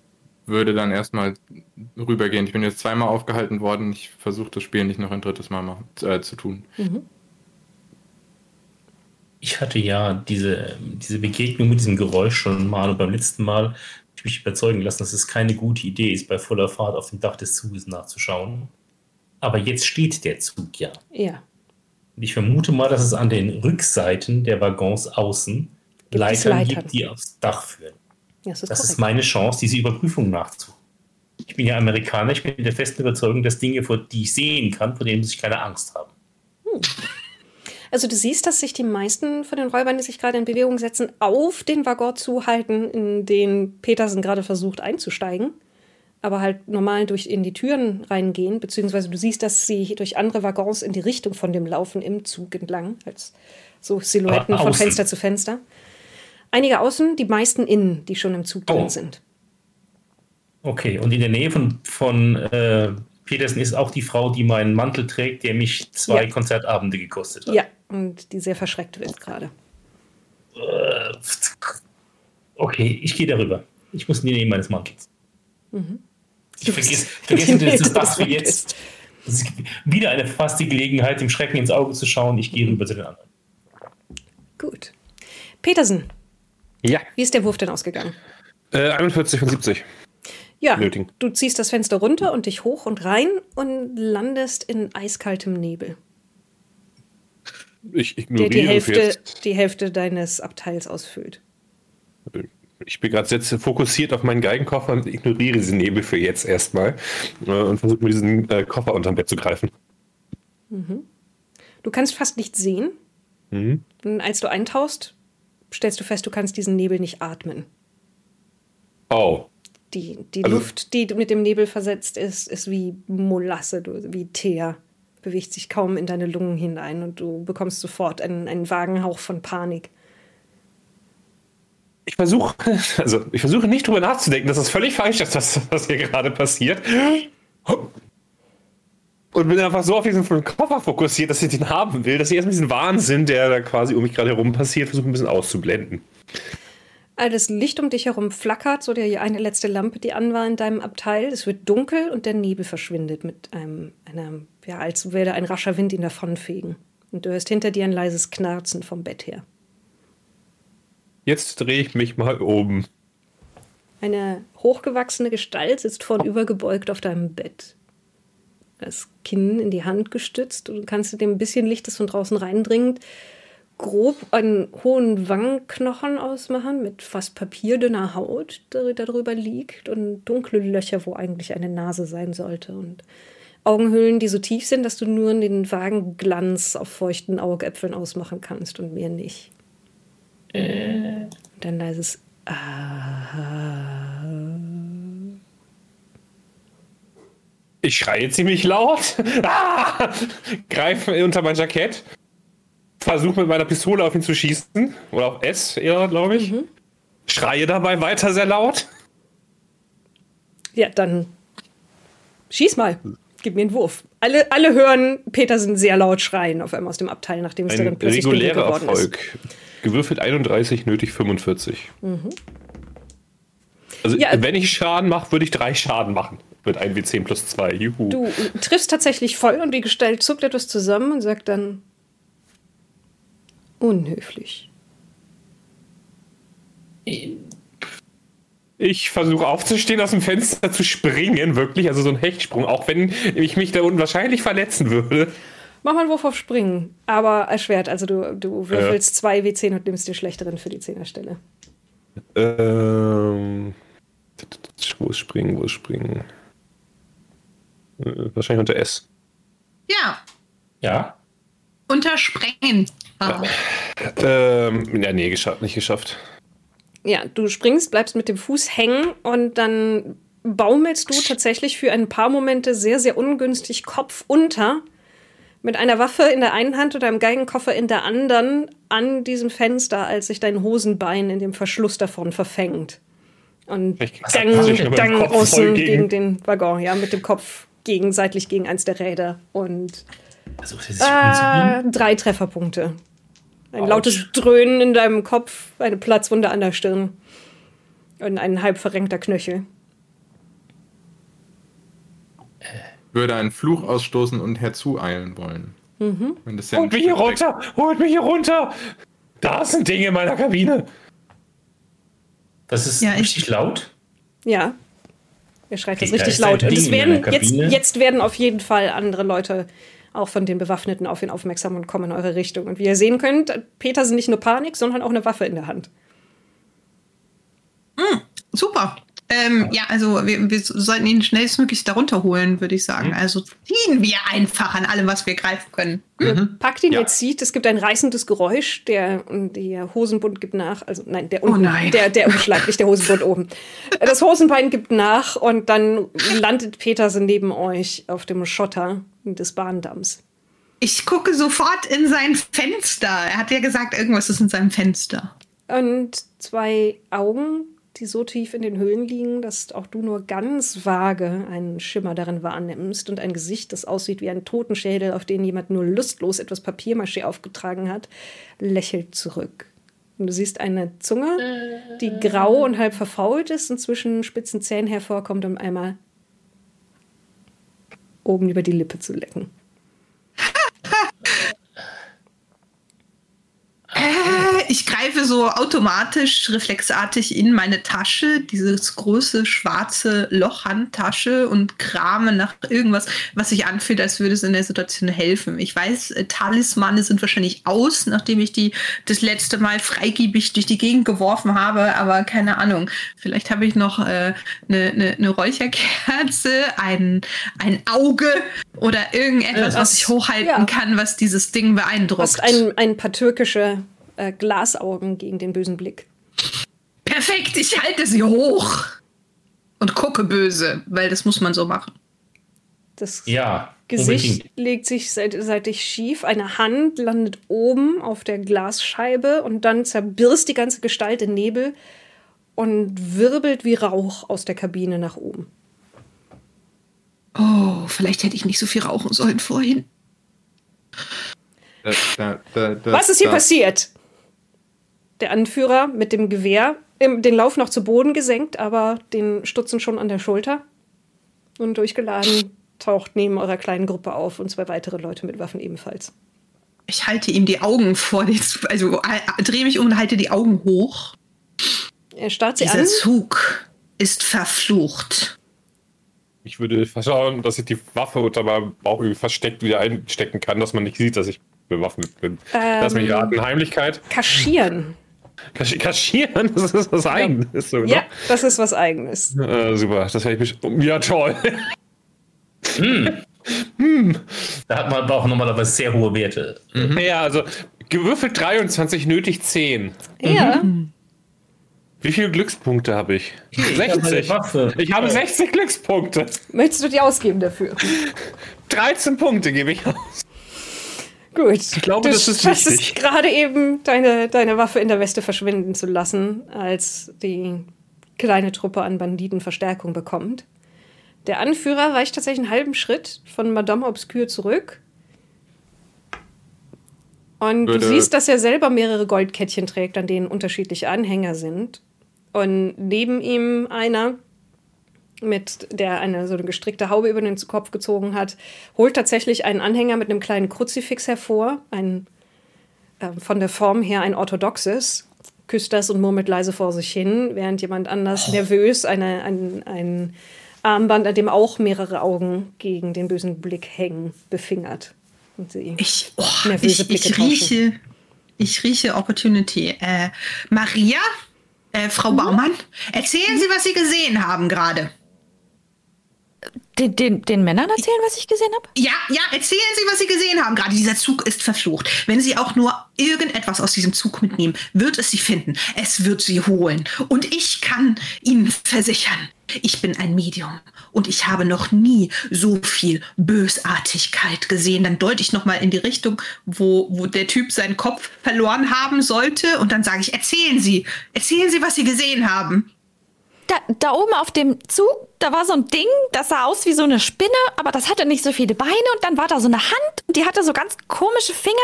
würde dann erstmal rübergehen. Ich bin jetzt zweimal aufgehalten worden. Ich versuche das Spiel nicht noch ein drittes Mal machen, äh, zu tun. Ich hatte ja diese, diese Begegnung mit diesem Geräusch schon mal und beim letzten Mal habe ich mich überzeugen lassen, dass es keine gute Idee ist, bei voller Fahrt auf dem Dach des Zuges nachzuschauen. Aber jetzt steht der Zug ja. Ja. Und ich vermute mal, dass es an den Rückseiten der Waggons außen es Leitern, Leitern. gibt, die aufs Dach führen. Das ist Das ist meine Chance, diese Überprüfung nachzuholen. Ich bin ja Amerikaner, ich bin der festen Überzeugung, dass Dinge, vor die ich sehen kann, vor denen muss ich keine Angst haben. Also du siehst, dass sich die meisten von den Räubern, die sich gerade in Bewegung setzen, auf den Waggon zuhalten, in den Petersen gerade versucht einzusteigen. Aber halt normal durch in die Türen reingehen, beziehungsweise du siehst, dass sie durch andere Waggons in die Richtung von dem laufen im Zug entlang, als so Silhouetten von. Fenster zu Fenster. Einige außen, die meisten innen, die schon im Zug drin Oh. sind. Okay, und in der Nähe von, von äh, Petersen ist auch die Frau, die meinen Mantel trägt, der mich zwei Ja. Konzertabende gekostet hat. Ja, und die sehr verschreckt wird gerade. Äh, Okay, ich gehe darüber. Ich muss in die Nähe meines Mantels. Ich vergesse, vergesse in die das des für jetzt. Das ist wieder eine verpasste Gelegenheit, dem Schrecken ins Auge zu schauen. Ich gehe rüber zu den anderen. Gut. Petersen, Ja. wie ist der Wurf denn ausgegangen? Äh, 41 von 70. Ja, Nötigen. du ziehst das Fenster runter und dich hoch und rein und landest in eiskaltem Nebel, Ich der ignoriere die Hälfte, die Hälfte deines Abteils ausfüllt. Ich bin gerade jetzt fokussiert auf meinen Geigenkoffer und ignoriere diesen Nebel für jetzt erstmal äh, und versuche mir diesen äh, Koffer unterm Bett zu greifen. Du kannst fast nicht sehen. Mhm. Als du eintauchst, stellst du fest, du kannst diesen Nebel nicht atmen. Oh. Die, die Also- Luft, die mit dem Nebel versetzt ist, ist wie Molasse, wie Teer. Bewegt sich kaum in deine Lungen hinein und du bekommst sofort einen, einen vagen Hauch von Panik. Ich versuche, also ich versuche nicht drüber nachzudenken, dass das völlig falsch ist, was, was hier gerade passiert. Und bin einfach so auf diesen Koffer fokussiert, dass ich den haben will, dass ich erstmal diesen Wahnsinn, der da quasi um mich gerade herum passiert, versuche ein bisschen auszublenden. All das Licht um dich herum flackert, so der eine letzte Lampe, die an war in deinem Abteil. Es wird dunkel und der Nebel verschwindet mit einem, einer, ja, als würde ein rascher Wind ihn davonfegen. Und du hörst hinter dir ein leises Knarzen vom Bett her. Jetzt drehe ich mich mal um. Eine hochgewachsene Gestalt sitzt vornübergebeugt auf deinem Bett. Das Kinn in die Hand gestützt und du kannst dem bisschen Licht, das von draußen reindringt, grob einen hohen Wangenknochen ausmachen mit fast papierdünner Haut, die darüber liegt und dunkle Löcher, wo eigentlich eine Nase sein sollte und Augenhöhlen, die so tief sind, dass du nur den vagen Glanz auf feuchten Augäpfeln ausmachen kannst und mehr nicht. Äh. Und dann leises Ah. Ich schreie ziemlich laut, ah! greife unter mein Jackett, versuche mit meiner Pistole auf ihn zu schießen, oder auf S eher, glaube ich. Mhm. Schreie dabei weiter sehr laut. Ja, dann schieß mal. Gib mir einen Wurf. Alle, alle hören Petersen sehr laut schreien auf einmal aus dem Abteil, nachdem es Ein dann plötzlich regulärer geworden Erfolg. ist. Gewürfelt 31, nötig 45. Also Ja, wenn ich Schaden mache, würde ich drei Schaden machen. Mit 1 W10 plus 2. Juhu. Du triffst tatsächlich voll und die Gestalt zuckt etwas zusammen und sagt dann unhöflich. Ich versuche aufzustehen, aus dem Fenster zu springen, wirklich. Also so ein Hechtsprung, auch wenn ich mich da unten wahrscheinlich verletzen würde. Mach mal einen Wurf auf Springen, aber erschwert. Also du, du würfelst zwei W10 und nimmst den schlechteren für die Zehnerstelle. Ähm. Wo ist Springen? Wo ist Springen? Äh, Wahrscheinlich unter S. Ja, Ja. untersprengen. Ah. Ähm, ja, nee, geschafft, nicht geschafft. Ja, du springst, bleibst mit dem Fuß hängen und dann baumelst du tatsächlich für ein paar Momente sehr, sehr ungünstig Kopf unter mit einer Waffe in der einen Hand und einem Geigenkoffer in der anderen an diesem Fenster, als sich dein Hosenbein in dem Verschluss davon verfängt. Und Ich- hab ich Kopf voll außen gegen- gegen den Waggon, ja, mit dem Kopf gegen, seitlich gegen eins der Räder. Und umzubiegen? äh, drei Trefferpunkte. Ein Autsch. lautes Dröhnen in deinem Kopf, eine Platzwunde an der Stirn und ein halb verrenkter Knöchel. Würde einen Fluch ausstoßen und herzueilen wollen. Mhm. Wenn das ja Holt mich hier runter! Holt mich hier runter! Da sind Dinge in meiner Kabine! Das ist Ja, ich- richtig laut. Ja. Er schreit das da richtig laut. Und es werden jetzt, jetzt werden auf jeden Fall andere Leute auch von den Bewaffneten auf ihn aufmerksam und kommen in eure Richtung. Und wie ihr sehen könnt, hat Petersen nicht nur Panik, sondern auch eine Waffe in der Hand. Super. Ähm, ja, also wir, wir sollten ihn schnellstmöglich darunter holen, würde ich sagen. Also ziehen wir einfach an allem, was wir greifen können. Packt ihn, Ja. ihr zieht, es gibt ein reißendes Geräusch, der, der Hosenbund gibt nach, also nein, der Oh unten, nein. Der, der Umschlag, nicht der Hosenbund oben. Das Hosenbein gibt nach und dann landet Petersen neben euch auf dem Schotter des Bahndamms. Ich gucke sofort in sein Fenster. Er hat ja gesagt, irgendwas ist in seinem Fenster. Und zwei Augen, die so tief in den Höhlen liegen, dass auch du nur ganz vage einen Schimmer darin wahrnimmst und ein Gesicht, das aussieht wie ein Totenschädel, auf den jemand nur lustlos etwas Papiermaché aufgetragen hat, lächelt zurück. Und du siehst eine Zunge, die grau und halb verfault ist und zwischen spitzen Zähnen hervorkommt, um einmal oben über die Lippe zu lecken. Äh, ich greife so automatisch, reflexartig in meine Tasche, dieses große schwarze Lochhandtasche und krame nach irgendwas, was sich anfühlt, als würde es in der Situation helfen. Ich weiß, äh, Talismane sind wahrscheinlich aus, nachdem ich die das letzte Mal freigiebig durch die Gegend geworfen habe, aber keine Ahnung. Vielleicht habe ich noch eine äh, ne, ne, ne Räucherkerze, ein, ein Auge oder irgendetwas, Äh, was ich hochhalten ja. kann, was dieses Ding beeindruckt. hast ein, ein paar türkische äh, Glasaugen gegen den bösen Blick. Perfekt, ich halte sie hoch und gucke böse, weil das muss man so machen. Das Ja, Gesicht unbedingt. legt sich seit- seitig schief, eine Hand landet oben auf der Glasscheibe und dann zerbirst die ganze Gestalt in Nebel und wirbelt wie Rauch aus der Kabine nach oben. Oh, vielleicht hätte ich nicht so viel rauchen sollen vorhin. Da, da, da, da, Was ist hier da, passiert? Der Anführer mit dem Gewehr den Lauf noch zu Boden gesenkt, aber den Stutzen schon an der Schulter. Und durchgeladen taucht neben eurer kleinen Gruppe auf und zwei weitere Leute mit Waffen ebenfalls. Ich halte ihm die Augen vor, also äh, drehe mich um und halte die Augen hoch. Er starrt sie Dieser an. Zug ist verflucht. Ich würde schauen, dass ich die Waffe unter meinem Bauch irgendwie versteckt wieder einstecken kann, dass man nicht sieht, dass ich bewaffnet bin. Lass mich Ähm. raten. Heimlichkeit. Kaschieren. Kasch kaschieren, das ist was Eigenes. So, Ja, das ist was Eigenes. ne? äh, super, das hätte ich mich. Ja, toll. Da hat man aber auch normalerweise sehr hohe Werte. Ja, also gewürfelt 23, nötig 10. Ja. Wie viele Glückspunkte habe ich? eine 60. Waffe. Ich habe 60 Glückspunkte. Möchtest du die ausgeben dafür? 13 Punkte gebe ich aus. Gut. Ich glaube, du das ist wichtig. es gerade eben, deine, deine Waffe in der Weste verschwinden zu lassen, als die kleine Truppe an Banditen Verstärkung bekommt. Der Anführer weicht tatsächlich einen halben Schritt von Madame Obscure zurück. Und du Würde- siehst, dass er selber mehrere Goldkettchen trägt, an denen unterschiedliche Anhänger sind. Und neben ihm einer, mit der eine so eine gestrickte Haube über den Kopf gezogen hat, holt tatsächlich einen Anhänger mit einem kleinen Kruzifix hervor, ein ähm, von der Form her ein orthodoxes, küsst das und murmelt leise vor sich hin, während jemand anders nervös eine, ein, ein Armband, an dem auch mehrere Augen gegen den bösen Blick hängen, befingert. Und sie Ich, oh, nervöse ich, Blicke ich tauschen. rieche, ich rieche Opportunity. Äh, Maria, äh, Frau Baumann, erzählen Sie, was Sie gesehen haben gerade. Den, den, den Männern erzählen, was ich gesehen habe? Ja, ja, erzählen Sie, was Sie gesehen haben. Gerade dieser Zug ist verflucht. Wenn Sie auch nur irgendetwas aus diesem Zug mitnehmen, wird es Sie finden. Es wird Sie holen. Und ich kann Ihnen versichern, ich bin ein Medium und ich habe noch nie so viel Bösartigkeit gesehen. Dann deute ich noch mal in die Richtung, wo, wo der Typ seinen Kopf verloren haben sollte. Und dann sage ich, erzählen Sie, erzählen Sie, was Sie gesehen haben. Da, da oben auf dem Zug, da war so ein Ding, das sah aus wie so eine Spinne, aber das hatte nicht so viele Beine und dann war da so eine Hand und die hatte so ganz komische Finger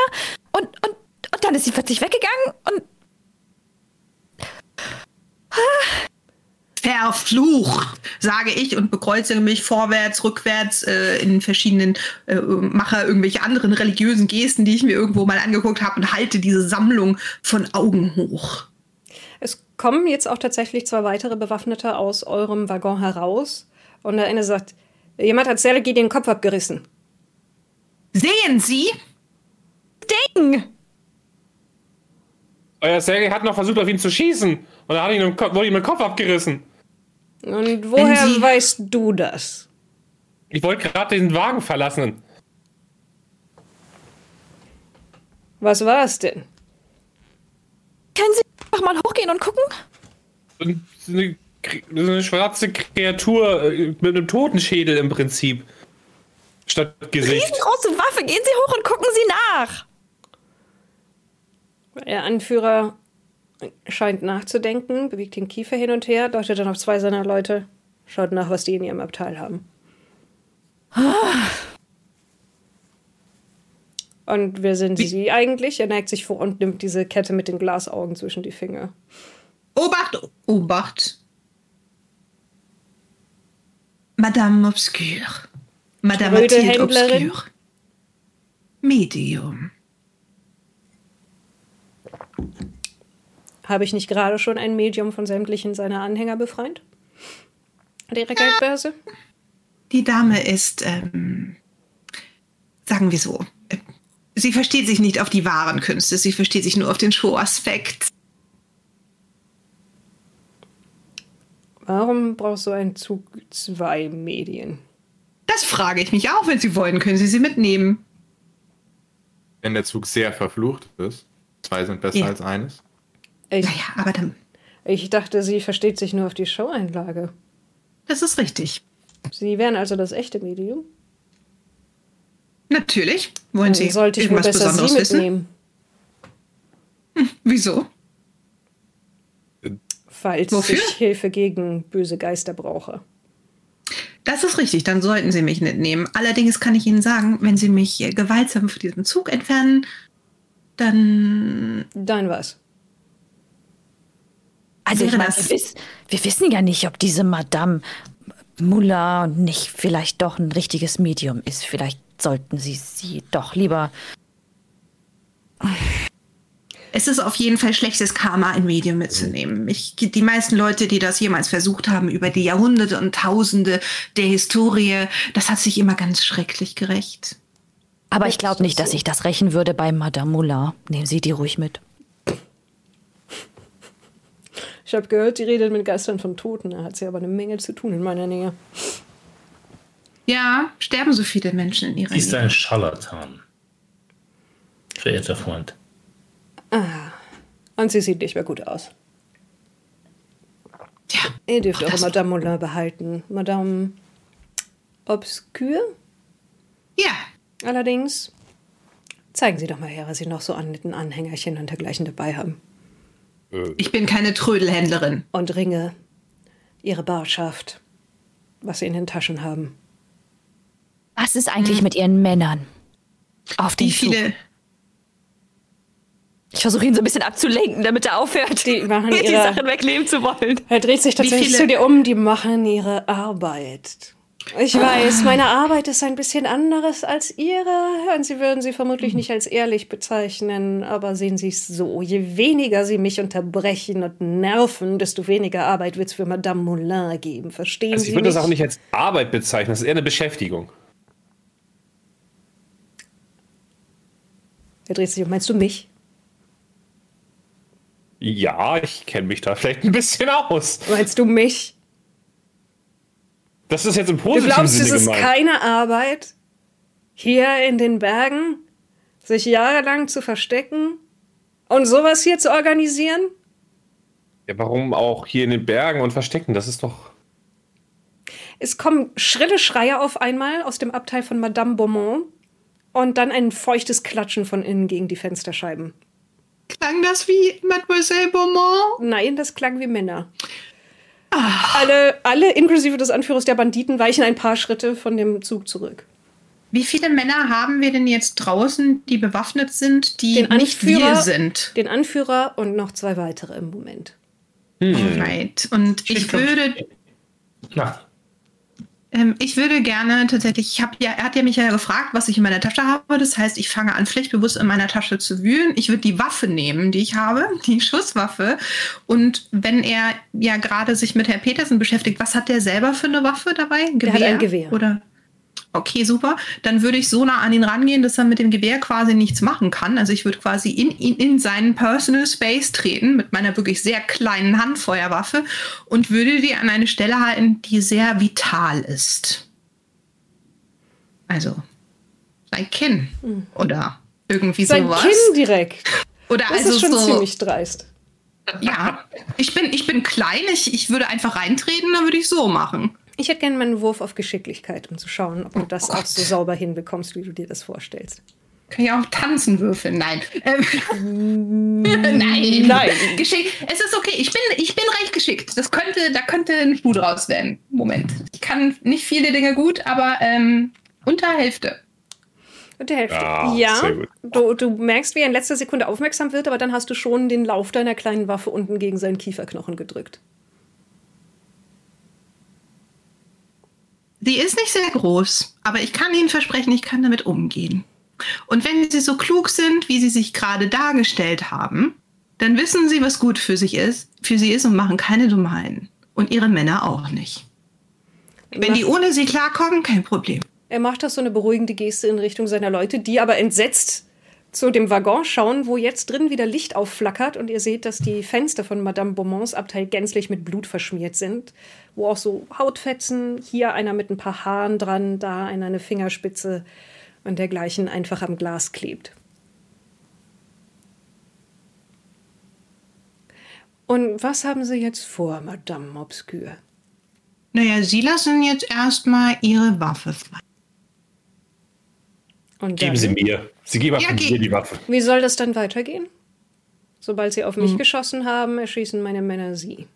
und, und, und dann ist sie plötzlich weggegangen und Verflucht, sage ich und bekreuzige mich vorwärts, rückwärts äh, in verschiedenen, äh, mache irgendwelche anderen religiösen Gesten, die ich mir irgendwo mal angeguckt habe und halte diese Sammlung von Augen hoch. Kommen jetzt auch tatsächlich zwei weitere Bewaffnete aus eurem Waggon heraus. Und der eine sagt, jemand hat Sergei den Kopf abgerissen. Sehen Sie? Ding! Euer Sergei hat noch versucht, auf ihn zu schießen. Und dann hat ihn wurde ihm den Kopf abgerissen. Und woher Sie- weißt du das? Ich wollte gerade den Wagen verlassen. Was war es denn? Können Sie einfach mal hochgehen und gucken? Eine, eine schwarze Kreatur äh, mit einem Totenschädel im Prinzip. Statt Gesicht. Riesengroße Waffe, gehen Sie hoch und gucken Sie nach! Der Anführer scheint nachzudenken, bewegt den Kiefer hin und her, deutet dann auf zwei seiner Leute, schaut nach, was die in ihrem Abteil haben. Und wer sind Sie eigentlich? Er neigt sich vor und nimmt diese Kette mit den Glasaugen zwischen die Finger. Obacht, Obacht. Madame Obscure. Madame Mathilde? Obscure. Medium. Habe ich nicht gerade schon ein Medium von sämtlichen seiner Anhänger befreit? Ihrer Geldbörse? Die Dame ist, ähm, sagen wir so, sie versteht sich nicht auf die wahren Künste, sie versteht sich nur auf den Show-Aspekt. Warum brauchst du einen Zug zwei Medien? Das frage ich mich auch. Wenn Sie wollen, können Sie sie mitnehmen. Wenn der Zug sehr verflucht ist. Zwei sind besser Ja. als eines. Ich, Naja, aber dann, ich dachte, sie versteht sich nur auf die Show-Einlage. das ist richtig. Sie wären also das echte Medium? Natürlich. Wollen Sie sollte ich irgendwas besser Besonderes Sie wissen? mitnehmen, Wieso? falls Wofür? ich Hilfe gegen böse Geister brauche. Das ist richtig, dann sollten Sie mich mitnehmen. Allerdings kann ich Ihnen sagen, wenn Sie mich gewaltsam von diesem Zug entfernen, dann Dann was? Also ich meine, das? wir, wiss- wir wissen ja nicht, ob diese Madame Muller nicht vielleicht doch ein richtiges Medium ist. Vielleicht sollten Sie sie doch lieber. Es ist auf jeden Fall schlechtes Karma, ein Medium mitzunehmen. Ich, die meisten Leute, die das jemals versucht haben, über die Jahrhunderte und Tausende der Historie, das hat sich immer ganz schrecklich gerecht. Aber ich glaube nicht, dass ich das rächen würde bei Madame Muller. Nehmen Sie die ruhig mit. Ich habe gehört, sie redet mit Geistern von Toten. Da hat sie aber eine Menge zu tun in meiner Nähe. Ja, sterben so viele Menschen in ihrer Sie ist ein Scharlatan. Verehrter Freund. Und sie sieht nicht mehr gut aus. Tja, Ihr dürft eure das- Madame Moulin behalten. Madame Obscure? ja, Allerdings zeigen Sie doch mal her, was Sie noch so an netten Anhängerchen und dergleichen dabei haben. ich bin keine Trödelhändlerin. Und Ringe, Ihre Barschaft, was Sie in den Taschen haben. Was ist eigentlich mit Ihren Männern? Auf den Wie viele, Zug. Ich versuche ihn so ein bisschen abzulenken, damit er aufhört, Die machen die ihre- Sachen wegnehmen zu wollen. Er dreht sich tatsächlich zu dir um, die machen ihre Arbeit. Ich weiß, meine Arbeit ist ein bisschen anderes als ihre und sie würden sie vermutlich nicht als ehrlich bezeichnen, aber sehen Sie es so, je weniger sie mich unterbrechen und nerven, desto weniger Arbeit wird es für Madame Moulin geben. Verstehen Also Sie ich würde mich? das auch nicht als Arbeit bezeichnen, das ist eher eine Beschäftigung. Er dreht sich um, meinst du mich? Ja, ich kenne mich da vielleicht ein bisschen aus. Meinst du mich? Das ist jetzt im Du positiven glaubst, es ist gemeint. keine Arbeit, hier in den Bergen sich jahrelang zu verstecken und sowas hier zu organisieren? Ja, warum auch hier in den Bergen und verstecken? Das ist doch. Es kommen schrille Schreie auf einmal aus dem Abteil von Madame Beaumont und dann ein feuchtes Klatschen von innen gegen die Fensterscheiben. klang das wie Mademoiselle Beaumont? Nein, das klang wie Männer. Alle, alle, inklusive des Anführers der Banditen, weichen ein paar Schritte von dem Zug zurück. Wie viele Männer haben wir denn jetzt draußen, die bewaffnet sind, die Den nicht wir Anführer- sind? Den Anführer und noch zwei weitere im Moment. Right. Und ich Schick würde, Na, ich würde gerne tatsächlich, ich habe ja, er hat ja mich ja gefragt, was ich in meiner Tasche habe. Das heißt, ich fange an, pflichtbewusst in meiner Tasche zu wühlen. Ich würde die Waffe nehmen, die ich habe, die Schusswaffe. Und wenn er ja gerade sich mit Herrn Petersen beschäftigt, was hat der selber für eine Waffe dabei? Ein Der hat ein Gewehr. Oder? Okay, super. Dann würde ich so nah an ihn rangehen, dass er mit dem Gewehr quasi nichts machen kann. Also ich würde quasi in, in, in seinen Personal Space treten mit meiner wirklich sehr kleinen Handfeuerwaffe und würde die an eine Stelle halten, die sehr vital ist. Also sein Kinn oder irgendwie Sein sowas. Kinn direkt. Oder Das also ist schon so, ziemlich dreist. ja. Ich bin, ich bin klein, ich, ich würde einfach reintreten, dann würde ich so machen. Ich hätte gerne meinen Wurf auf Geschicklichkeit, um zu schauen, ob du das auch Gott. so sauber hinbekommst, wie du dir das vorstellst. Kann ja auch tanzen würfeln. Nein. Ähm, Nein. Nein. Geschick. Es ist okay. Ich bin, ich bin recht geschickt. Das könnte, da könnte ein Schuh draus werden. Moment. Ich kann nicht viele Dinge gut, aber ähm, unter Hälfte. Die Hälfte. Ja, Ja, sehr gut. Du, du merkst, wie er in letzter Sekunde aufmerksam wird, aber dann hast du schon den Lauf deiner kleinen Waffe unten gegen seinen Kieferknochen gedrückt. Sie ist nicht sehr groß, aber ich kann Ihnen versprechen, ich kann damit umgehen. Und wenn Sie so klug sind, wie Sie sich gerade dargestellt haben, dann wissen Sie, was gut für sich ist, für Sie ist und machen keine Dummheiten. Und Ihre Männer auch nicht. Wenn die ohne Sie klarkommen, kein Problem. Er macht das so eine beruhigende Geste in Richtung seiner Leute, die aber entsetzt zu dem Waggon schauen, wo jetzt drin wieder Licht aufflackert und ihr seht, dass die Fenster von Madame Beaumonts Abteil gänzlich mit Blut verschmiert sind, wo auch so Hautfetzen, hier einer mit ein paar Haaren dran, da einer eine Fingerspitze und dergleichen einfach am Glas klebt. Und was haben Sie jetzt vor, Madame Obscure? Naja, Sie lassen jetzt erstmal Ihre Waffe frei. Und Geben dann- Sie mir. Sie geben Ja, mir die Waffe. Wie soll das dann weitergehen? Sobald sie auf Hm. mich geschossen haben, erschießen meine Männer sie.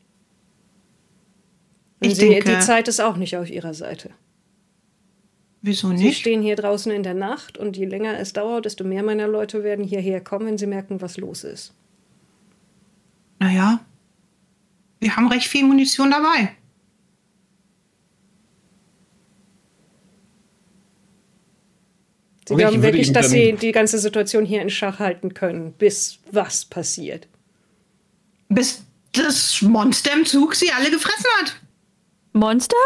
Und Ich sie, denke- die Zeit ist auch nicht auf ihrer Seite. Wieso Sie nicht? stehen hier draußen in der Nacht und je länger es dauert, desto mehr meiner Leute werden hierher kommen, wenn sie merken, was los ist. Naja, wir haben recht viel Munition dabei. Sie Okay, glauben wirklich, dass sie die ganze Situation hier in Schach halten können, bis was passiert. Bis das Monster im Zug sie alle gefressen hat. Monster?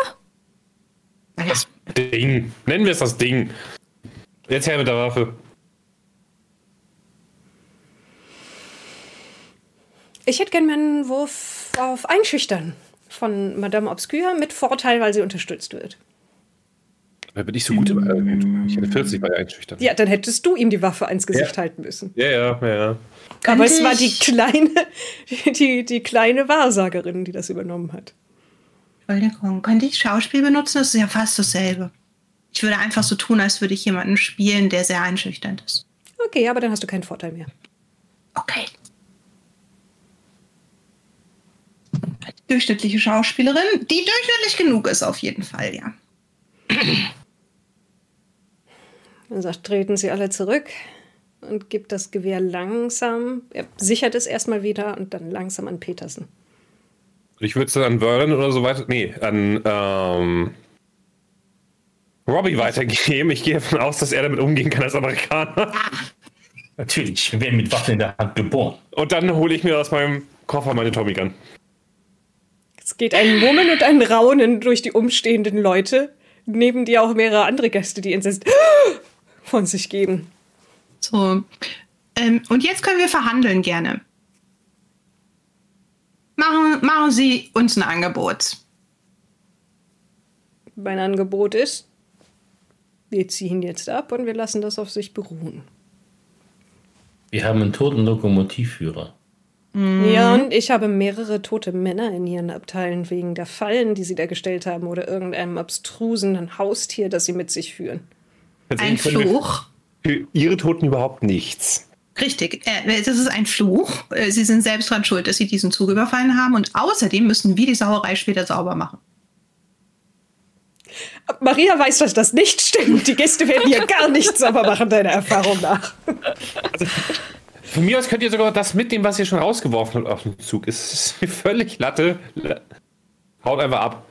Naja, Ding. Nennen wir es das Ding. Jetzt her mit der Waffe. Ich hätte gerne meinen Wurf auf Einschüchtern von Madame Obscure mit Vorteil, weil sie unterstützt wird. Da bin ich so gut im Ich hätte 40 bei Einschüchtern. Ja, dann hättest du ihm die Waffe ans Gesicht Ja. halten müssen. Ja, ja, ja. ja. Aber es war die kleine, die, die kleine Wahrsagerin, die das übernommen hat. Entschuldigung, könnte ich Schauspiel benutzen? Das ist ja fast dasselbe. Ich würde einfach so tun, als würde ich jemanden spielen, der sehr einschüchternd ist. Okay, aber dann hast du keinen Vorteil mehr. Okay. Durchschnittliche Schauspielerin, die durchschnittlich genug ist, auf jeden Fall, ja. Dann sagt, treten sie alle zurück und gibt das Gewehr langsam, er sichert es erstmal wieder und dann langsam an Petersen. Ich würde es dann an Vernon oder so weiter. Nee, an ähm, Robbie weitergeben. Ich gehe davon aus, dass er damit umgehen kann als Amerikaner. Natürlich, wir werden mit Waffen in der Hand geboren. Und dann hole ich mir aus meinem Koffer meine Tommy Gun. Es geht ein Murmeln und ein Raunen durch die umstehenden Leute, neben dir auch mehrere andere Gäste, die entsetzt von sich geben. So. Ähm, und jetzt können wir verhandeln gerne. Machen, machen Sie uns ein Angebot. Mein Angebot ist, wir ziehen jetzt ab und wir lassen das auf sich beruhen. Wir haben einen toten Lokomotivführer. Ja, und ich habe mehrere tote Männer in ihren Abteilen wegen der Fallen, die sie da gestellt haben oder irgendeinem abstrusen Haustier, das sie mit sich führen. Ein können wir Fluch. Für ihre Toten überhaupt nichts. Richtig, äh, das ist ein Fluch. Äh, Sie sind selbst dran schuld, dass Sie diesen Zug überfallen haben. Und außerdem müssen wir die Sauerei später sauber machen. Maria weiß, dass das nicht stimmt. Die Gäste werden hier gar nichts sauber machen, deiner Erfahrung nach. Von mir aus könnt ihr sogar das mitnehmen, was ihr schon rausgeworfen habt auf den Zug. Es ist völlig Latte. Haut einfach ab.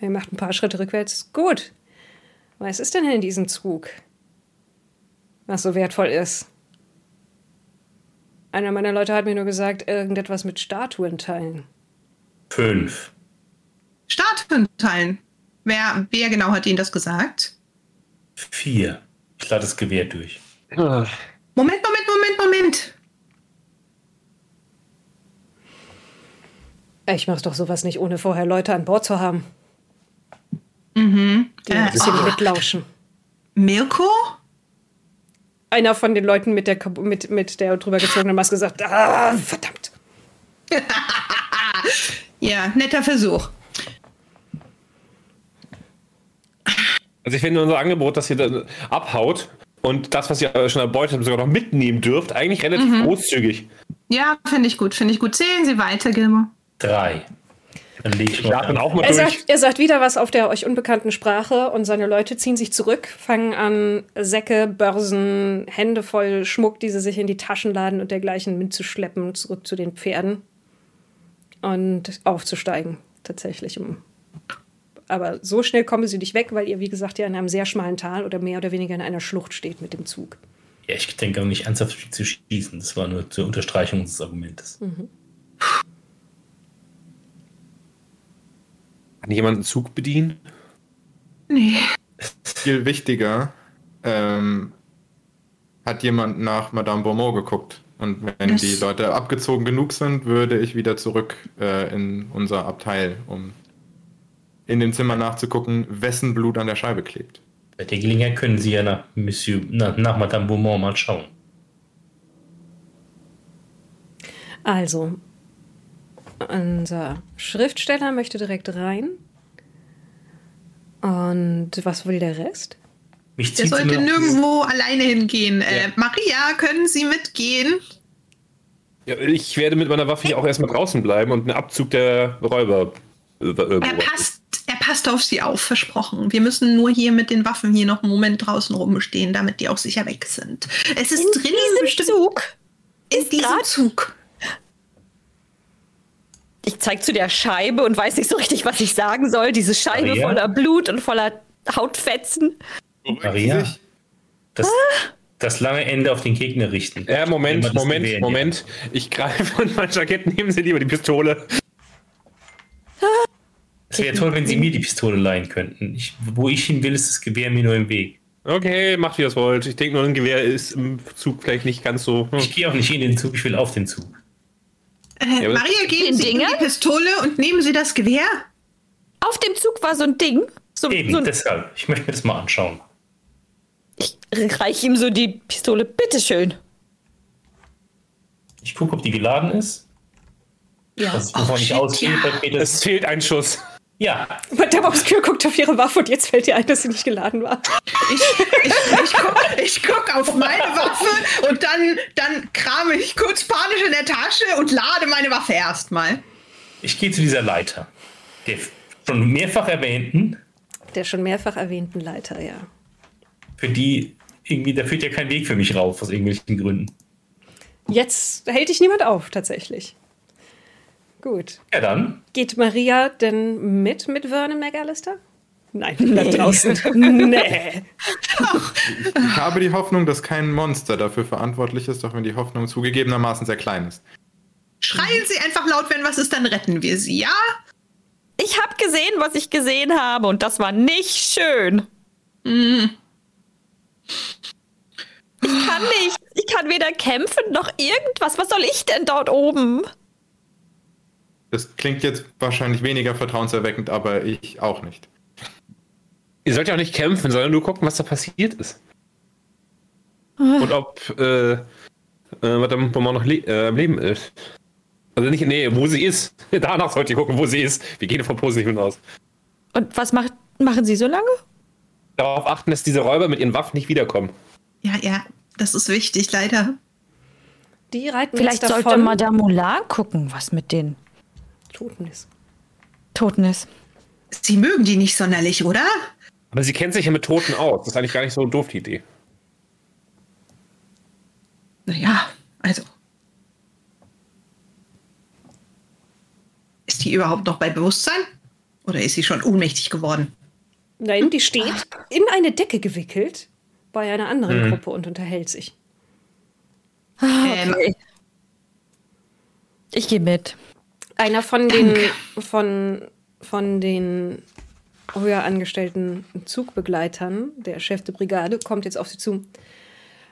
Er macht ein paar Schritte rückwärts. Gut. Was ist denn in diesem Zug? Was so wertvoll ist. Einer meiner Leute hat mir nur gesagt, irgendetwas mit Statuenteilen. Fünf. Statuen teilen. Wer, wer genau hat Ihnen das gesagt? Vier. Ich lade das Gewehr durch. Moment, Moment, Moment, Moment. Ich mach doch sowas nicht, ohne vorher Leute an Bord zu haben. Mhm. Die Äh, ein bisschen oh, mitlauschen. Mirko? Einer von den Leuten mit der, mit, mit der drüber gezogenen Maske sagt, ah, verdammt. Ja, netter Versuch. Also ich finde unser Angebot, dass ihr dann abhaut und das, was ihr schon erbeutet habt, sogar noch mitnehmen dürft, eigentlich relativ großzügig. Ja, finde ich gut, finde ich gut. Zählen Sie weiter, Gilmore. Drei. Dann lege ich Ich mal auch mal Er durch. sagt, er sagt wieder was auf der euch unbekannten Sprache und seine Leute ziehen sich zurück, fangen an, Säcke, Börsen, Hände voll Schmuck, die sie sich in die Taschen laden und dergleichen mitzuschleppen, zurück zu den Pferden und aufzusteigen, tatsächlich. Um aber so schnell kommen sie nicht weg, weil ihr, wie gesagt, ja in einem sehr schmalen Tal oder mehr oder weniger in einer Schlucht steht mit dem Zug. Ja, ich denke auch nicht ernsthaft zu schießen. Das war nur zur Unterstreichung des Argumentes. Kann jemand einen Zug bedienen? Nee. Viel wichtiger, ähm, hat jemand nach Madame Beaumont geguckt. Und wenn Das- die Leute abgezogen genug sind, würde ich wieder zurück äh, in unser Abteil, um in dem Zimmer nachzugucken, wessen Blut an der Scheibe klebt. Bei der Gelegenheit können Sie ja nach, Monsieur, nach, nach Madame Beaumont mal schauen. Also, unser Schriftsteller möchte direkt rein. Und was will der Rest? Mich Der sollte nirgendwo alleine hingehen. Äh, Maria, können Sie mitgehen? Ja, ich werde mit meiner Waffe hier auch erstmal draußen bleiben und einen Abzug der Räuber äh, Er passt, er passt auf Sie auf, versprochen. Wir müssen nur hier mit den Waffen hier noch einen Moment draußen rumstehen, damit die auch sicher weg sind. Es ist drin bestimmt Zug. in diesem grad- Zug. zeigt zu der Scheibe und weiß nicht so richtig, was ich sagen soll. Diese Scheibe Maria? voller Blut und voller Hautfetzen. Maria, das, das lange Ende auf den Gegner richten. Äh, Moment, Moment, die Moment. Ich greife von meinem Jackett, nehmen Sie lieber die Pistole. Es wäre toll, wenn Sie mir die Pistole leihen könnten. Ich, wo ich hin will, ist das Gewehr mir nur im Weg. Okay, macht wie ihr es wollt. Ich denke nur, ein Gewehr ist im Zug vielleicht nicht ganz so. Hm. Ich gehe auch nicht in den Zug, ich will auf den Zug. Äh, Maria, geben Den Sie ihm Dinger? die Pistole und nehmen Sie das Gewehr. Auf dem Zug war so ein Ding. So, Eben, so ein, deshalb. Ich möchte mir das mal anschauen. ich reiche ihm so die Pistole. Bitteschön. Ich gucke, ob die geladen ist. Ja. Das ist, wovon ich shit, ausgehe ja. Es fehlt ein Schuss. Ja, Madame Obscure guckt auf ihre Waffe und jetzt fällt ihr ein, dass sie nicht geladen war. Ich, ich, ich gucke ich guck auf meine Waffe und dann, dann krame ich kurz panisch in der Tasche und lade meine Waffe erstmal. ich gehe zu dieser Leiter. Der schon mehrfach erwähnten, Der schon mehrfach erwähnten Leiter, ja. für die irgendwie, da führt ja kein Weg für mich rauf, aus irgendwelchen Gründen. Jetzt hält dich niemand auf, tatsächlich. Gut. Ja, dann. Geht Maria denn mit mit Vernon McAllister? Nein, bleibt draußen. nee. Ich habe die Hoffnung, dass kein Monster dafür verantwortlich ist, auch wenn die Hoffnung zugegebenermaßen sehr klein ist. Schreien Sie einfach laut, wenn was ist, dann retten wir Sie, ja? Ich habe gesehen, was ich gesehen habe und das war nicht schön. Ich kann nicht. Ich kann weder kämpfen noch irgendwas. Was soll ich denn dort oben? Das klingt jetzt wahrscheinlich weniger vertrauenserweckend, aber ich auch nicht. Ihr sollt ja auch nicht kämpfen, sondern nur gucken, was da passiert ist. Und ob äh, äh, Madame Beaumont noch le äh, am Leben ist. Also nicht, nee, wo sie ist. Danach sollt ihr gucken, wo sie ist. Wir gehen von Positiven aus. Und was macht, machen Sie so lange? Darauf achten, dass diese Räuber mit ihren Waffen nicht wiederkommen. Ja, ja, das ist wichtig, leider. Die reiten Vielleicht jetzt sollte. Madame Moulin gucken, was mit den Toten ist. Toten ist. Sie mögen die nicht sonderlich, oder? Aber sie kennt sich ja mit Toten aus. Das ist eigentlich gar nicht so doof, die Idee. Naja, also. Ist die überhaupt noch bei Bewusstsein? Oder ist sie schon ohnmächtig geworden? Nein, die steht in eine Decke gewickelt bei einer anderen Gruppe und unterhält sich. Ähm, Ich gehe mit. Einer von den, von, von den höher angestellten Zugbegleitern, der Chef de Brigade, kommt jetzt auf sie zu.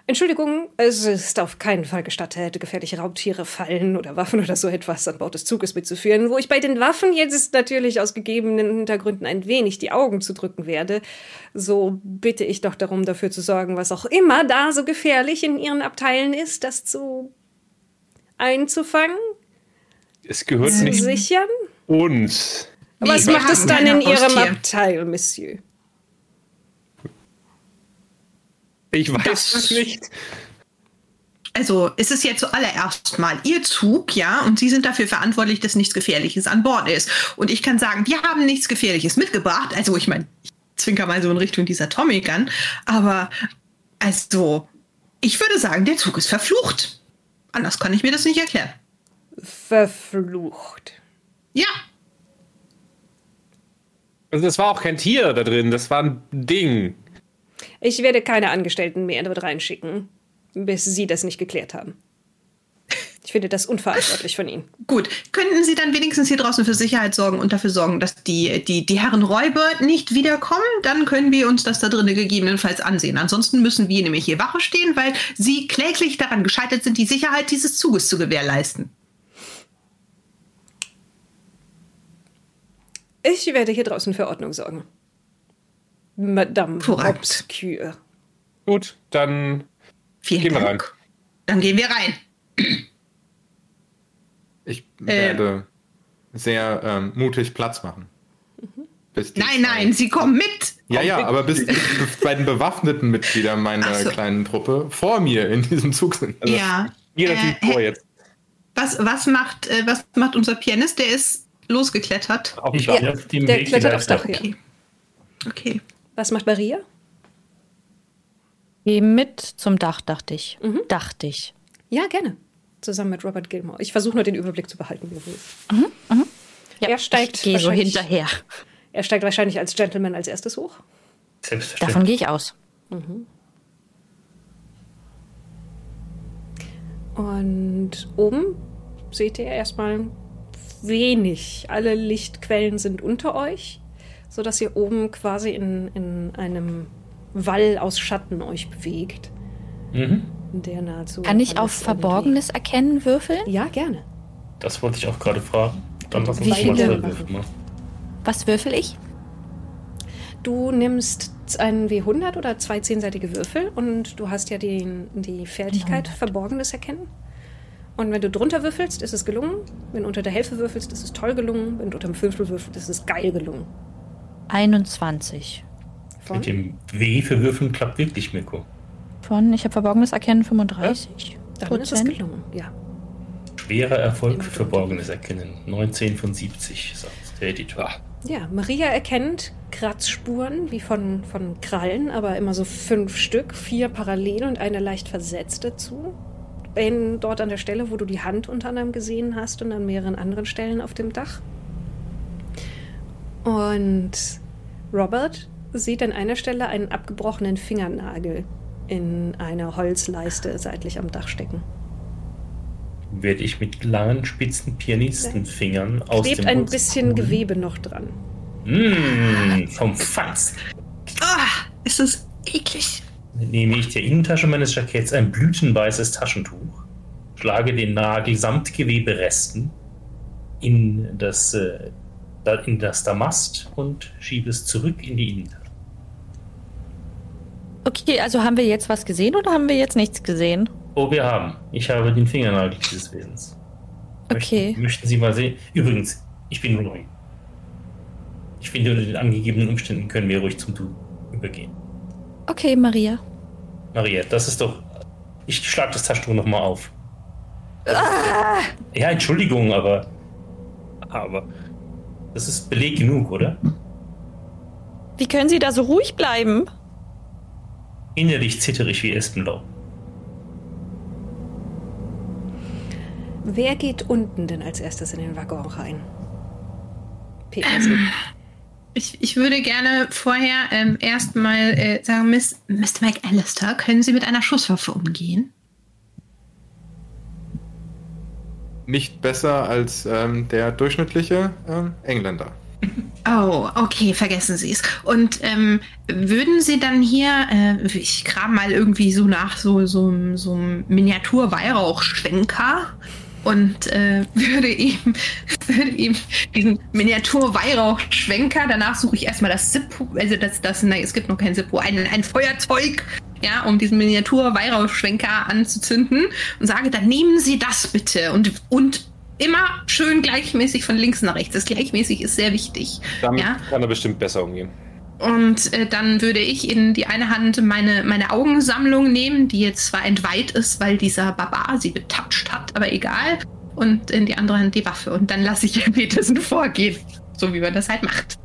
Entschuldigung, es ist auf keinen Fall gestattet, gefährliche Raubtiere, Fallen oder Waffen oder so etwas an Bord des Zuges mitzuführen. Wo ich bei den Waffen jetzt natürlich aus gegebenen Hintergründen ein wenig die Augen zu drücken werde, so bitte ich doch darum, dafür zu sorgen, was auch immer da so gefährlich in ihren Abteilen ist, das zu einzufangen, Es gehört zu nicht sichern. uns. Was wir macht es dann in Ihrem Haustier. Abteil, Monsieur? Ich weiß es nicht. Also, es ist ja zuallererst mal Ihr Zug, ja, und Sie sind dafür verantwortlich, dass nichts Gefährliches an Bord ist. Und ich kann sagen, wir haben nichts Gefährliches mitgebracht. Also, ich meine, ich zwinker mal so in Richtung dieser Tommy Gun. Aber, also, ich würde sagen, der Zug ist verflucht. Anders kann ich mir das nicht erklären. Verflucht. Ja, Also das war auch kein Tier da drin, das war ein Ding. Ich werde keine Angestellten mehr dort reinschicken, bis Sie das nicht geklärt haben. Ich finde das unverantwortlich von Ihnen. gut. Könnten Sie dann wenigstens hier draußen für Sicherheit sorgen und dafür sorgen, dass die, die, die Herren Räuber nicht wiederkommen? Dann können wir uns das da drinnen gegebenenfalls ansehen. Ansonsten müssen wir nämlich hier Wache stehen, weil Sie kläglich daran gescheitert sind, die Sicherheit dieses Zuges zu gewährleisten. Ich werde hier draußen für Ordnung sorgen. Madame Korrekt. Obscure. Gut, dann Vielen Gehen wir Dank. Dann gehen wir rein. Ich werde sehr ähm, mutig Platz machen. Bis die Nein, nein, Sie kommen mit. Ja, ja, aber bis die beiden bewaffneten Mitglieder meiner so. kleinen Truppe vor mir in diesem Zug sind. Also, ja. Natürlich Äh, vor jetzt. Was, was, macht, äh, was macht unser Pianist? Der ist losgeklettert. Auf Ich Dach. bin auf dem Der Weg klettert aufs. Dach, ja. Okay. Okay. Was macht Maria? Geh mit zum Dach, dachte ich. Mhm. Dachte ich. Ja, gerne. Zusammen mit Robert Gilmore. Ich versuche nur den Überblick zu behalten, wie es ist. Ja, er steigt ich gehe so hinterher. Er steigt wahrscheinlich als Gentleman als erstes hoch. Selbstverständlich. Davon gehe ich aus. Und oben seht ihr erstmal wenig. Alle Lichtquellen sind unter euch, sodass ihr oben quasi in, in einem Wall aus Schatten euch bewegt, Mhm. der nahezu. Kann ich auf alles irgendwie- Verborgenes erkennen würfeln? Ja, gerne. Das wollte ich auch gerade fragen. Dann lass Wie uns mal Würfel machen. Was würfel ich? Du nimmst einen W100 oder zwei zehnseitige Würfel und du hast ja den, die Fertigkeit Verborgenes erkennen. Und wenn du drunter würfelst, ist es gelungen. Wenn du unter der Hälfte würfelst, ist es toll gelungen. Wenn du unter dem Fünftel würfelst, ist es geil gelungen. 21. Von? Mit dem W für Würfeln klappt wirklich, Mirko. Von, ich habe Verborgenes erkennen 35. Dann ist es gelungen, ja. Schwerer Erfolg für Verborgenes erkennen. 19 von 70, sagt der Editor. Ja, Maria erkennt Kratzspuren wie von, von Krallen, aber immer so fünf Stück, vier parallel und eine leicht versetzt dazu. In, dort an der Stelle, wo du die Hand unter anderem gesehen hast und an mehreren anderen Stellen auf dem Dach. Und Robert sieht an einer Stelle einen abgebrochenen Fingernagel in einer Holzleiste seitlich am Dach stecken. Werde ich mit langen, spitzen Pianistenfingern aus Klebt dem ein Holz bisschen holen. Gewebe noch dran. Mmh, vom Feinsten. Ah, ist das eklig. Nehme ich der Innentasche meines Jacketts ein blütenweißes Taschentuch, schlage den Nagel samt Geweberesten in das, äh, in das Damast und schiebe es zurück in die Innentasche. Okay, also haben wir jetzt was gesehen oder haben wir jetzt nichts gesehen? Oh, wir haben. Ich habe den Fingernagel dieses Wesens. Okay. Möchten, möchten Sie mal sehen? Übrigens, ich bin nur neu. Ich finde, unter den angegebenen Umständen können wir ruhig zum Du übergehen. Okay, Maria. Maria, das ist doch. Ich schlag das Taschentuch nochmal auf. Ja, Entschuldigung, aber. Aber. Das ist Beleg genug, oder? Wie können Sie da so ruhig bleiben? Innerlich zitterig wie Espenlaub. Wer geht unten denn als erstes in den Waggon rein? Petersen. Ich, ich würde gerne vorher ähm, erstmal äh, sagen, Miss, Mr. McAllister, können Sie mit einer Schusswaffe umgehen? Nicht besser als ähm, der durchschnittliche ähm, Engländer. Oh, okay, vergessen Sie es. Und ähm, würden Sie dann hier, äh, ich kram mal irgendwie so nach so so, einem- so Miniatur-Weihrauchschwenker und äh, würde ihm ihm diesen Miniatur-Weihrauchschwenker, danach suche ich erstmal das Zippo, also das das nein, es gibt noch kein Zippo, ein, ein Feuerzeug, ja, um diesen Miniatur-Weihrauchschwenker anzuzünden und sage, dann nehmen Sie das bitte und und immer schön gleichmäßig von links nach rechts. Das gleichmäßig ist sehr wichtig. Damit Ja. kann er bestimmt besser umgehen. Und äh, dann würde ich in die eine Hand meine, meine Augensammlung nehmen, die jetzt zwar entweiht ist, weil dieser Barbar sie betatscht hat, aber egal. Und in die andere Hand die Waffe. Und dann lasse ich Petersen vorgehen. So wie man das halt macht.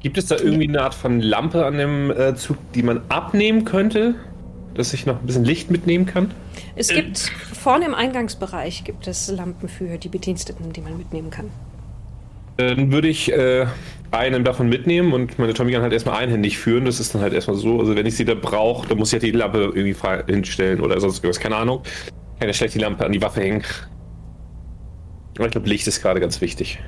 Gibt es da irgendwie eine Art von Lampe an dem äh, Zug, die man abnehmen könnte? Dass ich noch ein bisschen Licht mitnehmen kann? Es gibt vorne im Eingangsbereich gibt es Lampen für die Bediensteten, die man mitnehmen kann. Dann würde ich äh, einen davon mitnehmen und meine Tommy Gun halt erstmal einhändig führen. Das ist dann halt erstmal so. Also wenn ich sie da brauche, dann muss ich halt die Lampe irgendwie frei hinstellen oder sonst irgendwas. Keine Ahnung. Kann ja schlecht die Lampe an die Waffe hängen. Aber ich glaube, Licht ist gerade ganz wichtig.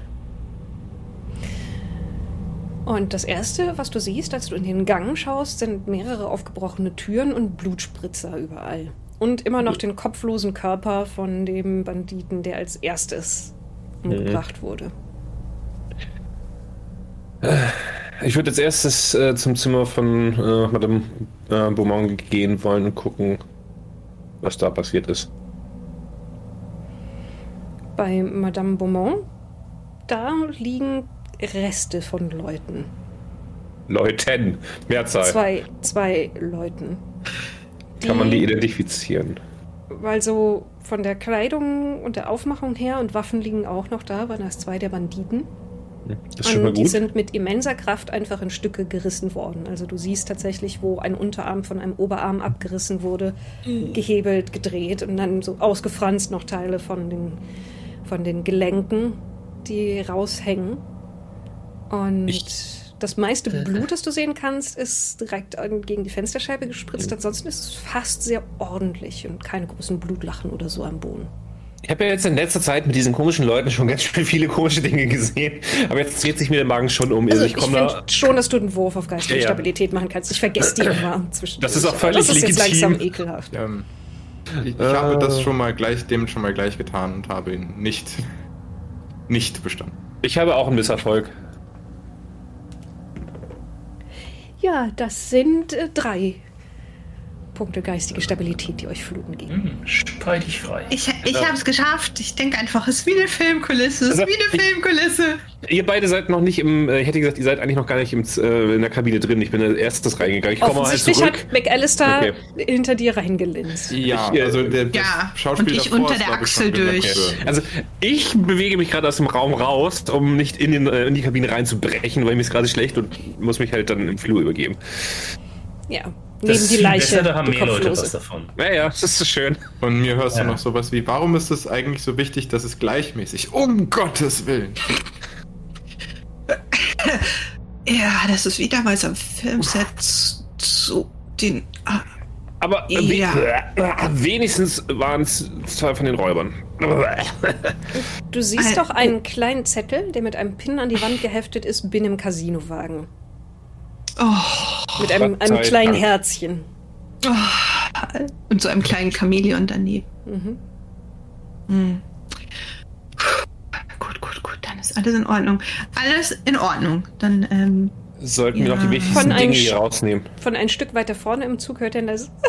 Und das erste, was du siehst, als du in den Gang schaust, sind mehrere aufgebrochene Türen und Blutspritzer überall. Und immer noch den kopflosen Körper von dem Banditen, der als erstes umgebracht wurde. Ich würde als erstes äh, zum Zimmer von äh, Madame äh, Beaumont gehen wollen und gucken, was da passiert ist. Bei Madame Beaumont, da liegen Reste von Leuten. Leuten, Mehrzahl. Zwei, zwei Leuten. Kann man die identifizieren? Weil so von der Kleidung und der Aufmachung her und Waffen liegen auch noch da, waren das zwei der Banditen. Das ist schon mal und die gut. sind mit immenser Kraft einfach in Stücke gerissen worden. Also du siehst tatsächlich, wo ein Unterarm von einem Oberarm abgerissen wurde, gehebelt, gedreht und dann so ausgefranst noch Teile von den, von den Gelenken. die raushängen. Und Ich- das meiste Blut, das du sehen kannst, ist direkt gegen die Fensterscheibe gespritzt. Ansonsten ist es fast sehr ordentlich und keine großen Blutlachen oder so am Boden. Ich habe ja jetzt in letzter Zeit mit diesen komischen Leuten schon ganz schön viele komische Dinge gesehen. Aber jetzt dreht sich mir der Magen schon um. Also ich, ich komme da. finde schon, dass du einen Wurf auf geistige Ja, ja. Stabilität machen kannst. Ich vergesse die immer zwischen. Das ist auch völlig Das ist jetzt legitim. langsam ekelhaft. Ähm, ich ich Äh. habe das schon mal gleich, dem schon mal gleich getan und habe ihn nicht, nicht bestanden. Ich habe auch einen Misserfolg. Ja, das sind äh, drei Punkte geistige Stabilität, die euch Fluten geben. Hm, Spei dich frei. Ich, ich habe es geschafft. Ich denke einfach, es ist wie eine Filmkulisse. Es ist Also, wie eine ich- Filmkulisse. Ihr beide seid noch nicht im. äh, Ich hätte gesagt, ihr seid eigentlich noch gar nicht im, äh, in der Kabine drin. Ich bin als erstes reingegangen. Ich komme halt zurück. hat McAllister Okay. hinter dir reingelinst. Ja, Ich, äh, also der, Ja, Schauspiel und ich davor unter der Achsel durch. worden. Also ich bewege mich gerade aus dem Raum raus, um nicht in, den, äh, in die Kabine reinzubrechen, weil mir ist gerade schlecht und muss mich halt dann im Flur übergeben. Ja, neben die Leiche. Besser, da haben die mehr Leute was davon. Naja, das ist so schön. Und mir hörst Ja. du noch sowas wie, warum ist es eigentlich so wichtig, dass es gleichmäßig, um Gottes Willen. Ja, das ist wieder mal so ein Filmset zu den. ah, Aber Ja. we wenigstens waren es zwei von den Räubern. Du siehst doch einen kleinen Zettel, der mit einem Pin an die Wand geheftet ist, bin im Casinowagen. Oh, Mit einem, einem kleinen Dank. Herzchen. und so einem kleinen Chamäleon daneben. Mhm. Hm. Gut, gut, gut. Dann ist alles in Ordnung. Alles in Ordnung. Dann, ähm, Sollten wir Ja. noch die wichtigsten Dinge hier rausnehmen. Von ein Stück weiter vorne im Zug hört er das.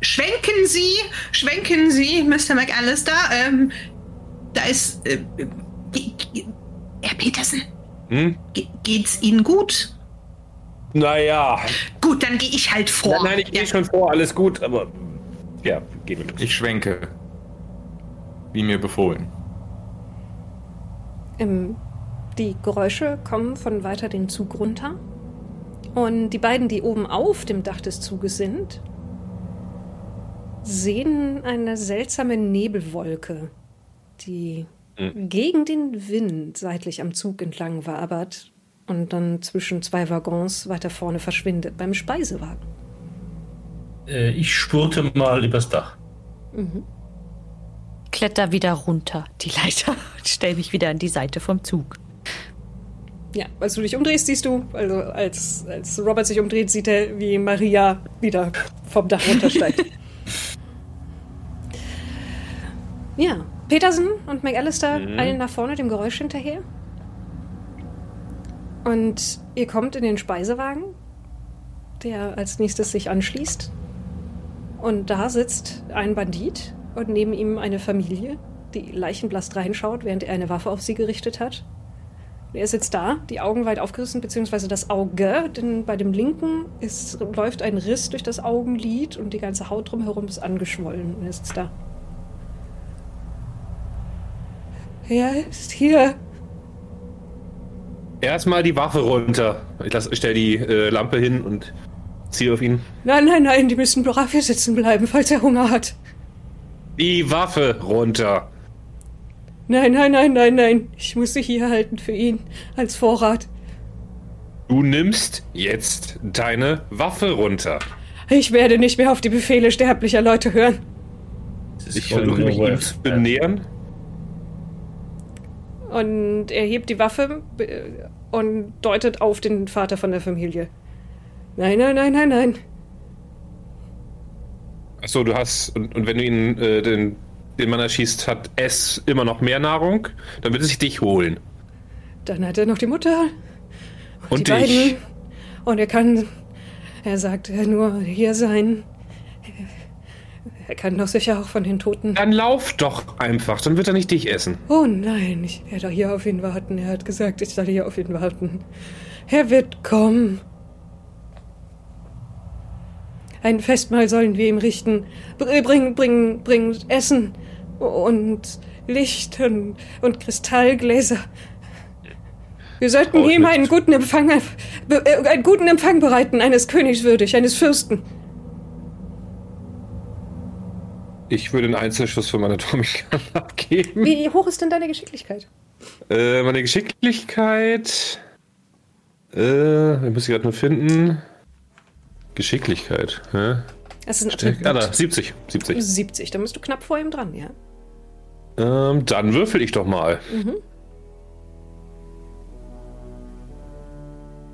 schwenken Sie, schwenken Sie, Mr. McAllister. Ähm, da ist. Äh, ge- Herr Petersen, Hm? ge geht's Ihnen gut? Naja. Gut, dann gehe ich halt vor. Nein, ich gehe schon vor, alles gut, aber. Ja, gehen wir los. Ich schwenke. Wie mir befohlen. Ähm, die Geräusche kommen von weiter den Zug runter. Und die beiden, die oben auf dem Dach des Zuges sind, sehen eine seltsame Nebelwolke, die gegen den Wind seitlich am Zug entlang wabert und dann zwischen zwei Waggons weiter vorne verschwindet beim Speisewagen. Äh, ich spurte mal übers Dach. Kletter wieder runter, die Leiter, und stell mich wieder an die Seite vom Zug. Ja, als du dich umdrehst, siehst du, also als, als Robert sich umdreht, sieht er, wie Maria wieder vom Dach runtersteigt. ja, Peterson und McAllister eilen nach vorne dem Geräusch hinterher. Und ihr kommt in den Speisewagen, der als nächstes sich anschließt. Und da sitzt ein Bandit und neben ihm eine Familie, die leichenblass reinschaut, während er eine Waffe auf sie gerichtet hat. Er sitzt da, die Augen weit aufgerissen, beziehungsweise das Auge, denn bei dem linken ist, läuft ein Riss durch das Augenlid und die ganze Haut drumherum ist angeschwollen. Er sitzt da. Er ist hier. Erstmal die Waffe runter. Ich, lass, ich stell die äh, Lampe hin und ziehe auf ihn. Nein, nein, nein, die müssen brav hier sitzen bleiben, falls er Hunger hat. Die Waffe runter. Nein, nein, nein, nein, nein. Ich muss sie hier halten für ihn als Vorrat. Du nimmst jetzt deine Waffe runter. Ich werde nicht mehr auf die Befehle sterblicher Leute hören. Ich versuche mich ihm zu benähern. Und er hebt die Waffe äh, und deutet auf den Vater von der Familie. Nein, nein, nein, nein, nein. Achso, du hast. Und, und wenn du ihn, äh, den, den Mann erschießt, hat S immer noch mehr Nahrung, dann wird es sich dich holen. Dann hat er noch die Mutter Und die dich. beiden. Und er kann, er sagt er nur hier sein. Er kann doch sicher auch von den Toten. Dann lauf doch einfach, dann wird er nicht dich essen. Oh nein, ich werde hier auf ihn warten. Er hat gesagt, ich soll hier auf ihn warten. Er wird kommen. Ein Festmahl sollen wir ihm richten. Br- Bring, bring, bring Essen und Licht und, und Kristallgläser. Wir sollten ihm einen guten Empfang, äh, einen guten Empfang bereiten, eines Königs würdig, eines Fürsten. Ich würde einen Einzelschuss für meine Atomic Gun abgeben. Wie hoch ist denn deine Geschicklichkeit? Äh, meine Geschicklichkeit. Äh, ich muss ich gerade nur finden. Geschicklichkeit. Hä? Das ist ein Ah, da, 70. 70. 70, da bist du knapp vor ihm dran, ja. Ähm, dann würfel ich doch mal.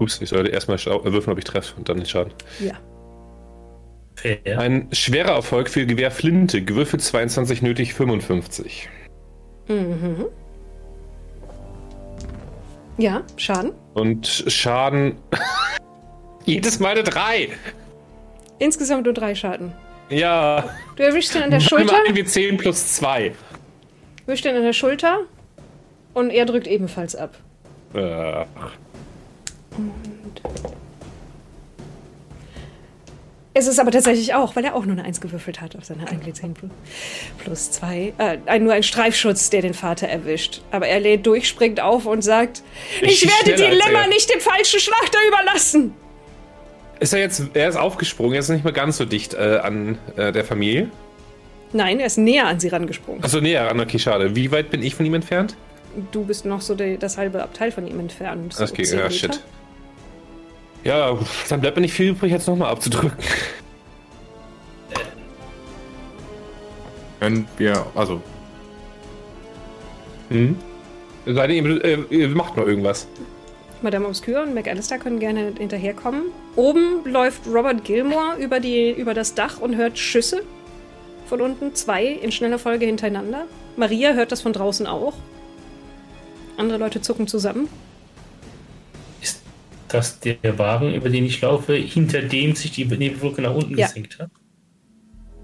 Ups, ich sollte erstmal würfeln, ob ich treffe und dann den Schaden. Ja. Fair. Ein schwerer Erfolg für Gewehr Flinte. Gewürfelt 22, nötig 55. Mhm. Ja, Schaden. Und Schaden. Jedes Mal eine 3. Insgesamt nur drei Schaden. Ja. Du erwischst ihn an der Schulter, irgendwie 10 plus 2. erwischst ihn an der Schulter und er drückt ebenfalls ab. Äh, Es ist aber tatsächlich auch, weil er auch nur eine Eins gewürfelt hat auf seine 1 10 plus, plus 2. Äh, nur ein Streifschutz, der den Vater erwischt. Aber er lädt durch, springt auf und sagt: Ich, Ich werde die Lämmer er. nicht dem falschen Schlachter überlassen! ist er jetzt. Er ist aufgesprungen, er ist nicht mehr ganz so dicht äh, an äh, der Familie. Nein, er ist näher an sie rangesprungen. Achso, näher an. Okay, schade. Wie weit bin ich von ihm entfernt? Du bist noch so die, das halbe Abteil von ihm entfernt. So Das geht, 10 ja, shit. Ja, dann bleibt mir nicht viel übrig, jetzt nochmal abzudrücken. Wenn wir, also, Hm? Es sei denn, ihr, äh, ihr macht noch irgendwas. Madame Obscure und McAllister können gerne hinterherkommen. Oben läuft Robert Gilmore über, die, über das Dach und hört Schüsse von unten, zwei in schneller Folge hintereinander. Maria hört das von draußen auch. Andere Leute zucken zusammen. Ist das der Wagen, über den ich laufe, hinter dem sich die Nebelwolke nach unten Ja. gesenkt hat?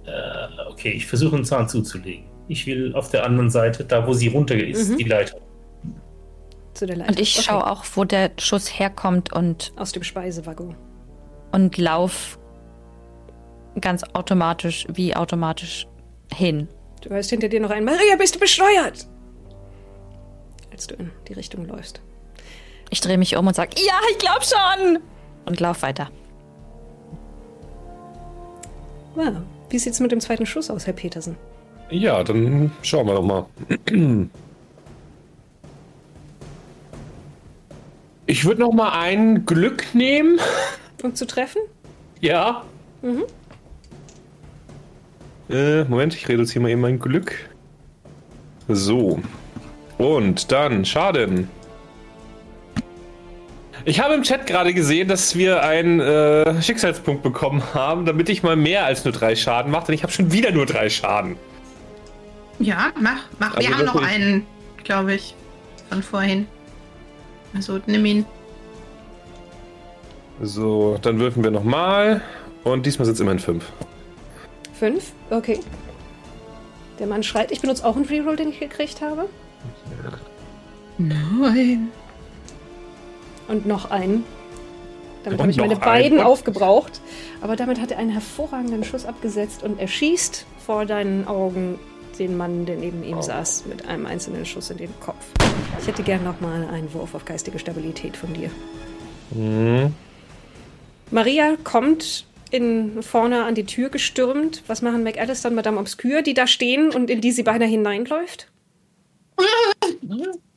Äh, okay, ich versuche einen Zahn zuzulegen. Ich will auf der anderen Seite, da wo sie runter ist, Mhm. die Leiter. Zu der Leiter. Und ich Okay. schaue auch, wo der Schuss herkommt und, Aus dem Speisewaggon. und lauf ganz automatisch, wie automatisch hin. Du hörst hinter dir noch ein Maria, bist du besteuert? Als du in die Richtung läufst. Ich drehe mich um und sage, ja, ich glaube schon. Und lauf weiter. Ja. Wie sieht's mit dem zweiten Schuss aus, Herr Petersen? Ja, dann schauen wir doch mal. Ich würde noch mal ein Glück nehmen. Um zu treffen? Ja. Äh, Moment, ich reduziere mal eben mein Glück. So. Und dann Schaden. Ich habe im Chat gerade gesehen, dass wir einen äh, Schicksalspunkt bekommen haben, damit ich mal mehr als nur drei Schaden mache, denn ich habe schon wieder nur drei Schaden. Ja, mach, mach. Also wir haben noch einen, glaube ich, von vorhin. Also nimm ihn. So, dann würfen wir nochmal. Und diesmal sind es immerhin fünf. Fünf? Okay. Der Mann schreit. Ich benutze auch einen Reroll, den ich gekriegt habe. Nein. Und noch einen. Damit habe ich meine beiden einen. Und- aufgebraucht. Aber damit hat er einen hervorragenden Schuss abgesetzt und er schießt vor deinen Augen den Mann, der neben ihm saß, mit einem einzelnen Schuss in den Kopf. Ich hätte gern nochmal einen Wurf auf geistige Stabilität von dir. Maria kommt in, vorne an die Tür gestürmt. Was machen McAllister und Madame Obscure, die da stehen und in die sie beinahe hineinläuft?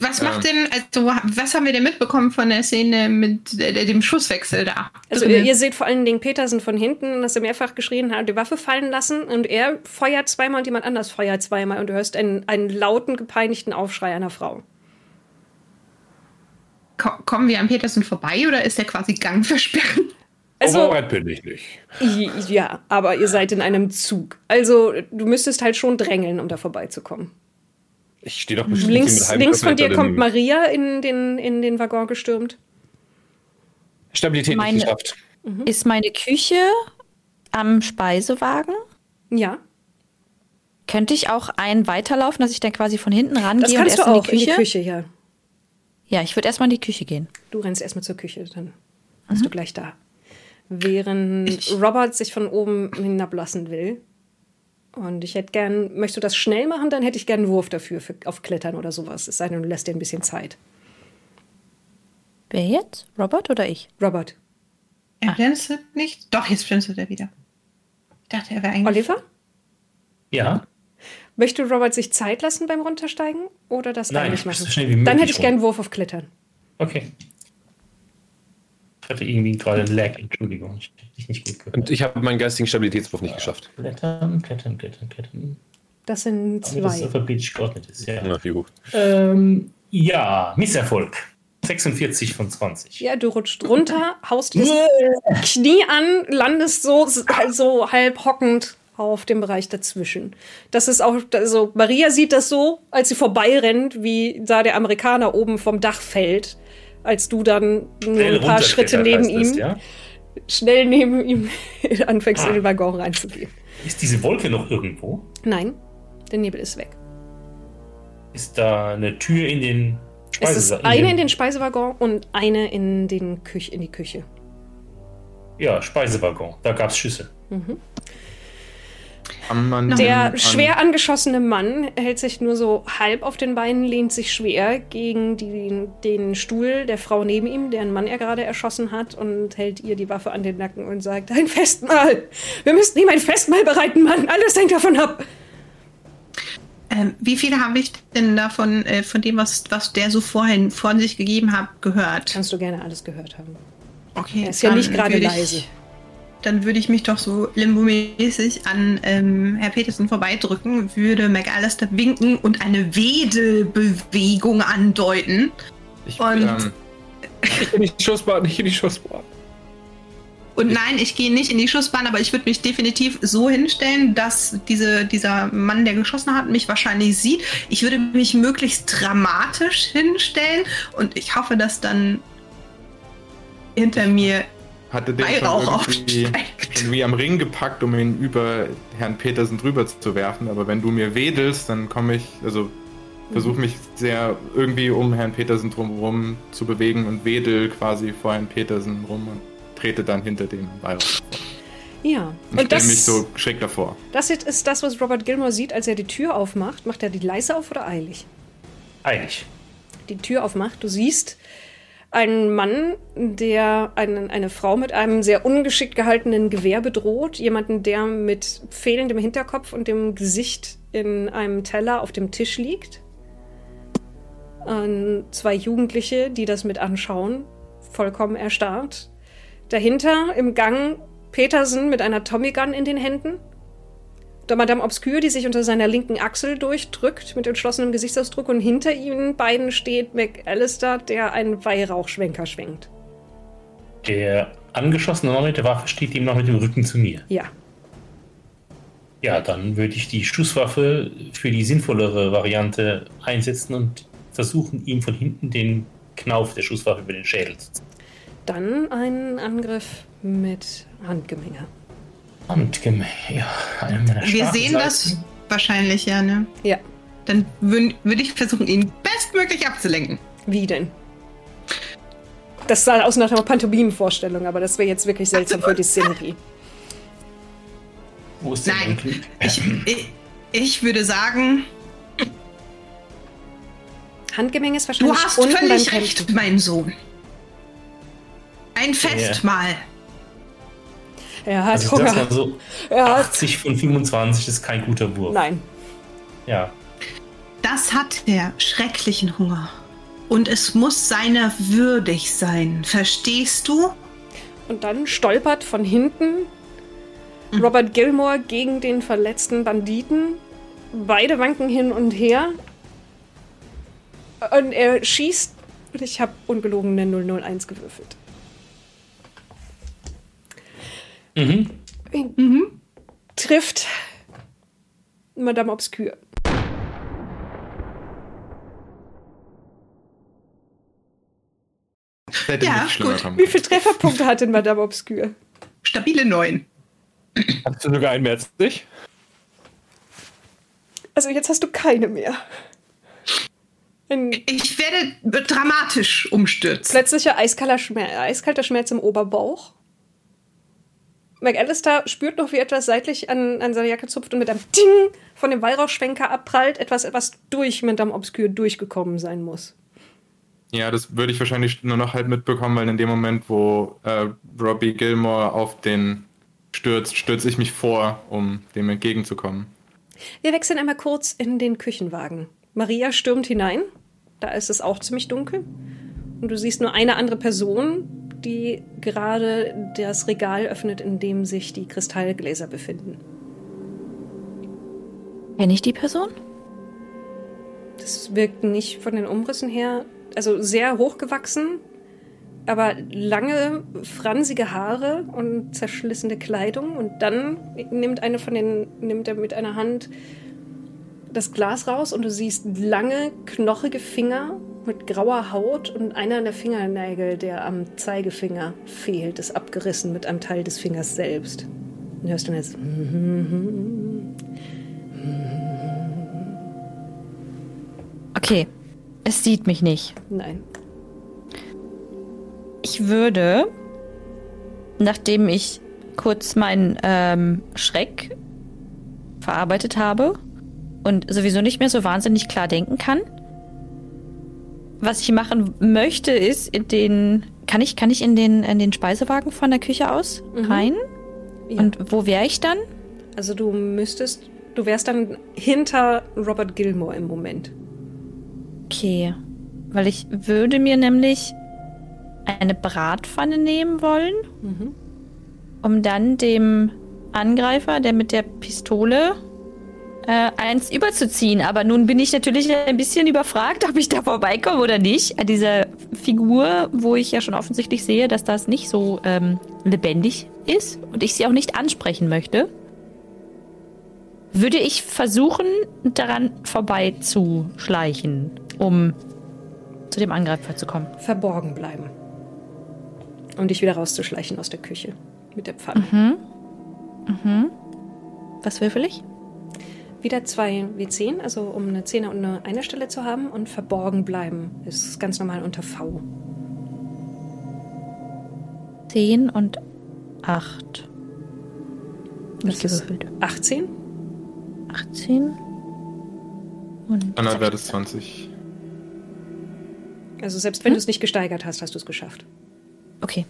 Was macht denn, also was haben wir denn mitbekommen von der Szene mit äh, dem Schusswechsel da? Also ihr, ihr seht vor allen Dingen Petersen von hinten, dass er mehrfach geschrien hat, die Waffe fallen lassen und er feuert zweimal und jemand anders feuert zweimal und du hörst einen, einen lauten, gepeinigten Aufschrei einer Frau. Ko kommen wir an Petersen vorbei oder ist er quasi Gang versperren? Also, weit bin ich nicht. ja, aber ihr seid in einem Zug. Also du müsstest halt schon drängeln, um da vorbeizukommen. Ich stehe doch bestimmt Links, mit halbem links von dir kommt. Maria in den, in den Waggon gestürmt. Stabilität Meine- nicht geschafft. Ist meine Küche am Speisewagen? Ja, Könnte ich auch einen weiterlaufen, dass ich dann quasi von hinten rangehe das und kannst erst du in auch die Küche? in die Küche, ja. Ja, ich würde erstmal in die Küche gehen. Du rennst erstmal zur Küche, dann bist du gleich da. Während Robert sich von oben hinablassen will. Und ich hätte gern, möchtest du das schnell machen, dann hätte ich gern einen Wurf dafür, für, auf Klettern oder sowas. Es sei denn, du lässt dir ein bisschen Zeit. Wer jetzt? Robert oder ich? Robert, Er blinzelt nicht? Doch, jetzt blinzelt er wieder. dachte, er wäre eigentlich. Oliver? Ja? Möchte Robert sich Zeit lassen beim Runtersteigen oder das Nein, eigentlich ich machen? so schnell wie Dann möglich hätte ich rum. gerne einen Wurf auf Klettern. Okay. Ich hatte irgendwie gerade Lag, Entschuldigung. Ich habe dich nicht gut gehört. Und ich habe meinen geistigen Stabilitätswurf nicht geschafft. Klettern, klettern, klettern, klettern. Das sind Damit das zwei. alphabetisch geordnet ist, ja. Na, wie gut. Ähm, ja, Misserfolg. 46 von 20. Ja, du rutscht runter, haust dir das Knie an, landest so, so halb hockend auf dem Bereich dazwischen. Das ist auch, also Maria sieht das so, als sie vorbeirennt, wie da der Amerikaner oben vom Dach fällt, als du dann nur ein paar Schritte neben ihm, das, ja? schnell neben ihm anfängst, Ah. in den Waggon reinzugehen. Ist diese Wolke noch irgendwo? Nein, der Nebel ist weg. Ist da eine Tür in den Es ist eine in den Speisewaggon und eine in, den Küch in die Küche. Ja, Speisewaggon. Da gab es Schüsse. Man Der schwer angeschossene Mann hält sich nur so halb auf den Beinen, lehnt sich schwer gegen die, den Stuhl der Frau neben ihm, deren Mann er gerade erschossen hat, und hält ihr die Waffe an den Nacken und sagt: Ein Festmahl! Wir müssen ihm ein Festmahl bereiten, Mann! Alles hängt davon ab! Ähm, wie viele habe ich denn davon, äh, von dem, was, was der so vorhin von sich gegeben hat, gehört? Kannst du gerne alles gehört haben. Okay, Er ist ja nicht gerade würde ich- leise. Dann würde ich mich doch so limbomäßig an ähm, Herr Petersen vorbeidrücken, würde McAllister winken und eine Wedelbewegung andeuten. Ich, Und- ähm, Nicht in die Schussbahn, nicht in die Schussbahn. Und nein, ich gehe nicht in die Schussbahn, aber ich würde mich definitiv so hinstellen, dass diese, dieser Mann, der geschossen hat, mich wahrscheinlich sieht. Ich würde mich möglichst dramatisch hinstellen und ich hoffe, dass dann hinter mir hatte den Weihrauch schon irgendwie, aufsteigt. irgendwie am Ring gepackt, um ihn über Herrn Petersen drüber zu werfen. Aber wenn du mir wedelst, dann komme ich, also versuche mich sehr irgendwie um Herrn Petersen drumherum zu bewegen und wedel quasi vor Herrn Petersen rum und trete dann hinter dem Weihrauch. Ja. Und, Und stelle das, mich so schräg davor. das jetzt ist das, was Robert Gilmore sieht, als er die Tür aufmacht. Macht er die leise auf oder eilig? Eilig. die Tür aufmacht. Du siehst einen Mann, der einen, eine Frau mit einem sehr ungeschickt gehaltenen Gewehr bedroht. Jemanden, der mit fehlendem Hinterkopf und dem Gesicht in einem Teller auf dem Tisch liegt. Ähm, zwei Jugendliche, die das mit anschauen, vollkommen erstarrt. Dahinter im Gang Petersen mit einer Tommy Gun in den Händen. Da Madame Obscure, die sich unter seiner linken Achsel durchdrückt, mit entschlossenem Gesichtsausdruck, und hinter ihnen beiden steht McAllister, der einen Weihrauchschwenker schwenkt. Der angeschossene Mann mit der Waffe steht ihm noch mit dem Rücken zu mir. Ja. Ja, dann würde ich die Schusswaffe für die sinnvollere Variante einsetzen und versuchen, ihm von hinten den Knauf der Schusswaffe über den Schädel zu ziehen. Dann ein Angriff mit Handgemenge. Handgemäß, ja, eine meiner Wir sehen das wahrscheinlich, ja, ne? Ja. Dann würde würd ich versuchen, ihn bestmöglich abzulenken. Wie denn? Das sah aus nach einer Pantomimenvorstellung, aber das wäre jetzt wirklich seltsam für die Szenerie. Wo ist denn Nein. Glück? Ich, ich, ich würde sagen, Handgemenge ist du wahrscheinlich hast unten völlig Kämpfen. recht, mein Sohn. Ein Festmahl. Er hat Also Hunger. mal so, Er hat. 80 von 25 ist kein guter Wurf. Nein. Ja, Das hat er schrecklichen Hunger. Und es muss seiner würdig sein. Verstehst du? Und dann stolpert von hinten Robert Gilmore gegen den verletzten Banditen. Beide wanken hin und her. Und er schießt. Und ich habe ungelogen eine 001 gewürfelt. Mhm. Trifft Madame Obscure. Ja, gut. kommen Wie viele Trefferpunkte hat denn Madame Obscure? Stabile 9. Hast du sogar einen mehr als ich? Also jetzt hast du keine mehr. Ein Ich werde dramatisch umstürzen. plötzlicher eiskalter Schmerz, eiskalter Schmerz im Oberbauch. McAllister spürt noch, wie etwas seitlich an, an seiner Jacke zupft und mit einem Ding von dem Weihrauchschwenker abprallt. Etwas, was durch Madame Obscure durchgekommen sein muss. Ja, das würde ich wahrscheinlich nur noch halt mitbekommen, weil in dem Moment, wo äh, Robbie Gilmore auf den stürzt, stürze ich mich vor, um dem entgegenzukommen. Wir wechseln einmal kurz in den Küchenwagen. Maria stürmt hinein. Da ist es auch ziemlich dunkel. Und du siehst nur eine andere Person, die gerade das Regal öffnet, in dem sich die Kristallgläser befinden. Kenne ich die Person? Das wirkt nicht von den Umrissen her, also sehr hochgewachsen, aber lange, fransige Haare und zerschlissene Kleidung. Und dann nimmt eine von den, nimmt er mit einer Hand das Glas raus und du siehst lange, knochige Finger mit grauer Haut und einer der Fingernägel, der am Zeigefinger fehlt, ist abgerissen mit einem Teil des Fingers selbst. Und du hörst dann jetzt. Okay, es sieht mich nicht. Nein. Ich würde, nachdem ich kurz meinen ähm, Schreck verarbeitet habe und sowieso nicht mehr so wahnsinnig klar denken kann, was ich machen möchte, ist in den. Kann ich, kann ich in den, in den Speisewagen von der Küche aus Mhm. rein? Ja. Und wo wäre ich dann? Also du müsstest, du wärst dann hinter Robert Gilmore im Moment. Okay. Weil ich würde mir nämlich eine Bratpfanne nehmen wollen, Mhm. um dann dem Angreifer, der mit der Pistole äh, eins überzuziehen. Aber nun bin ich natürlich ein bisschen überfragt, ob ich da vorbeikomme oder nicht. An dieser Figur, wo ich ja schon offensichtlich sehe, dass das nicht so ähm, lebendig ist und ich sie auch nicht ansprechen möchte, würde ich versuchen, daran vorbeizuschleichen, um zu dem Angreifer zu kommen. Verborgen bleiben. Um dich wieder rauszuschleichen aus der Küche. Mit der Pfanne. Was würfel ich? Wieder zwei W10, also um eine Zehner und eine Einerstelle zu haben. Und verborgen bleiben ist ganz normal unter V. 10 und 8. Nicht Das ist gewürfelt. 18. 18. Und Anna wäre das 20. Also selbst wenn du es nicht gesteigert hast, hast du es geschafft. Okay.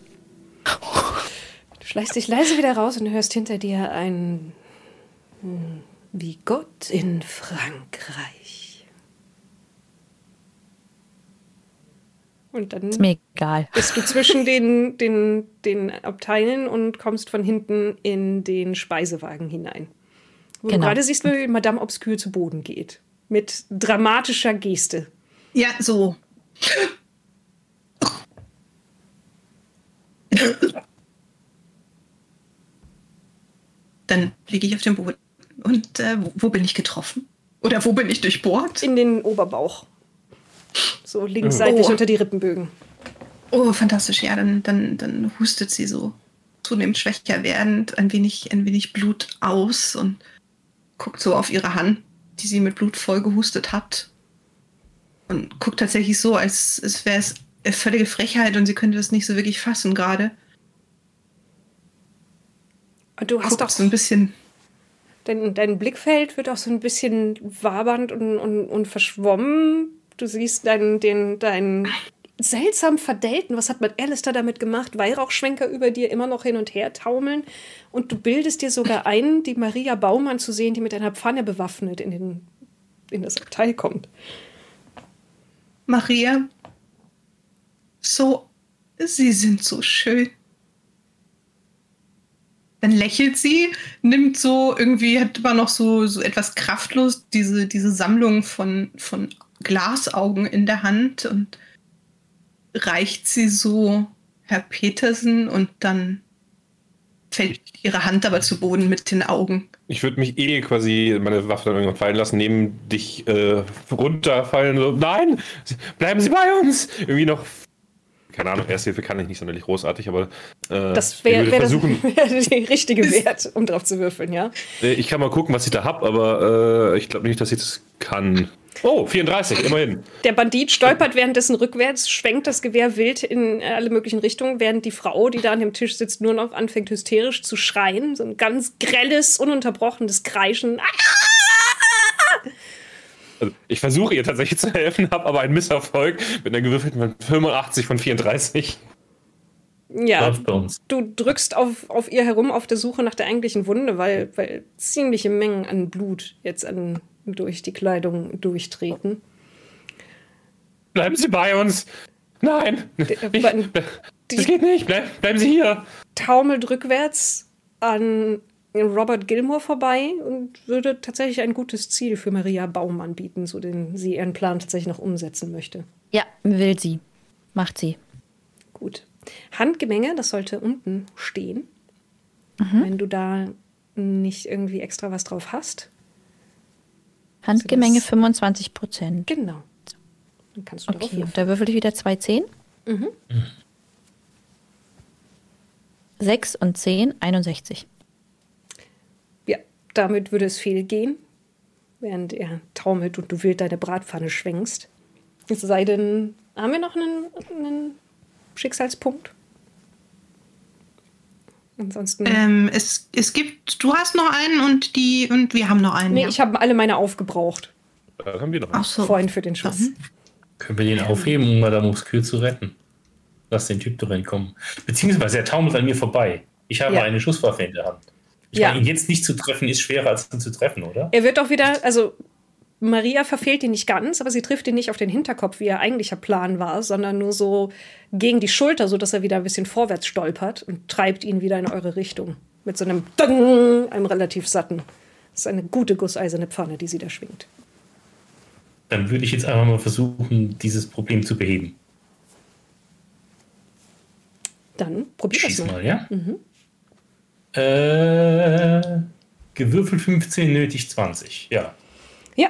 Du schleichst dich leise wieder raus und hörst hinter dir ein hm, wie Gott in Frankreich. Und dann Ist mir egal. bist du zwischen den, den, den Abteilen und kommst von hinten in den Speisewagen hinein. Wo du Genau. gerade siehst, wie Madame Obscure zu Boden geht. Mit dramatischer Geste. Ja, so. Dann liege ich auf dem Boden. Und äh, wo, wo bin ich getroffen? Oder wo bin ich durchbohrt? In den Oberbauch. So linksseitig Oh. unter die Rippenbögen. Oh, fantastisch. Ja, dann, dann, dann hustet sie so zunehmend schwächer werdend, ein wenig, ein wenig Blut aus und guckt so auf ihre Hand, die sie mit Blut vollgehustet hat. Und guckt tatsächlich so, als, als wäre es völlige Frechheit und sie könnte das nicht so wirklich fassen gerade. Du hast Guckt doch so ein bisschen. Dein, dein Blickfeld wird auch so ein bisschen wabernd und, und, und verschwommen. Du siehst deinen, den, deinen seltsam verdellten, was hat mit Alistair damit gemacht, Weihrauchschwenker über dir immer noch hin und her taumeln. Und du bildest dir sogar ein, die Maria Baumann zu sehen, die mit einer Pfanne bewaffnet in, den, in das Abteil kommt. Maria, so, Sie sind so schön. Dann lächelt sie, nimmt so irgendwie, hat immer noch so, so etwas kraftlos diese, diese Sammlung von, von Glasaugen in der Hand und reicht sie so Herr Petersen und dann fällt ihre Hand aber zu Boden mit den Augen. Ich würde mich eh quasi meine Waffe dann irgendwann fallen lassen, neben dich äh, runterfallen. So, nein, bleiben Sie bei uns! Irgendwie noch. Keine Ahnung, Ersthilfe kann ich nicht sonderlich großartig, aber äh, Das ich wäre wär das wär der richtige Wert, um drauf zu würfeln, ja? Äh, Ich kann mal gucken, was ich da hab, aber äh, ich glaube nicht, dass ich das kann. Oh, 34, immerhin. Der Bandit stolpert währenddessen rückwärts, schwenkt das Gewehr wild in alle möglichen Richtungen, während die Frau, die da an dem Tisch sitzt, nur noch anfängt hysterisch zu schreien. So ein ganz grelles, ununterbrochenes Kreischen. Ah! Also, ich versuche ihr tatsächlich zu helfen, habe aber einen Misserfolg mit einer gewürfelten 85 von 34. Ja, du drückst auf, auf ihr herum auf der Suche nach der eigentlichen Wunde, weil, weil ziemliche Mengen an Blut jetzt an, durch die Kleidung durchtreten. Bleiben Sie bei uns! Nein! Ich, das geht nicht! Bleib, bleiben Sie hier! taumelt rückwärts an Robert Gilmore vorbei und würde tatsächlich ein gutes Ziel für Maria Baumann bieten, so den sie ihren Plan tatsächlich noch umsetzen möchte. Ja, will sie. Macht sie. Gut. Handgemenge, das sollte unten stehen. Wenn du da nicht irgendwie extra was drauf hast. Handgemenge das- 25 Prozent. Genau. Dann kannst du Okay, und da würfel ich wieder zwei Zehn. Mhm. 6 und 10, 61. Damit würde es viel gehen, während er taumelt und du wild deine Bratpfanne schwenkst. Es sei denn, haben wir noch einen, einen Schicksalspunkt? Ansonsten. Ähm, es, es gibt, du hast noch einen und die und wir haben noch einen. nee, ja. ich habe alle meine aufgebraucht. Da haben wir noch. Ach so. Vorhin für den Schuss. Können wir den aufheben, um Madame Obscure zu retten? Lass den Typ doch entkommen. Beziehungsweise er taumelt an mir vorbei. Ich habe Ja. eine Schusswaffe in der Hand. Ich Ja. meine, ihn jetzt nicht zu treffen, ist schwerer als ihn zu treffen, oder? Er wird auch wieder, also Maria verfehlt ihn nicht ganz, aber sie trifft ihn nicht auf den Hinterkopf, wie ihr eigentlicher Plan war, sondern nur so gegen die Schulter, sodass er wieder ein bisschen vorwärts stolpert und treibt ihn wieder in eure Richtung. Mit so einem Dang, einem relativ satten. Das ist eine gute gusseiserne Pfanne, die sie da schwingt. Dann würde ich jetzt einfach mal versuchen, dieses Problem zu beheben. Dann probier das Schieß mal. mal, ja? Äh, gewürfelt 15, nötig 20. Ja. Ja,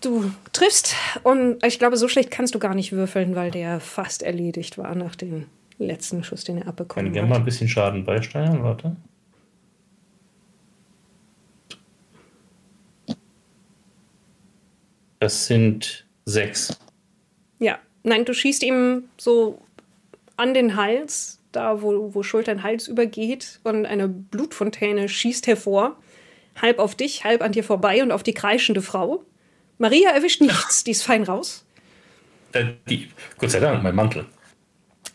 du triffst und ich glaube, so schlecht kannst du gar nicht würfeln, weil der fast erledigt war nach dem letzten Schuss, den er Kann abbekommen ich gerne mal ein hat. bisschen Schaden beisteuern, warte. Das sind sechs. Ja, nein, du schießt ihm so an den Hals, da wo, wo Schulter in Hals übergeht und eine Blutfontäne schießt hervor, halb auf dich, halb an dir vorbei und auf die kreischende Frau. Maria erwischt nichts, die ist fein raus. Äh, die, Gott sei Dank, mein Mantel.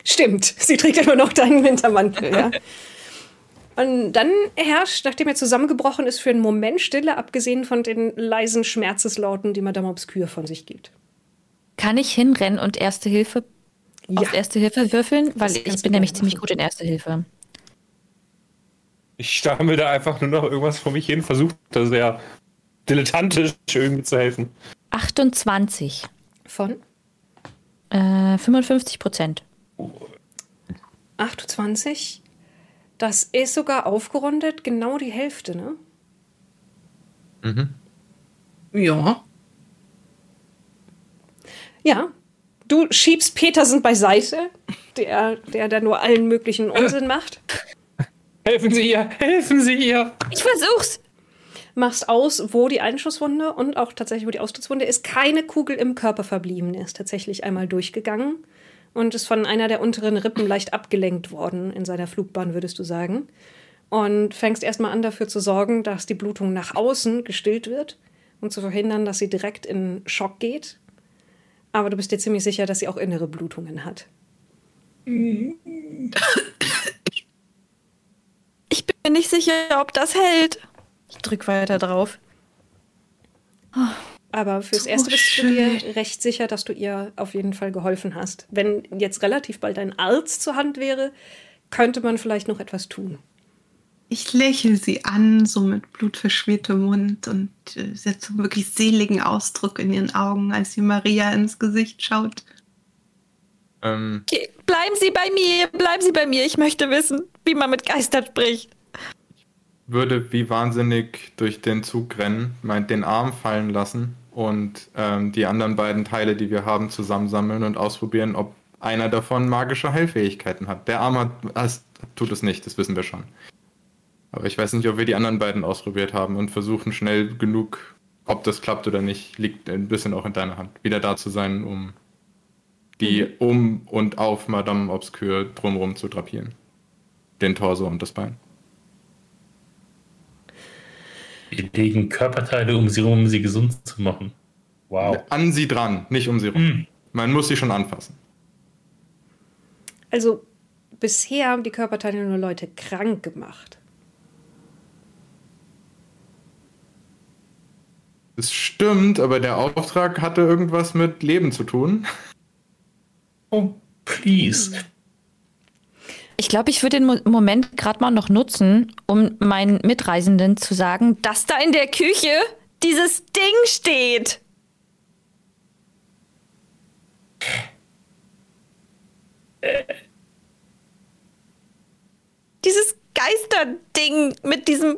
Stimmt, sie trägt immer noch deinen Wintermantel, ja. Und dann herrscht, nachdem er zusammengebrochen ist, für einen Moment Stille, abgesehen von den leisen Schmerzeslauten, die Madame Obscure von sich gibt. Kann ich hinrennen und Erste Hilfe Ja. auf Erste Hilfe würfeln? Weil ich bin nämlich gerne ziemlich machen. gut in Erste Hilfe. Ich stammel da einfach nur noch irgendwas vor mich hin, versucht da sehr dilettantisch irgendwie zu helfen. 28. Von Äh, 55 Prozent. 28. Das ist sogar aufgerundet genau die Hälfte, ne? Ja. Ja. Du schiebst Petersen beiseite, der, der da nur allen möglichen Unsinn macht. Helfen Sie ihr! Helfen Sie ihr! Ich versuch's! Machst aus, wo die Einschusswunde und auch tatsächlich, wo die Austrittswunde ist. Keine Kugel im Körper verblieben. Er ist tatsächlich einmal durchgegangen und ist von einer der unteren Rippen leicht abgelenkt worden in seiner Flugbahn, würdest du sagen. Und fängst erstmal an, dafür zu sorgen, dass die Blutung nach außen gestillt wird und zu verhindern, dass sie direkt in Schock geht. Aber du bist dir ziemlich sicher, dass sie auch innere Blutungen hat. Ich bin nicht sicher, ob das hält. Ich drück weiter drauf. Aber fürs So Erste bist du schön. dir recht sicher, dass du ihr auf jeden Fall geholfen hast. Wenn jetzt relativ bald ein Arzt zur Hand wäre, könnte man vielleicht noch etwas tun. Ich lächle sie an, so mit blutverschmiertem Mund und äh, setze einen wirklich seligen Ausdruck in ihren Augen, als sie Maria ins Gesicht schaut. Ähm, Okay, bleiben Sie bei mir, bleiben Sie bei mir. Ich möchte wissen, wie man mit Geistern spricht. würde wie wahnsinnig durch den Zug rennen, meint den Arm fallen lassen und ähm, die anderen beiden Teile, die wir haben, zusammensammeln und ausprobieren, ob einer davon magische Heilfähigkeiten hat. Der Arm hat, das tut es nicht, das wissen wir schon. Aber ich weiß nicht, ob wir die anderen beiden ausprobiert haben und versuchen schnell genug, ob das klappt oder nicht, liegt ein bisschen auch in deiner Hand, wieder da zu sein, um die um und auf Madame Obscure drumherum zu drapieren. Den Torso und das Bein. Wir legen Körperteile um sie rum, um sie gesund zu machen. Wow. An sie dran, nicht um sie rum. Hm. Man muss sie schon anfassen. Also, bisher haben die Körperteile nur Leute krank gemacht. Das stimmt, aber der Auftrag hatte irgendwas mit Leben zu tun. Oh, please. Ich glaube, ich würde den Mo Moment gerade mal noch nutzen, um meinen Mitreisenden zu sagen, dass da in der Küche dieses Ding steht. Dieses Geisterding mit diesem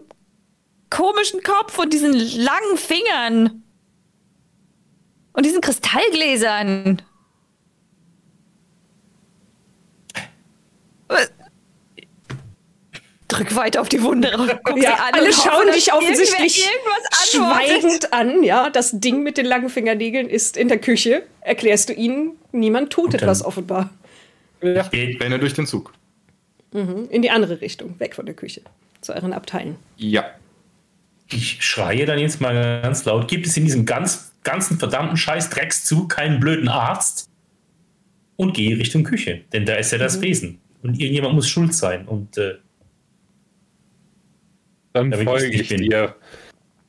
komischen Kopf und diesen langen Fingern. Und diesen Kristallgläsern. Drück weiter auf die Wunde. Ja, sie an alle schauen dich offensichtlich schweigend an. Ja, das Ding mit den langen Fingernägeln ist in der Küche. Erklärst du ihnen, niemand tut dann- etwas offenbar. Geht Renne durch den Zug. In die andere Richtung, weg von der Küche, zu euren Abteilen. Ja. Ich schreie dann jetzt mal ganz laut. Gibt es in diesem ganz, ganzen verdammten Scheiß Dreckszug keinen blöden Arzt? Und gehe Richtung Küche, denn da ist ja Mhm. das Wesen. Und irgendjemand muss schuld sein. Und äh, Dann ich folge ich bin. dir.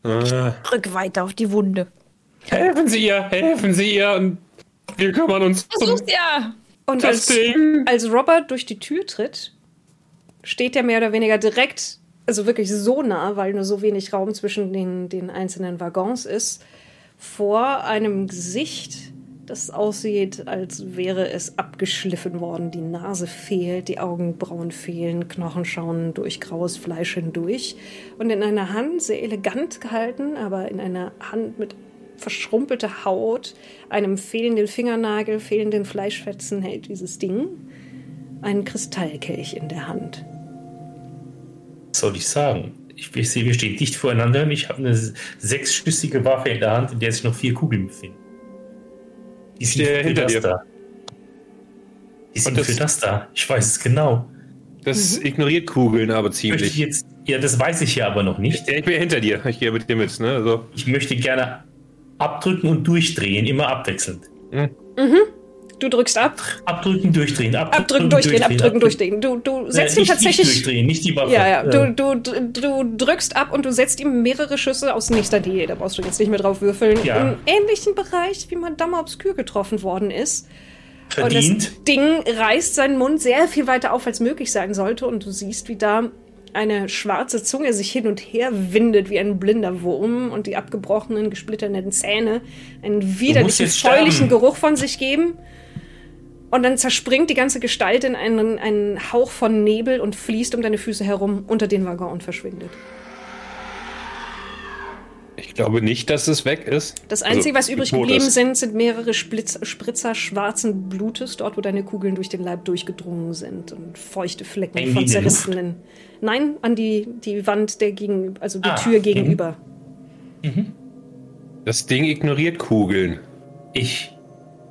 Äh, Drück weiter auf die Wunde. helfen Sie ihr, helfen Sie ihr. Und wir kümmern uns um Versuch's ja. Und als, als Robert durch die Tür tritt, steht er mehr oder weniger direkt, also wirklich so nah, weil nur so wenig Raum zwischen den, den einzelnen Waggons ist, vor einem Gesicht, das aussieht, als wäre es abgeschliffen worden. Die Nase fehlt, die Augenbrauen fehlen, Knochen schauen durch graues Fleisch hindurch. Und in einer Hand, sehr elegant gehalten, aber in einer Hand mit verschrumpelter Haut, einem fehlenden Fingernagel, fehlenden Fleischfetzen hält dieses Ding einen Kristallkelch in der Hand. Was soll ich sagen? Ich, ich sehe, wir stehen dicht voreinander und ich habe eine sechsschüssige Waffe in der Hand, in der sich noch vier Kugeln befinden. Die sind für hinter das dir. da. Die sind das- für das da. Ich weiß es genau. Das ignoriert Kugeln aber ziemlich. jetzt, ja, das weiß ich ja aber noch nicht. Ich bin ja hinter dir. Ich gehe mit dir mit. Ne? Also, Ich möchte gerne abdrücken und durchdrehen, immer abwechselnd. Du drückst ab, Abdrücken, durchdrehen, abdrücken, abdrücken, durchdrehen, abdrücken, durchdrehen. Du, du Äh, setzt ihm nicht, tatsächlich. Nicht durchdrehen, nicht die Waffe. Ja, ja, Äh, du, du, du drückst ab und du setzt ihm mehrere Schüsse aus nächster Nähe. Da brauchst du jetzt nicht mehr drauf würfeln. Ja. Im ähnlichen Bereich, wie Madame Obscur getroffen worden ist. verdient. Und das Ding reißt seinen Mund sehr viel weiter auf, als möglich sein sollte. Und du siehst, wie da eine schwarze Zunge sich hin und her windet wie ein blinder Wurm und die abgebrochenen, gesplitterten Zähne einen widerlichen, sterben. Geruch von sich geben. Und dann zerspringt die ganze Gestalt in einen, einen Hauch von Nebel und fließt um deine Füße herum unter den Waggon und verschwindet. ich glaube nicht, dass es weg ist. Das Einzige, Also, was übrig geblieben ist. sind, sind mehrere Splitz, Spritzer schwarzen Blutes, dort, wo deine Kugeln durch den Leib durchgedrungen sind und feuchte Flecken die von Luft? zerrissenen. Nein, an die, die Wand der gegen, also die Ah, Tür mhm. gegenüber. Das Ding ignoriert Kugeln. Ich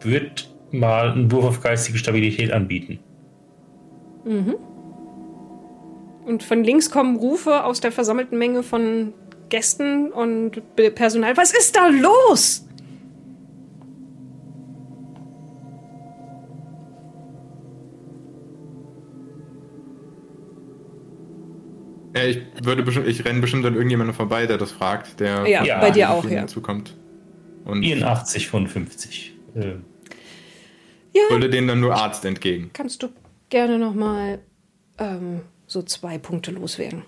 würde mal einen Wurf auf geistige Stabilität anbieten. Und von links kommen Rufe aus der versammelten Menge von Gästen und Personal. Was ist da los? Ich würde bestimmt, ich renne bestimmt an irgendjemanden vorbei, der das fragt, der Ja, bei dir auch, ja. zukommt. Und 84 von 50. Äh, Ja, würde denen dann nur Arzt entgegen. kannst du gerne noch mal ähm, so zwei Punkte loswerden.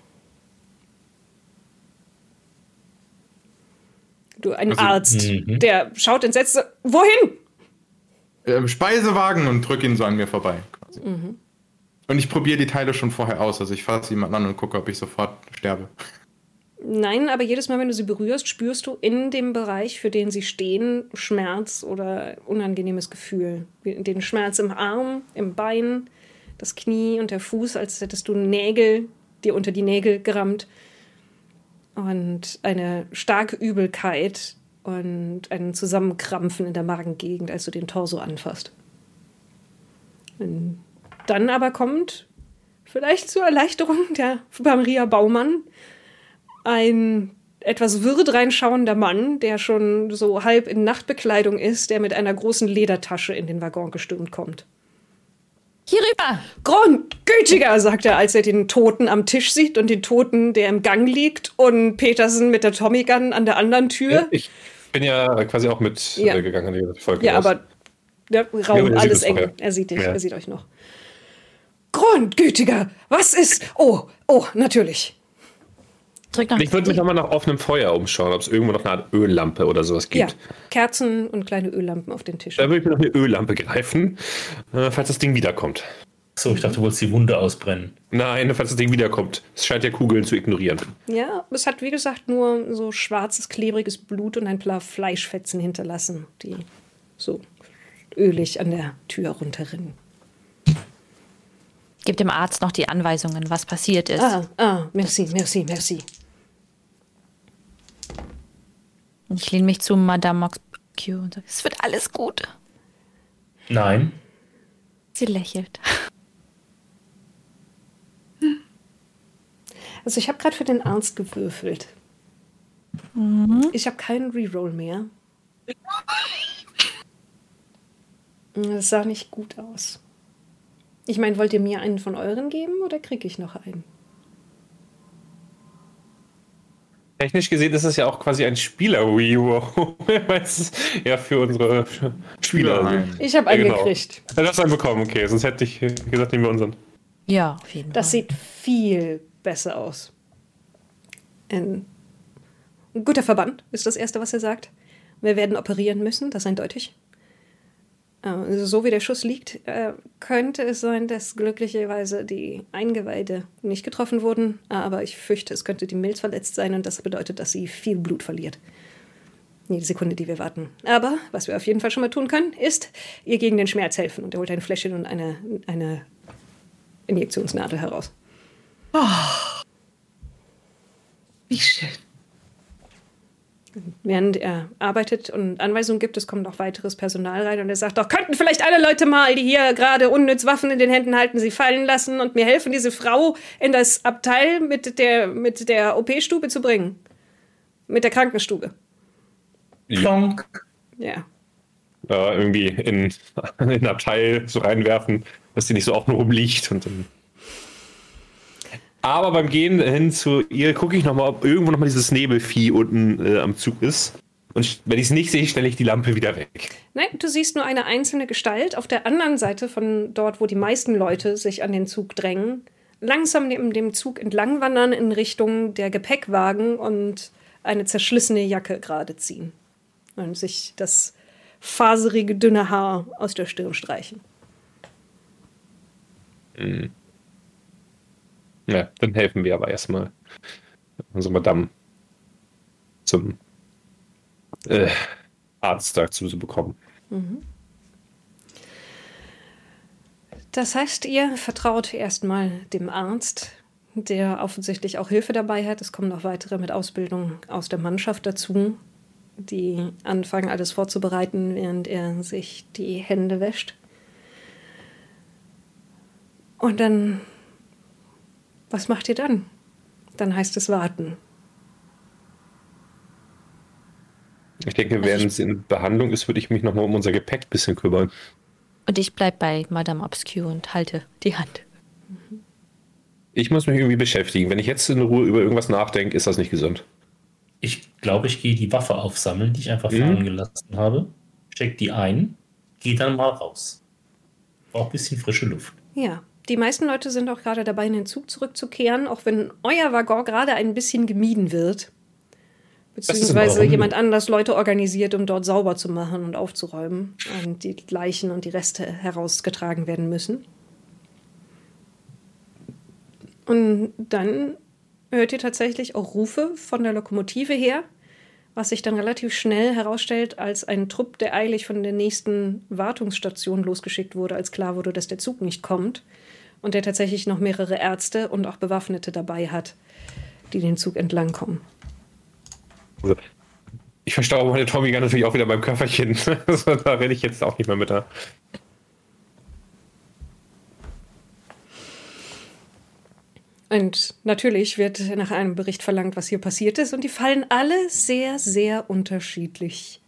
Du, ein Also, Arzt, mhm. der schaut entsetzt. Wohin? Ähm, Speisewagen und drück ihn so an mir vorbei. Quasi. Mhm. Und ich probiere die Teile schon vorher aus. Also ich fasse jemanden an und gucke, ob ich sofort sterbe. Nein, aber jedes Mal, wenn du sie berührst, spürst du in dem Bereich, für den sie stehen, Schmerz oder unangenehmes Gefühl. Den Schmerz im Arm, im Bein, das Knie und der Fuß, als hättest du Nägel dir unter die Nägel gerammt. Und eine starke Übelkeit und ein Zusammenkrampfen in der Magengegend, als du den Torso anfasst. Und dann aber kommt, vielleicht zur Erleichterung der Maria Baumann, ein etwas würd reinschauender Mann, der schon so halb in Nachtbekleidung ist, der mit einer großen Ledertasche in den Waggon gestürmt kommt. Hier rüber! Grundgütiger, sagt er, als er den Toten am Tisch sieht und den Toten, der im Gang liegt und Petersen mit der Tommy Gun an der anderen Tür. Ich bin ja quasi auch mit Ja. äh, gegangen in die Folge. Ja, raus. aber der Raum, sieht alles eng. vorher. Er sieht dich, Ja. er sieht euch noch. Grundgütiger, was ist? Oh, oh, natürlich. Drück noch. Ich würde mich nochmal nach offenem Feuer umschauen, ob es irgendwo noch eine Art Öllampe oder sowas Ja, gibt. Kerzen und kleine Öllampen auf den Tisch. Da würde ich mir noch eine Öllampe greifen, äh, falls das Ding wiederkommt. So, ich dachte, du wolltest die Wunde ausbrennen. Nein, falls das Ding wiederkommt. Es scheint ja Kugeln zu ignorieren. Ja, es hat wie gesagt nur so schwarzes, klebriges Blut und ein paar Fleischfetzen hinterlassen, die so ölig an der Tür runterrinnen. Gib dem Arzt noch die Anweisungen, was passiert ist. Ah, ah, merci, merci, merci. Und Ich lehne mich zu Madame Mox Q und sage, es wird alles gut. Nein. Sie lächelt. Also ich habe gerade für den Arzt gewürfelt. Ich habe keinen Reroll mehr. Das sah nicht gut aus. Ich meine, wollt ihr mir einen von euren geben oder kriege ich noch einen? Technisch gesehen ist es ja auch quasi ein Spieler-Reroll. Weil es ja für unsere Spieler Nein. Ich habe Ja, einen genau. gekriegt. Ja, du hast einen bekommen, okay. Sonst hätte ich gesagt, nehmen wir unseren. Ja, auf jeden Das Fall. sieht viel besser aus. Ein guter Verband ist das Erste, was er sagt. Wir werden operieren müssen, das ist eindeutig. Also so wie der Schuss liegt, äh, könnte es sein, dass glücklicherweise die Eingeweide nicht getroffen wurden. Aber ich fürchte, es könnte die Milz verletzt sein und das bedeutet, dass sie viel Blut verliert. Jede Sekunde, die wir warten. Aber was wir auf jeden Fall schon mal tun können, ist ihr gegen den Schmerz helfen. Und er holt ein Fläschchen und eine, eine Injektionsnadel heraus. Wie schön. Während er arbeitet und Anweisungen gibt, es kommt noch weiteres Personal rein und er sagt, doch könnten vielleicht alle Leute mal, die hier gerade unnütz Waffen in den Händen halten, sie fallen lassen und mir helfen, diese Frau in das Abteil mit der, mit der OP-Stube zu bringen. Mit der Krankenstube. Plonk. Ja. Ja, irgendwie in, in ein Abteil so reinwerfen, dass die nicht so auch nur rumliegt. Und dann Aber beim Gehen hin zu ihr gucke ich nochmal, ob irgendwo nochmal dieses Nebelvieh unten äh, am Zug ist. Und wenn ich es nicht sehe, stelle ich die Lampe wieder weg. Nein, du siehst nur eine einzelne Gestalt auf der anderen Seite von dort, wo die meisten Leute sich an den Zug drängen, langsam neben dem Zug entlang wandern in Richtung der Gepäckwagen und eine zerschlissene Jacke gerade ziehen. Und sich das faserige, dünne Haar aus der Stirn streichen. Ja, dann helfen wir aber erstmal unsere Madame zum äh, Arzt dazu zu bekommen. Das heißt, ihr vertraut erstmal dem Arzt, der offensichtlich auch Hilfe dabei hat. Es kommen noch weitere mit Ausbildung aus der Mannschaft dazu, die anfangen, alles vorzubereiten, während er sich die Hände wäscht. Und dann, was macht ihr dann? Dann heißt es warten. Ich denke, während sie in Behandlung ist, würde ich mich nochmal um unser Gepäck ein bisschen kümmern. Und ich bleib bei Madame Obscure und halte die Hand. Ich muss mich irgendwie beschäftigen. Wenn ich jetzt in Ruhe über irgendwas nachdenke, ist das nicht gesund. Ich glaube, ich gehe die Waffe aufsammeln, die ich einfach Mhm. fahren gelassen habe. Steck die ein, gehe dann mal raus. Brauche ein bisschen frische Luft. Ja, die meisten Leute sind auch gerade dabei, in den Zug zurückzukehren, auch wenn euer Waggon gerade ein bisschen gemieden wird. Beziehungsweise jemand anders Leute organisiert, um dort sauber zu machen und aufzuräumen und die Leichen und die Reste herausgetragen werden müssen. Und dann hört ihr tatsächlich auch Rufe von der Lokomotive her, was sich dann relativ schnell herausstellt als ein Trupp, der eilig von der nächsten Wartungsstation losgeschickt wurde, als klar wurde, dass der Zug nicht kommt und der tatsächlich noch mehrere Ärzte und auch Bewaffnete dabei hat, die den Zug entlang kommen. Also, ich verstaue meine Tommy natürlich auch wieder beim Köfferchen. Also, da rede ich jetzt auch nicht mehr mit da. Und natürlich wird nach einem Bericht verlangt, was hier passiert ist. Und die fallen alle sehr, sehr unterschiedlich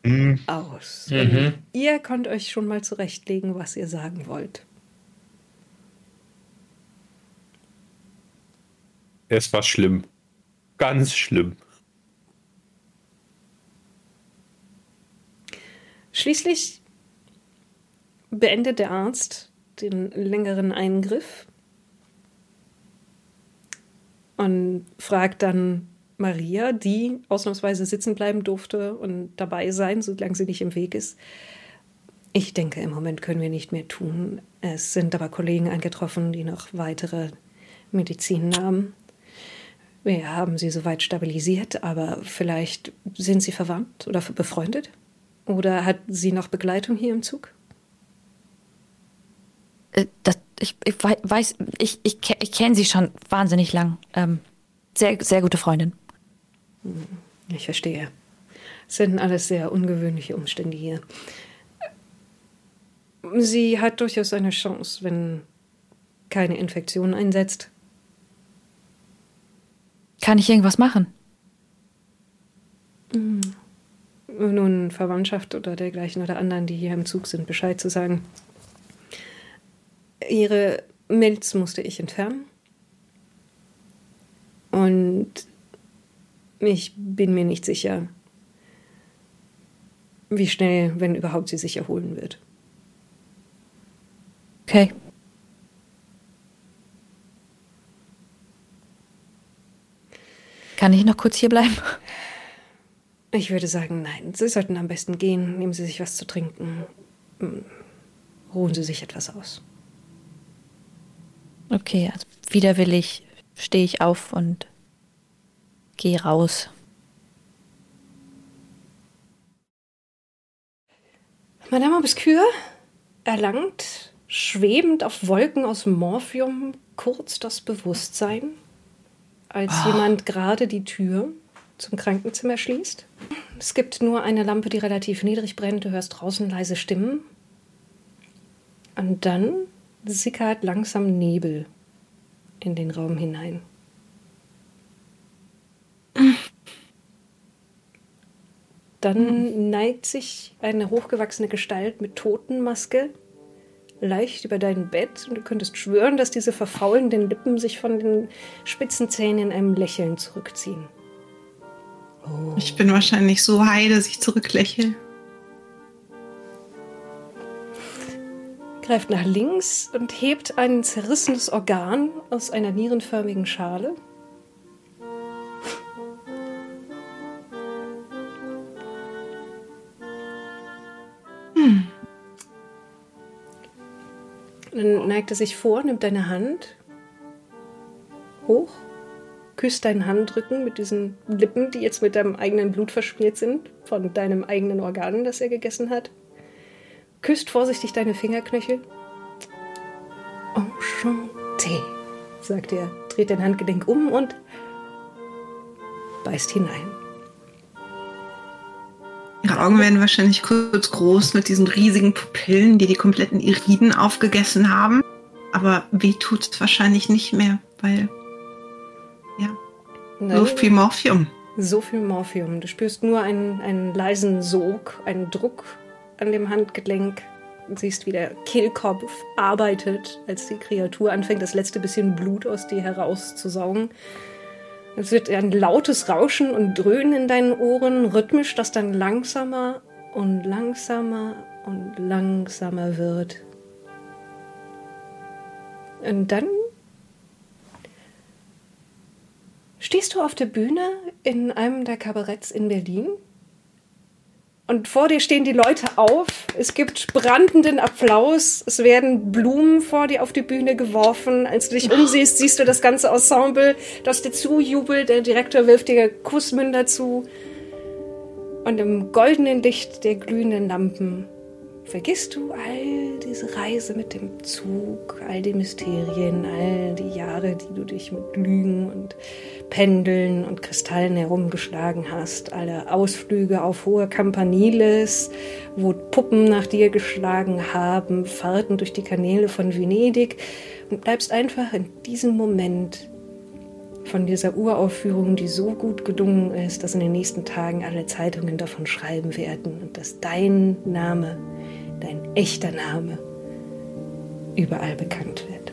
aus. Und Ihr könnt euch schon mal zurechtlegen, was ihr sagen wollt. Es war schlimm. Ganz schlimm. Schließlich beendet der Arzt den längeren Eingriff und fragt dann Maria, die ausnahmsweise sitzen bleiben durfte und dabei sein, solange sie nicht im Weg ist. Ich denke, im Moment können wir nicht mehr tun. Es sind aber Kollegen eingetroffen, die noch weitere Medizin haben. Wir haben sie soweit stabilisiert, aber vielleicht sind sie verwandt oder befreundet? Oder hat sie noch Begleitung hier im Zug? Äh, das, ich, ich weiß, ich, ich, ich kenne sie schon wahnsinnig lang. Ähm, sehr, sehr gute Freundin. Hm, ich verstehe. Es sind alles sehr ungewöhnliche Umstände hier. Sie hat durchaus eine Chance, wenn keine Infektion einsetzt. Kann ich irgendwas machen? Hm. Nun, Verwandtschaft oder dergleichen oder anderen, die hier im Zug sind, Bescheid zu sagen. Ihre Milz musste ich entfernen. Und ich bin mir nicht sicher, wie schnell, wenn überhaupt, sie sich erholen wird. Okay. Kann ich noch kurz hier bleiben? Ich würde sagen, nein. Sie sollten am besten gehen. Nehmen Sie sich was zu trinken. Hm. Ruhen Sie sich etwas aus. Okay, also widerwillig stehe ich auf und gehe raus. Madame Obscure erlangt, schwebend auf Wolken aus Morphium, kurz das Bewusstsein, als oh. jemand gerade die Tür zum Krankenzimmer schließt. Es gibt nur eine Lampe, die relativ niedrig brennt. Du hörst draußen leise Stimmen. Und dann sickert langsam Nebel in den Raum hinein. Dann neigt sich eine hochgewachsene Gestalt mit Totenmaske leicht über dein Bett und du könntest schwören, dass diese verfaulenden Lippen sich von den spitzen Zähnen in einem Lächeln zurückziehen. Oh. Ich bin wahrscheinlich so high, dass ich zurücklächle. Greift nach links und hebt ein zerrissenes Organ aus einer nierenförmigen Schale. Dann neigt er sich vor, nimmt deine Hand hoch küsst deinen Handrücken mit diesen Lippen, die jetzt mit deinem eigenen Blut verschmiert sind, von deinem eigenen Organ, das er gegessen hat. Küsst vorsichtig deine Fingerknöchel. Enchanté, sagt er, dreht dein Handgelenk um und beißt hinein. Ihre Augen werden wahrscheinlich kurz groß mit diesen riesigen Pupillen, die die kompletten Iriden aufgegessen haben. Aber weh tut es wahrscheinlich nicht mehr, weil Nein. So viel Morphium. So viel Morphium. Du spürst nur einen, einen leisen Sog, einen Druck an dem Handgelenk. Du siehst, wie der Kehlkopf arbeitet, als die Kreatur anfängt, das letzte bisschen Blut aus dir herauszusaugen. Es wird ein lautes Rauschen und Dröhnen in deinen Ohren, rhythmisch, das dann langsamer und langsamer und langsamer wird. Und dann Stehst du auf der Bühne in einem der Kabaretts in Berlin? Und vor dir stehen die Leute auf. Es gibt brandenden Applaus. Es werden Blumen vor dir auf die Bühne geworfen. Als du dich umsiehst, siehst du das ganze Ensemble, das dir zujubelt. Der Direktor wirft dir Kussmünder zu. Und im goldenen Licht der glühenden Lampen vergisst du all diese Reise mit dem Zug, all die Mysterien, all die Jahre, die du dich mit Lügen und Pendeln und Kristallen herumgeschlagen hast, alle Ausflüge auf hohe Campaniles, wo Puppen nach dir geschlagen haben, Fahrten durch die Kanäle von Venedig und bleibst einfach in diesem Moment von dieser Uraufführung, die so gut gelungen ist, dass in den nächsten Tagen alle Zeitungen davon schreiben werden und dass dein Name, dein echter Name, überall bekannt wird.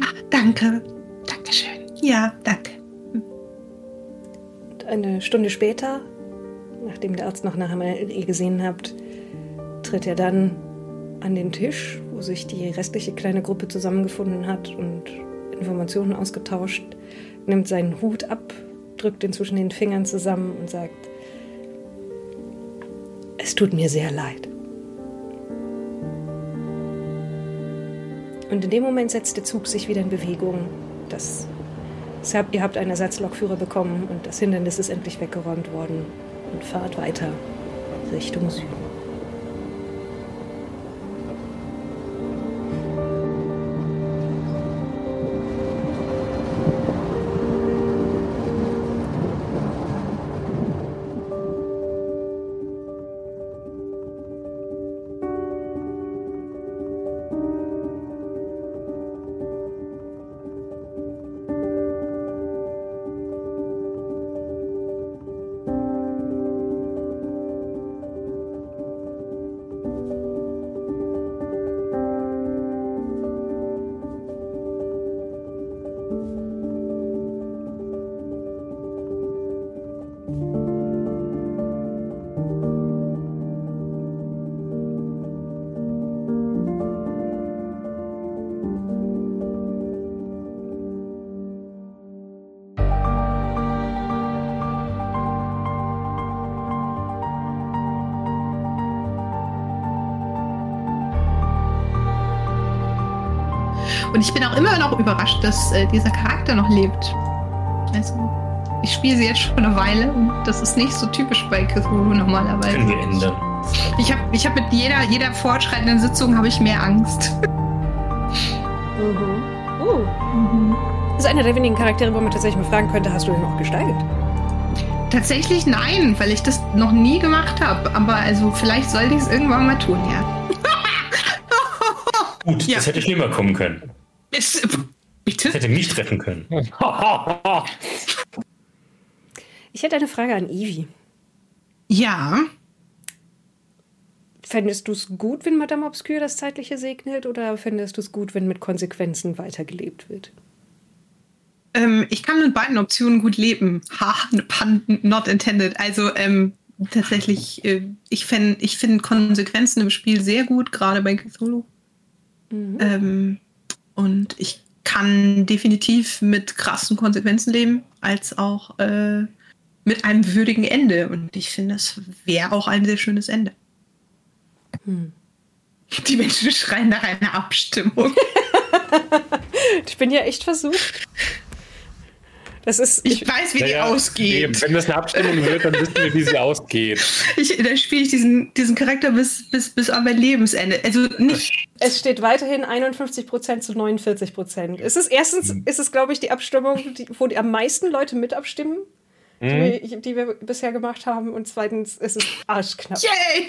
Ach, danke. Ja, danke. Und eine Stunde später, nachdem der Arzt noch nach ihr gesehen habt, tritt er dann an den Tisch, wo sich die restliche kleine Gruppe zusammengefunden hat und Informationen ausgetauscht, nimmt seinen Hut ab, drückt ihn zwischen den Fingern zusammen und sagt, es tut mir sehr leid. Und in dem Moment setzt der Zug sich wieder in Bewegung. Das, das ihr habt einen Ersatzlokführer bekommen und das Hindernis ist endlich weggeräumt worden und fahrt weiter Richtung Süden. Und ich bin auch immer noch überrascht, dass äh, dieser Charakter noch lebt. Also, ich spiele sie jetzt schon eine Weile und das ist nicht so typisch bei Cthulhu normalerweise. Können wir ändern. Ich habe ich hab mit jeder, jeder fortschreitenden Sitzung habe ich mehr Angst. Mhm. Oh. Mhm. Das ist einer der wenigen Charaktere, wo man tatsächlich mal fragen könnte, hast du ihn noch gesteigert? Tatsächlich nein, weil ich das noch nie gemacht habe. Aber also vielleicht sollte ich es irgendwann mal tun, ja. Gut, ja. das hätte schlimmer kommen können. Es, bitte? Das hätte mich treffen können. Ich hätte eine Frage an Ivi. Ja. Fändest du es gut, wenn Madame Obscure das Zeitliche segnet, oder fändest du es gut, wenn mit Konsequenzen weitergelebt wird? Ähm, ich kann mit beiden Optionen gut leben. Ha, pun not intended. Also ähm, tatsächlich, äh, ich finde ich find Konsequenzen im Spiel sehr gut, gerade bei Cthulhu. Mhm. Ähm, und ich kann definitiv mit krassen Konsequenzen leben, als auch äh, mit einem würdigen Ende. Und ich finde, es wäre auch ein sehr schönes Ende. Hm. Die Menschen schreien nach einer Abstimmung. ich bin ja echt versucht. Das ist, ich, ich weiß, wie naja, die ausgeht. Wenn das eine Abstimmung wird, dann wissen wir, wie sie ausgeht. Ich, dann spiele ich diesen, diesen Charakter bis, bis, bis an mein Lebensende. Also nicht. Es steht weiterhin 51% zu 49%. Es ist erstens, mhm. ist es, glaube ich, die Abstimmung, die, wo die am meisten Leute mit abstimmen, mhm. die, die, wir bisher gemacht haben. Und zweitens ist es arschknapp. Yay!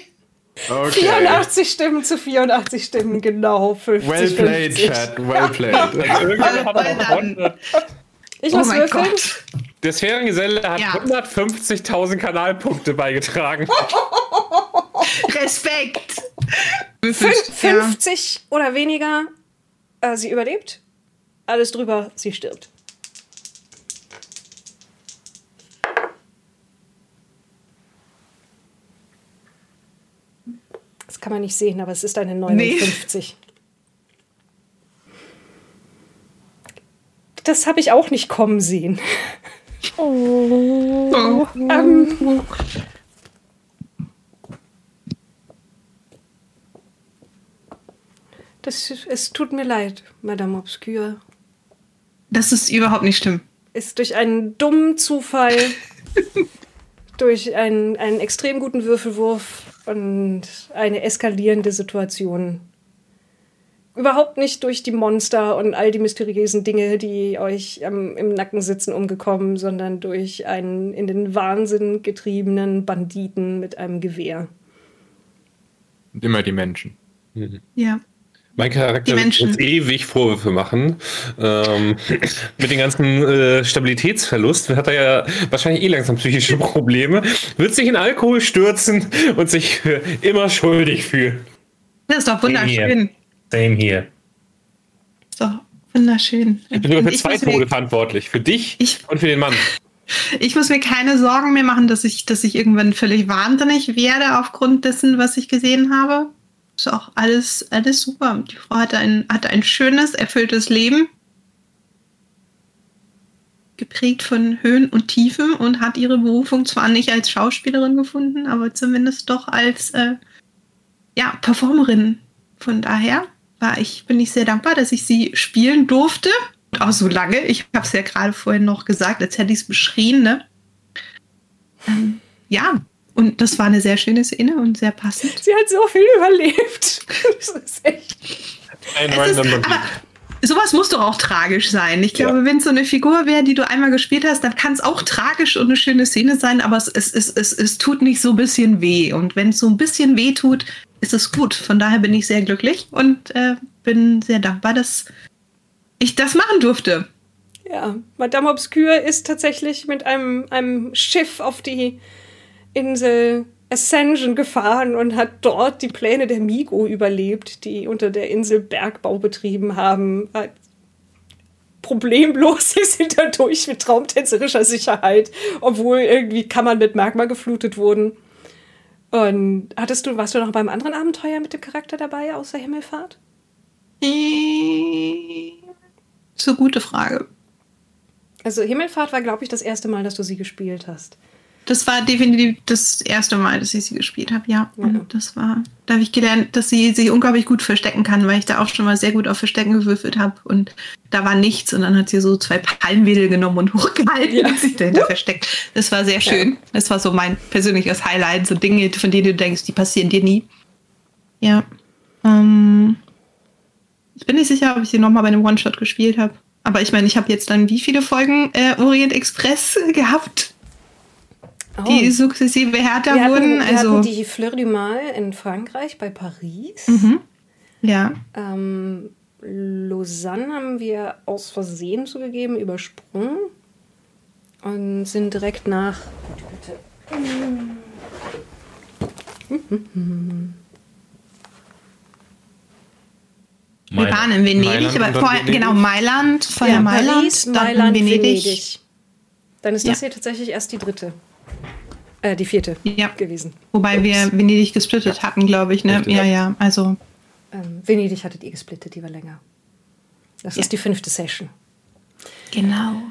Okay. 84 Stimmen zu 84 Stimmen, genau. 50, well played, 50. Chat, well played. Also ich muss oh würfeln. Gott. Der Sphärengeselle hat ja. 150.000 Kanalpunkte beigetragen. Respekt! Fün 50 ja. oder weniger, äh, sie überlebt. Alles drüber, sie stirbt. Das kann man nicht sehen, aber es ist eine 59. Das habe ich auch nicht kommen sehen. Oh. ähm. Das, es tut mir leid, Madame Obscure. Das ist überhaupt nicht schlimm. Ist durch einen dummen Zufall, durch einen, einen extrem guten Würfelwurf und eine eskalierende Situation überhaupt nicht durch die Monster und all die mysteriösen Dinge, die euch ähm, im Nacken sitzen, umgekommen, sondern durch einen in den Wahnsinn getriebenen Banditen mit einem Gewehr. Und immer die Menschen. Mhm. Ja. Mein Charakter wird uns ewig Vorwürfe machen. Ähm, mit dem ganzen äh, Stabilitätsverlust hat er ja wahrscheinlich eh langsam psychische Probleme. Wird sich in Alkohol stürzen und sich äh, immer schuldig fühlen. Das ist doch wunderschön. Same hier. So, Wunderschön. Ich bin sogar für zwei Tode verantwortlich. Für dich Ich- und für den Mann. Ich muss mir keine Sorgen mehr machen, dass ich, dass ich irgendwann völlig wahnsinnig werde aufgrund dessen, was ich gesehen habe. Ist auch alles, alles super. Die Frau hatte ein, hatte ein schönes, erfülltes Leben. Geprägt von Höhen und Tiefen und hat ihre Berufung zwar nicht als Schauspielerin gefunden, aber zumindest doch als äh, ja, Performerin. Von daher war ich, bin ich sehr dankbar, dass ich sie spielen durfte. Und auch so lange. Ich habe es ja gerade vorhin noch gesagt, als hätte ich es beschrien. Ne? Ähm, ja, und das war eine sehr schöne Szene und sehr passend. Sie hat so viel überlebt. Das ist echt. Ein Es ist, aber sowas muss doch auch tragisch sein. Ich glaube, wenn es so eine Figur wäre, die du einmal gespielt hast, dann kann es auch tragisch und eine schöne Szene sein, aber es, es, es, es, es tut nicht so ein bisschen weh. Und wenn es so ein bisschen weh tut, ist es gut. Von daher bin ich sehr glücklich und äh, bin sehr dankbar, dass ich das machen durfte. Ja, Madame Obscure ist tatsächlich mit einem, einem Schiff auf die Insel Ascension gefahren und hat dort die Pläne der Migo überlebt, die unter der Insel Bergbau betrieben haben. Hat problemlos sie dadurch mit traumtänzerischer Sicherheit, obwohl irgendwie Kammern mit Magma geflutet wurden. Und hattest du, warst du noch beim anderen Abenteuer mit dem Charakter dabei, außer Himmelfahrt? Äh, So gute Frage. Also Himmelfahrt war, glaube ich, das erste Mal, dass du sie gespielt hast. Das war definitiv das erste Mal, dass ich sie gespielt habe, ja. Und das war, da habe ich gelernt, dass sie sich unglaublich gut verstecken kann, weil ich da auch schon mal sehr gut auf Verstecken gewürfelt habe und da war nichts und dann hat sie so zwei Palmwedel genommen und hochgehalten Ja. und sich dahinter versteckt. Das war sehr schön. Das war so mein persönliches Highlight, so Dinge, von denen du denkst, die passieren dir nie. Ja. Ähm, ich bin nicht sicher, ob ich sie nochmal bei einem One-Shot gespielt habe. Aber ich meine, ich habe jetzt dann wie viele Folgen äh, Orient Express äh, gehabt? die sukzessive härter Oh. wir hatten, wurden. wir Also, hatten die Fleur du Mal in Frankreich bei Paris. Mhm. ja. Ähm, Lausanne haben wir aus Versehen zugegeben, übersprungen und sind direkt nach. Wir waren in Venedig, Mailand aber vorher, Venedig. genau, Mailand, vorher Ja, Mailand, Paris, dann Mailand, Venedig. Venedig. Dann ist das Ja. hier tatsächlich erst die dritte. Äh, die vierte Ja. gewesen. Wobei wir Venedig gesplittet hatten, glaube ich, ne? Richtig, Ja, ja. ja, also, Ähm, Venedig hattet ihr gesplittet, die war länger. Das Ja. ist die fünfte Session. genau.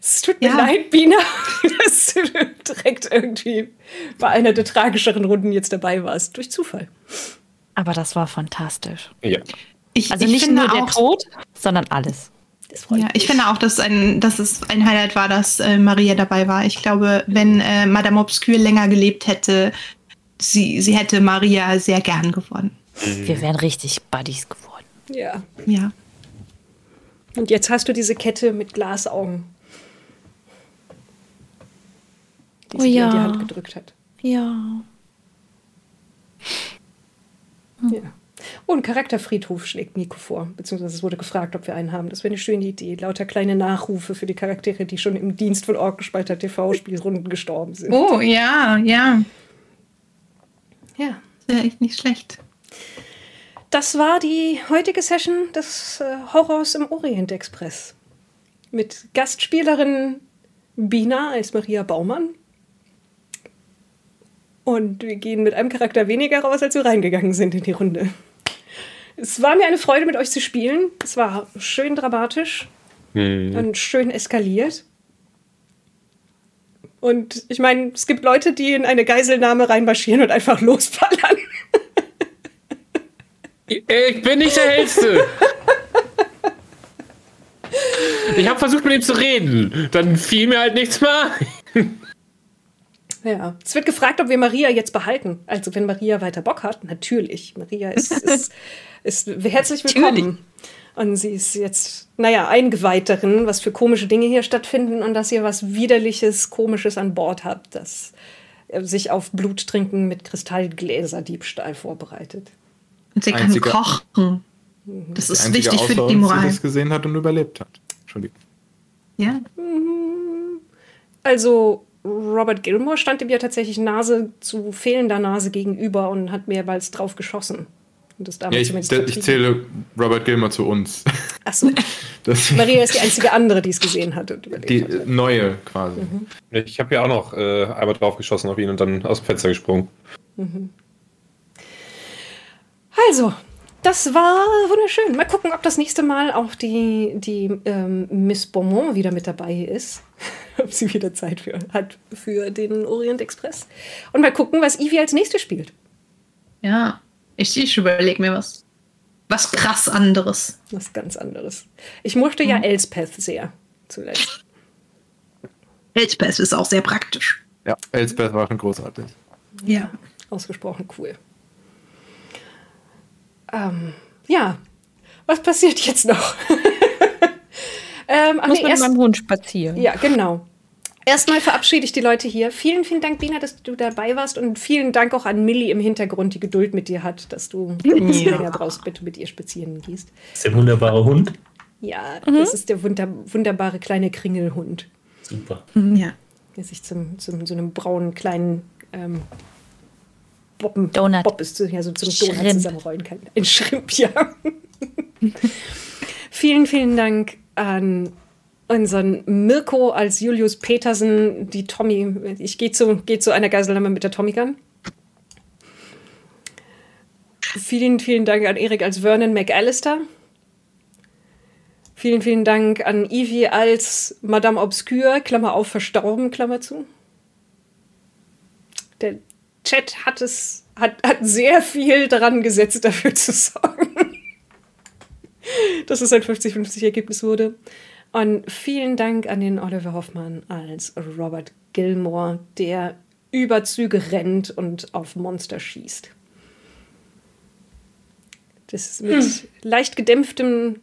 Es tut mir Ja. leid, Bina, dass du direkt irgendwie bei einer der tragischeren Runden jetzt dabei warst. Durch Zufall. Aber das war fantastisch. Ja. Ich, Also ich nicht finde nur der Tod, sondern alles. Das freut Ja, mich. ich finde auch, dass, ein, dass es ein Highlight war, dass äh, Maria dabei war. Ich glaube, wenn äh, Madame Obscure länger gelebt hätte, sie, sie hätte Maria sehr gern gewonnen. Wir wären richtig Buddies geworden. Ja. Ja. Und jetzt hast du diese Kette mit Glasaugen. Die Oh sie dir in ja. die Hand gedrückt hat. Ja. Ja. Und Charakterfriedhof schlägt Nico vor, beziehungsweise es wurde gefragt, ob wir einen haben. Das wäre eine schöne Idee. Lauter kleine Nachrufe für die Charaktere, die schon im Dienst von Orkenspalter TV-Spielrunden gestorben sind. Oh, ja, ja. Ja. Wäre echt nicht schlecht. Das war die heutige Session des äh, Horrors im Orient Express. Mit Gastspielerin Bina als Maria Baumann. Und wir gehen mit einem Charakter weniger raus, als wir reingegangen sind in die Runde. Es war mir eine Freude, mit euch zu spielen. Es war schön dramatisch und schön eskaliert. Und ich meine, es gibt Leute, die in eine Geiselnahme reinmarschieren und einfach losballern. Ich bin nicht der Hellste. Ich habe versucht, mit ihm zu reden. Dann fiel mir halt nichts mehr ein. Ja, es wird gefragt, ob wir Maria jetzt behalten. Also wenn Maria weiter Bock hat, natürlich. Maria ist, ist, ist herzlich willkommen. Und sie ist jetzt, naja, eingeweiht darin, was für komische Dinge hier stattfinden und dass ihr was Widerliches, Komisches an Bord habt, das äh, sich auf Bluttrinken mit Kristallgläserdiebstahl vorbereitet. Und sie kann Einzige- kochen. Das ist wichtig für außer die Moral. das gesehen hat und überlebt hat. Entschuldigung. Ja. Also Robert Gilmore stand ihm ja tatsächlich Nase zu fehlender Nase gegenüber und hat mehrmals drauf geschossen. Und das Ja, damals ich, zumindest ich vertrieben. zähle Robert Gilmer zu uns. Achso, Das, Maria ist die einzige andere, die es gesehen hat. Und die hat. neue quasi. Ich habe ja auch noch äh, einmal drauf geschossen auf ihn und dann aus dem Fenster gesprungen. Also, das war wunderschön. Mal gucken, ob das nächste Mal auch die, die ähm, Miss Beaumont wieder mit dabei ist. ob sie wieder Zeit für, hat für den Orient Express. Und mal gucken, was Ivy als nächstes spielt. Ja, ich, ich überlege mir was. Was krass anderes. Was ganz anderes. Ich mochte ja Elspeth sehr zuletzt. Elspeth ist auch sehr praktisch. Ja, Elsbeth war schon großartig. Ja. Ausgesprochen cool. Ähm, ja, was passiert jetzt noch? ähm, ach Muss nee, man mit erst, meinem Hund spazieren. Ja, genau. Erstmal verabschiede ich die Leute hier. Vielen, vielen Dank, Bina, dass du dabei warst. Und vielen Dank auch an Millie im Hintergrund, die Geduld mit dir hat, dass du ein bisschen Ja. länger brauchst, bitte mit ihr spazieren gehst. Das ist der wunderbare Hund. Ja, das ist der wunder wunderbare kleine Kringelhund, Super. Ja. der sich zum, zum so einem braunen kleinen ähm, Boppen, Donut. Bob ist, ja, so zum Donut Shrimp. zusammenrollen kann. Ein Schrimp, ja. vielen, vielen Dank an unseren Mirko als Julius Petersen, die Tommy. Ich gehe zu, geh zu einer Geiselnahme mit der Tommy Gun. Vielen, vielen Dank an Erik als Vernon McAllister. Vielen, vielen Dank an Ivy als Madame Obscure, Klammer auf, verstorben, Klammer zu. Der Chat hat es, hat, hat sehr viel daran gesetzt, dafür zu sorgen, dass es ein 50-50-Ergebnis wurde. Und vielen Dank an den Oliver Hoffmann als Robert Gilmore, der über Züge rennt und auf Monster schießt. Das ist mit leicht gedämpftem,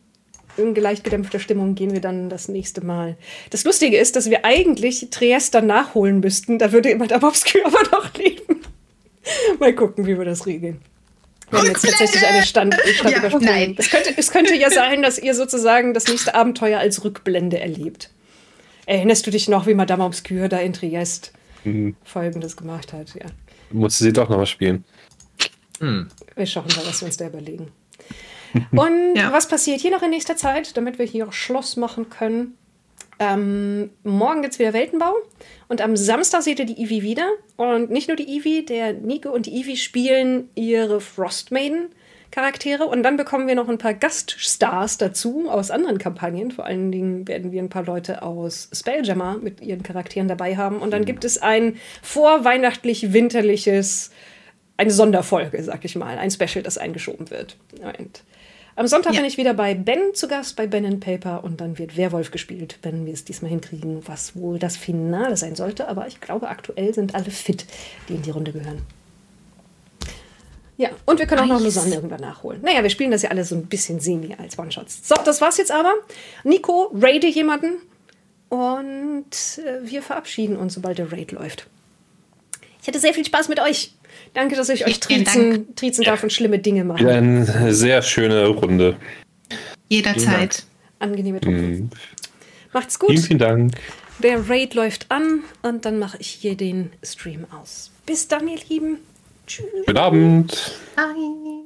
in leicht gedämpfter Stimmung gehen wir dann das nächste Mal. Das Lustige ist, dass wir eigentlich Triester nachholen müssten. Da würde immer Obscure aber noch leben. Mal gucken, wie wir das regeln. Wir haben jetzt tatsächlich eine Stand, Stand Ja, nein. Es könnte, es könnte ja sein, dass ihr sozusagen das nächste Abenteuer als Rückblende erlebt. Erinnerst du dich noch, wie Madame Obscure da in Triest Folgendes gemacht hat? Ja. Musste sie doch nochmal spielen. Wir schauen mal, was wir uns da überlegen. Und Ja. was passiert hier noch in nächster Zeit, damit wir hier auch Schluss machen können? Ähm, morgen gibt es wieder Weltenbau und am Samstag seht ihr die Eevee wieder. Und nicht nur die Eevee, der Nico und die Eevee spielen ihre Frostmaiden. Charaktere und dann bekommen wir noch ein paar Gaststars dazu aus anderen Kampagnen. Vor allen Dingen werden wir ein paar Leute aus Spelljammer mit ihren Charakteren dabei haben. Und dann gibt es ein vorweihnachtlich-winterliches eine Sonderfolge, sag ich mal, ein Special, das eingeschoben wird. Und am Sonntag Ja. bin ich wieder bei Ben zu Gast, bei Ben and Paper und dann wird Werwolf gespielt, wenn wir es diesmal hinkriegen, was wohl das Finale sein sollte. Aber ich glaube, aktuell sind alle fit, die in die Runde gehören. Ja, und wir können auch noch Nice. Lausanne irgendwann nachholen. Naja, wir spielen das ja alles so ein bisschen semi als One-Shots. So, das war's jetzt aber. Nico, raide jemanden und äh, wir verabschieden uns, sobald der Raid läuft. Ich hatte sehr viel Spaß mit euch. Danke, dass ich euch Vielen triezen, triezen darf und schlimme Dinge mache. Wieder eine sehr schöne Runde. Jederzeit. Angenehme Truppe. Mhm. Macht's Vielen, gut. vielen Dank. Der Raid läuft an und dann mache ich hier den Stream aus. Bis dann, ihr Lieben. Tschüss. Guten Abend. Bye.